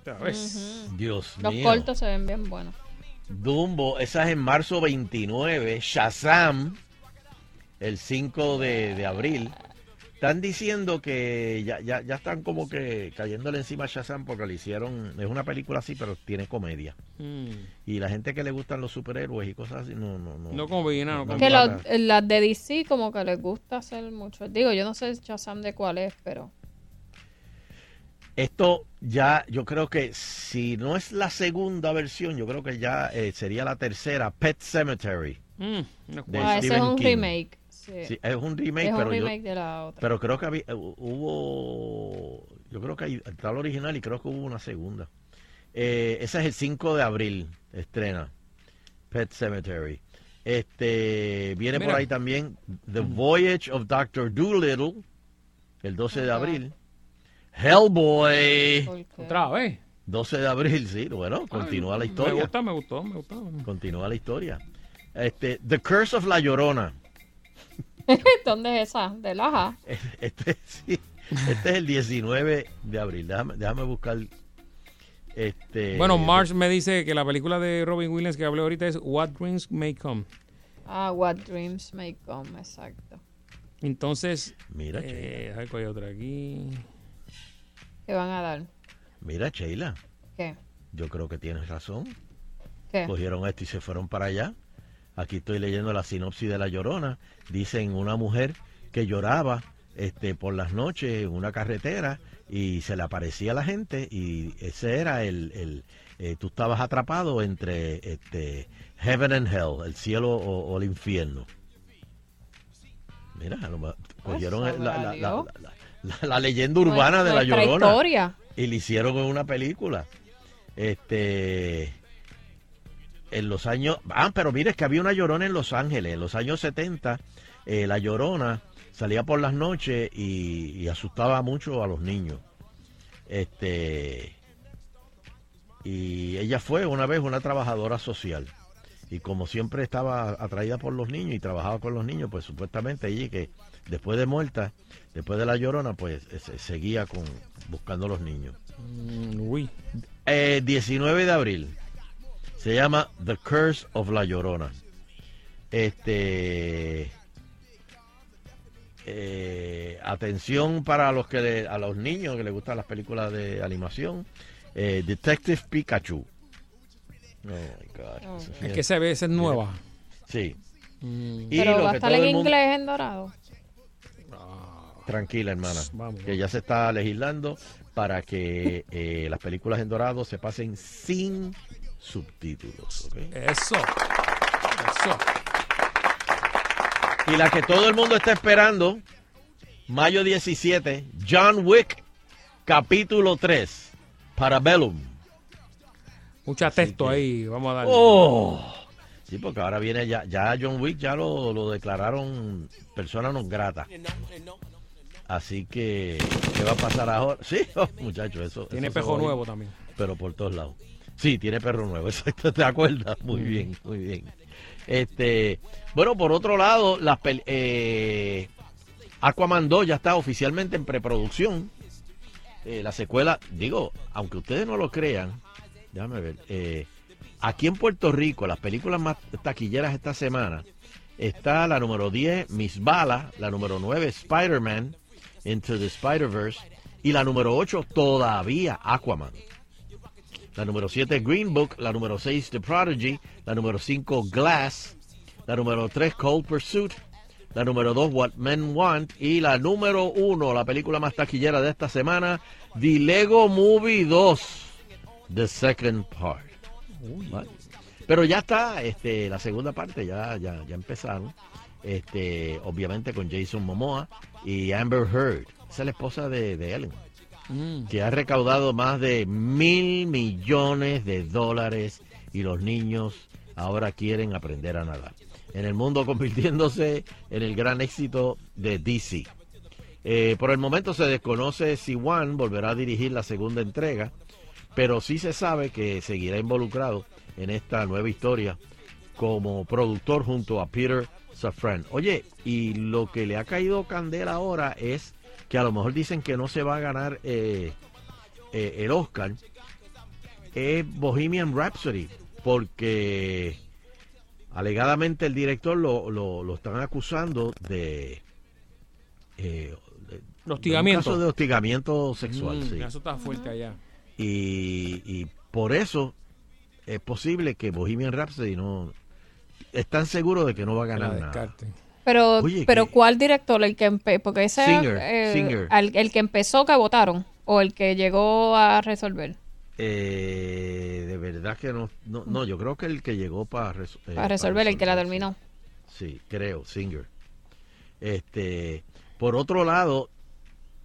¿Sabes? Dios Los mío. cortos se ven bien buenos. Dumbo, esa es en marzo 29. Shazam, el 5 de, de abril. Están diciendo que ya, ya, ya están como que cayéndole encima a Shazam porque le hicieron. Es una película así, pero tiene comedia. Mm. Y la gente que le gustan los superhéroes y cosas así, no, no, no. No combina, no no Que combina. los- las de DC como que les gusta hacer mucho. Digo, yo no sé Shazam de cuál es, pero... Esto ya, yo creo que si no es la segunda versión, yo creo que ya eh, sería la tercera, Pet Cemetery. Mm, no de Ah, ese es un King. remake. Sí. Sí, es un remake, Es un pero yo- remake de la otra. Pero creo que había, hubo, yo creo que hay, está el original y creo que hubo una segunda. Eh, ese es el 5 de abril, estrena, Pet Cemetery. Este, viene por ahí también The Voyage of Dr. Doolittle, el 12 de abril. Hellboy. Otra vez. 12 de abril, sí, bueno, continúa la historia. Me gusta, me gustó, me gustó. Continúa la historia. Este, The Curse of La Llorona. ¿Dónde es esa? ¿De Laja? Este, sí, este es el 19 de abril. Déjame, déjame buscar. Este, Bueno, Marsh me dice que la película de Robin Williams que hablé ahorita es What Dreams May Come. Ah, What Dreams May Come, exacto. Entonces, Mira, eh, a ver cuál hay otra aquí. ¿Qué van a dar? Mira, Sheila, ¿Qué? yo creo que tienes razón. ¿Qué? Cogieron esto y se fueron para allá. Aquí estoy leyendo la sinopsis de La Llorona. Dicen una mujer que lloraba este, por las noches en una carretera y se le aparecía a la gente y ese era el, el eh, tú estabas atrapado entre este, heaven and hell, el cielo o, o el infierno. Mira, cogieron la, la- la- la- leyenda urbana de la Llorona historia. y le hicieron en una película. Este en los años, ah, pero mire es que había una Llorona en Los Ángeles, en los años 70, eh, la Llorona salía por las noches y, y asustaba mucho a los niños. Este y ella fue una vez una trabajadora social y como siempre estaba atraída por los niños y trabajaba con los niños, pues supuestamente ella que después de muerta, después de la llorona, pues eh, se- seguía con buscando a los niños. uy. Eh, 19 de abril se llama The Curse of la Llorona. Este eh, atención para los que le- a los niños que les gustan las películas de animación. Eh, Detective Pikachu. Oh my God. Es que se ve, esa es nueva. Sí. Mm. Y Pero lo va a que estar en mundo- inglés en dorado. Tranquila, hermana. Vamos, que ya se está legislando para que eh, las películas en dorado se pasen sin subtítulos. Eso. Eso. Y la que todo el mundo está esperando, mayo 17, John Wick, capítulo 3, Parabellum. Mucha texto ahí, vamos a darle. ¡Oh! Sí, porque ahora viene ya, ya John Wick ya lo, lo declararon persona non grata. Así que, ¿qué va a pasar ahora? Sí, oh, muchachos, eso. Tiene eso pejo nuevo también. Pero por todos lados. Sí, tiene perro nuevo, exacto, ¿te acuerdas? Muy Mm. bien, muy bien. Este, bueno, por otro lado, las eh, Aquaman 2 ya está oficialmente en preproducción. Eh, la secuela, digo, aunque ustedes no lo crean, déjame ver, eh, aquí en Puerto Rico, las películas más taquilleras esta semana, está la número 10, Miss Bala, la número 9, Spider-Man, Into the Spider-Verse, y la número 8, todavía Aquaman. La número 7, Green Book. La número 6, The Prodigy. La número 5, Glass. La número 3, Cold Pursuit. La número 2, What Men Want. Y la número 1, la película más taquillera de esta semana, The Lego Movie 2. The Second Part. Pero ya está este, la segunda parte, ya, ya, ya empezaron. Este, obviamente con Jason Momoa y Amber Heard. Esa es la esposa de, de Ellen Mm. que ha recaudado más de mil millones de dólares y los niños ahora quieren aprender a nadar. En el mundo convirtiéndose en el gran éxito de DC. Eh, por el momento se desconoce si Wan volverá a dirigir la segunda entrega, pero sí se sabe que seguirá involucrado en esta nueva historia como productor junto a Peter Safran. Oye, y lo que le ha caído candela ahora es que a lo mejor dicen que no se va a ganar eh, eh, el Oscar, es Bohemian Rhapsody, porque alegadamente el director lo, lo, lo están acusando de, eh, de- de Hostigamiento. un caso de hostigamiento sexual. Mm, sí. Eso está fuerte allá. y, y por eso es posible que Bohemian Rhapsody no están seguros de que no va a ganar nada. Pero, Oye, pero ¿cuál director? El que empe porque ese Singer, eh, Singer. al- el que empezó que votaron o el que llegó a resolver. Eh, de verdad que no, no, no, yo creo que el que llegó para, res- eh, Para resolver el que la resolver, terminó. Sí, creo, Singer. Este, por otro lado,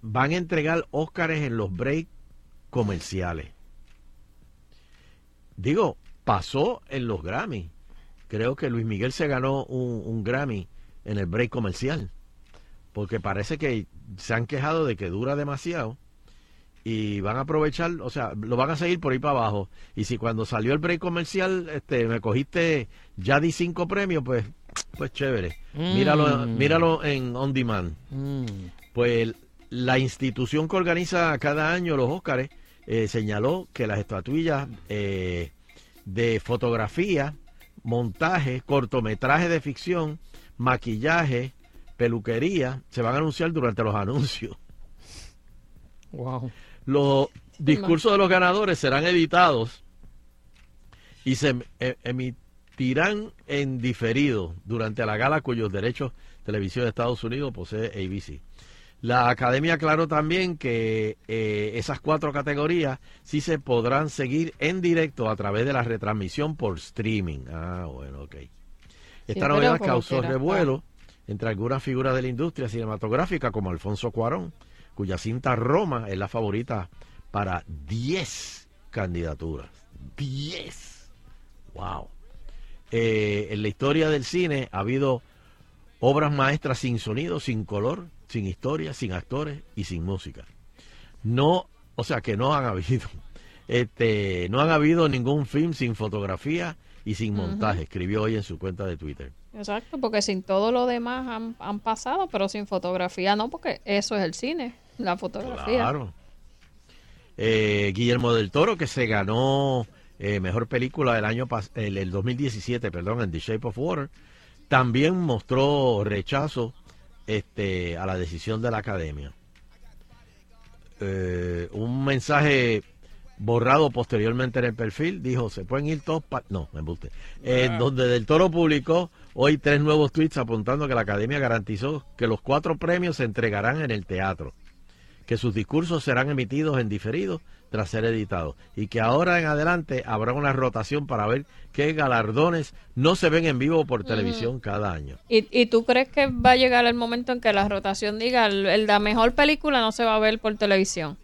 van a entregar Óscares en los breaks comerciales. Digo, pasó en los Grammy. Creo que Luis Miguel se ganó un, un Grammy en el break comercial. Porque parece que se han quejado de que dura demasiado y van a aprovechar, o sea, lo van a seguir por ahí para abajo. Y si cuando salió el break comercial, este, me cogiste, ya di cinco premios, pues, pues chévere. Mm. Míralo, míralo en On Demand. Mm. Pues la institución que organiza cada año los Óscares eh, señaló que las estatuillas eh, de fotografía, montaje, cortometraje de ficción, maquillaje, peluquería, se van a anunciar durante los anuncios. Wow. Los discursos de los ganadores serán editados y se em- e- emitirán en diferido durante la gala cuyos derechos televisión de Estados Unidos posee ABC. La academia aclaró también que eh, esas cuatro categorías sí se podrán seguir en directo a través de la retransmisión por streaming. Ah, bueno, ok. Esta pero novedad causó revuelo entre algunas figuras de la industria cinematográfica como Alfonso Cuarón, cuya cinta Roma es la favorita para 10 candidaturas. 10. Wow. Eh, en la historia del cine ha habido obras maestras sin sonido, sin color, sin historia, sin actores y sin música. No, o sea que no han habido, este, no han habido ningún film sin fotografía y sin montaje, escribió hoy en su cuenta de Twitter. Exacto, porque sin todo lo demás han, han pasado, pero sin fotografía no, porque eso es el cine, la fotografía. Claro. Eh, Guillermo del Toro, que se ganó eh, mejor película del año el, el 2017, perdón, en The Shape of Water, también mostró rechazo este, a la decisión de la academia. Eh, un mensaje borrado posteriormente en el perfil dijo: Se pueden ir todos. pa-". No, me embuste. Eh, Ah. Donde Del Toro publicó hoy tres nuevos tweets apuntando que la academia garantizó que los cuatro premios se entregarán en el teatro que sus discursos serán emitidos en diferido tras ser editados y que ahora en adelante habrá una rotación para ver qué galardones no se ven en vivo por televisión cada año. ¿Y, ¿Y tú crees que va a llegar el momento en que la rotación diga, el, el- la mejor película no se va a ver por televisión?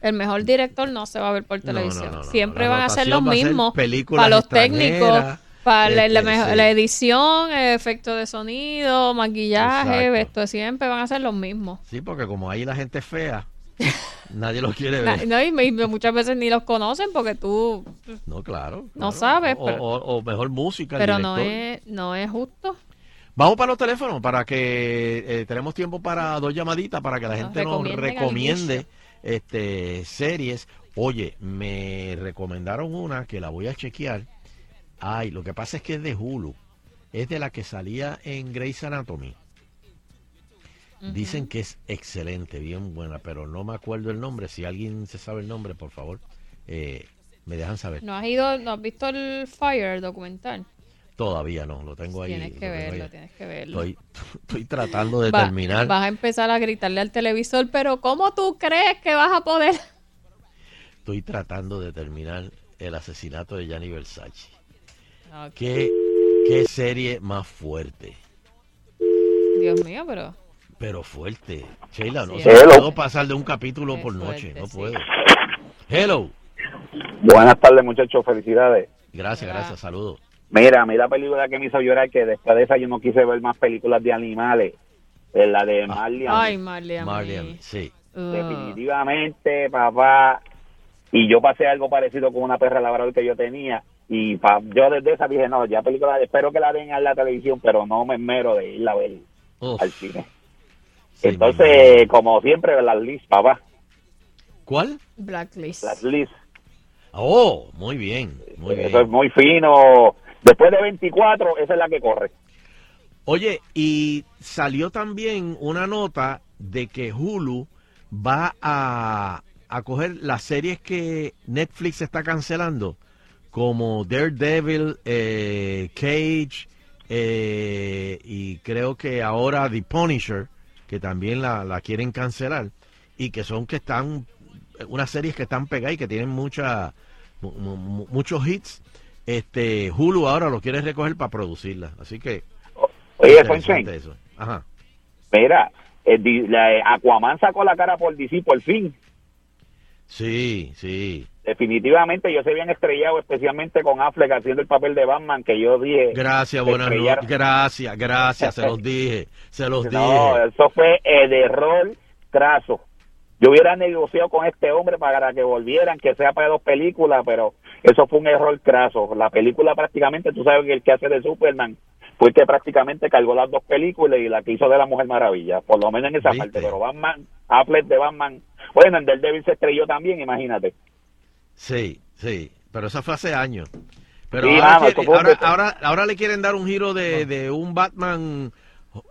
El mejor director no se va a ver por no, televisión. no, no. Siempre van a ser los ser mismos. películas Para los técnicos, para la, la este, sí. la edición, efecto de sonido, maquillaje, esto siempre van a ser los mismos. Sí, porque como ahí la gente es fea, nadie lo quiere ver. no, y, y muchas veces ni los conocen porque tú No, claro. no sabes, O, pero, o- o mejor música. pero no, es, no es justo. Vamos para los teléfonos para que eh, tenemos tiempo para dos llamaditas para que la gente nos recomiende este series. Oye, me recomendaron una que la voy a chequear. Ay, lo que pasa es que es de Hulu. Es de la que salía en Grey's Anatomy. Dicen que es excelente, bien buena, pero no me acuerdo el nombre. Si alguien se sabe el nombre, por favor, eh, me dejan saber. ¿No has ido, no has visto el Fire documental? Todavía no, lo tengo ahí. Tienes que verlo, ahí. tienes que verlo. Estoy, estoy tratando de Va- terminar. Vas a empezar a gritarle al televisor, pero ¿cómo tú crees que vas a poder? Estoy tratando de terminar el asesinato de Gianni Versace. Ok. ¿Qué, qué serie más fuerte? Dios mío, pero Pero fuerte. Sheila, no Sí, sé, puedo pasar de un capítulo Qué por noche. fuerte, No sí. puedo. Hello. Buenas tardes, muchachos. Felicidades. Gracias, gracias. Saludos. Mira, a mí la película que me hizo llorar, que después de esa yo no quise ver más películas de animales, es la de Marley. and Ay. Marley, a mí. Marley sí. Definitivamente, papá. Y yo pasé algo parecido con una perra labrador que yo tenía. Y pa, yo desde esa dije, no, ya película, espero que la den en la televisión, pero no me esmero de irla a ver al cine. Entonces, como siempre, las list, papá. ¿Cuál? Blacklist. Las list. Oh, muy bien, muy bien. Eso es muy fino. Después de 24, esa es la que corre. Oye, y salió también una nota de que Hulu va a, a coger las series que Netflix está cancelando, como Daredevil, eh, Cage, eh, y creo que ahora The Punisher, que también la, la quieren cancelar, y que son que están, unas series que están pegadas y que tienen mucha, mu- mu- muchos hits. Este Hulu ahora lo quiere recoger para producirla, así que Oye. Ajá. Mira, el di- la- eh, Aquaman sacó la cara por DC por fin. Sí, sí. Definitivamente yo se habían estrellado, especialmente con Affleck haciendo el papel de Batman, que yo dije... Gracias, buenas noches. Gracias, gracias, se los dije, se los No, dije. eso fue el error craso. Yo hubiera negociado con este hombre para que volvieran, que sea para dos películas, pero eso fue un error craso. La película prácticamente, tú sabes que el que hace de Superman fue el que prácticamente cargó las dos películas y la que hizo de la Mujer Maravilla, por lo menos en esa parte. Pero Batman, Affleck de Batman, bueno, en Daredevil se estrelló también, imagínate. Sí, sí, pero eso fue hace años. Pero Sí, ahora, quiere- ahora, ahora, ahora le quieren dar un giro de, de un Batman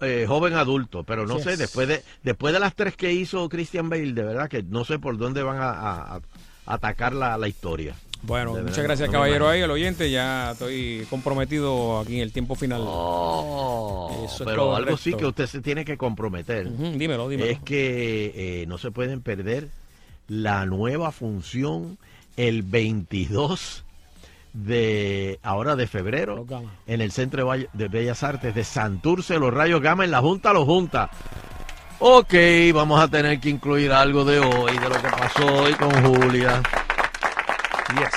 eh, joven adulto, pero no sé, es. después de después de las tres que hizo Christian Bale, de verdad que no sé por dónde van a, a- a atacar la, la historia. Bueno, De muchas verdad, gracias, no caballero, ahí, el oyente. Ya estoy comprometido aquí en el tiempo final. Oh, Eso es pero algo sí que usted se tiene que comprometer. Dímelo, dímelo. Es que eh, no se pueden perder la nueva función el 22 de ahora de febrero en el Centro de Bellas Artes de Santurce, los Rayos Gama en la Junta los Junta. Ok, vamos a tener que incluir algo de hoy, de lo que pasó hoy con Julia. Yes.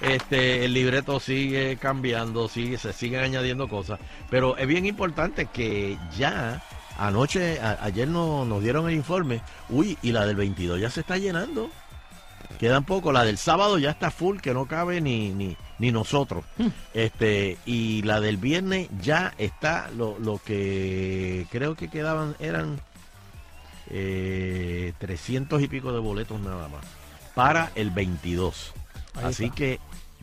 Este, el libreto sigue cambiando, sigue, se siguen añadiendo cosas, pero es bien importante que ya anoche, a- ayer no- nos dieron el informe, uy, y la del 22 ya se está llenando. Quedan poco, la del sábado ya está full, que no cabe ni, ni, ni nosotros. Este, y la del viernes ya está, lo, lo que creo que quedaban eran eh, 300 y pico de boletos nada más para el 22. Ahí Así está. que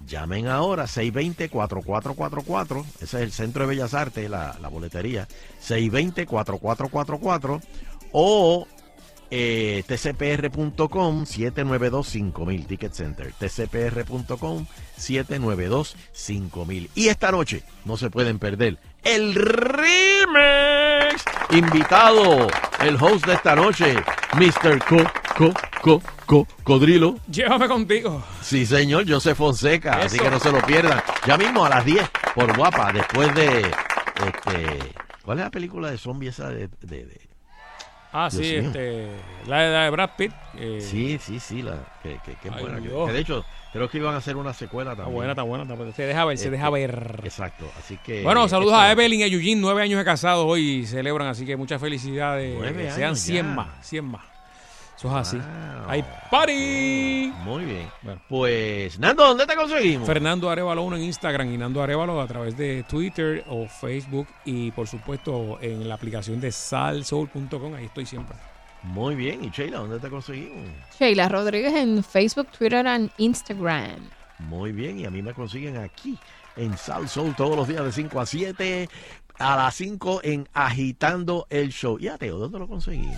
llamen ahora 620-4444. Ese es el Centro de Bellas Artes, la, la boletería. 620-4444 o eh, tcpr.com 792-5000 Ticket Center. tcpr.com 792-5000. Y esta noche no se pueden perder el remix. Invitado, el host de esta noche, Mr. Co, Co, Co, Co, Codrilo. Llévame contigo. Sí, señor, José Fonseca. Así que no se lo pierdan. Ya mismo a las 10 por guapa, después de. Este, ¿Cuál es la película de zombie esa de. de- de- Ah, Dios sí, mío? este. La de, la de Brad Pitt. eh, Sí, sí, sí, la, que, que- que Ay, buena. que- Dios. que de hecho, creo que iban a hacer una secuela Está también. buena, está buena. está buena. Se deja ver, se Este, deja ver. Exacto, así que. Bueno, saludos a Evelyn y a Eugene, nueve años de casados hoy celebran, así que muchas felicidades. Nueve sean años 100 ya. más, 100 más. Eso es así. Wow. ¡Hay party! Muy bien. Pues, Nando, ¿dónde te conseguimos? Fernando Arevalo 1 en Instagram y Nando Arevalo a través de Twitter o Facebook y por supuesto en la aplicación de salsoul.com, ahí estoy siempre. Muy bien. ¿Y Sheila, dónde te conseguimos? Sheila Rodríguez en Facebook, Twitter y Instagram. Muy bien, y a mí me consiguen aquí en Sal Soul todos los días de 5 a 7, a las 5 en Agitando el Show. Y a Teo, ¿dónde lo conseguimos?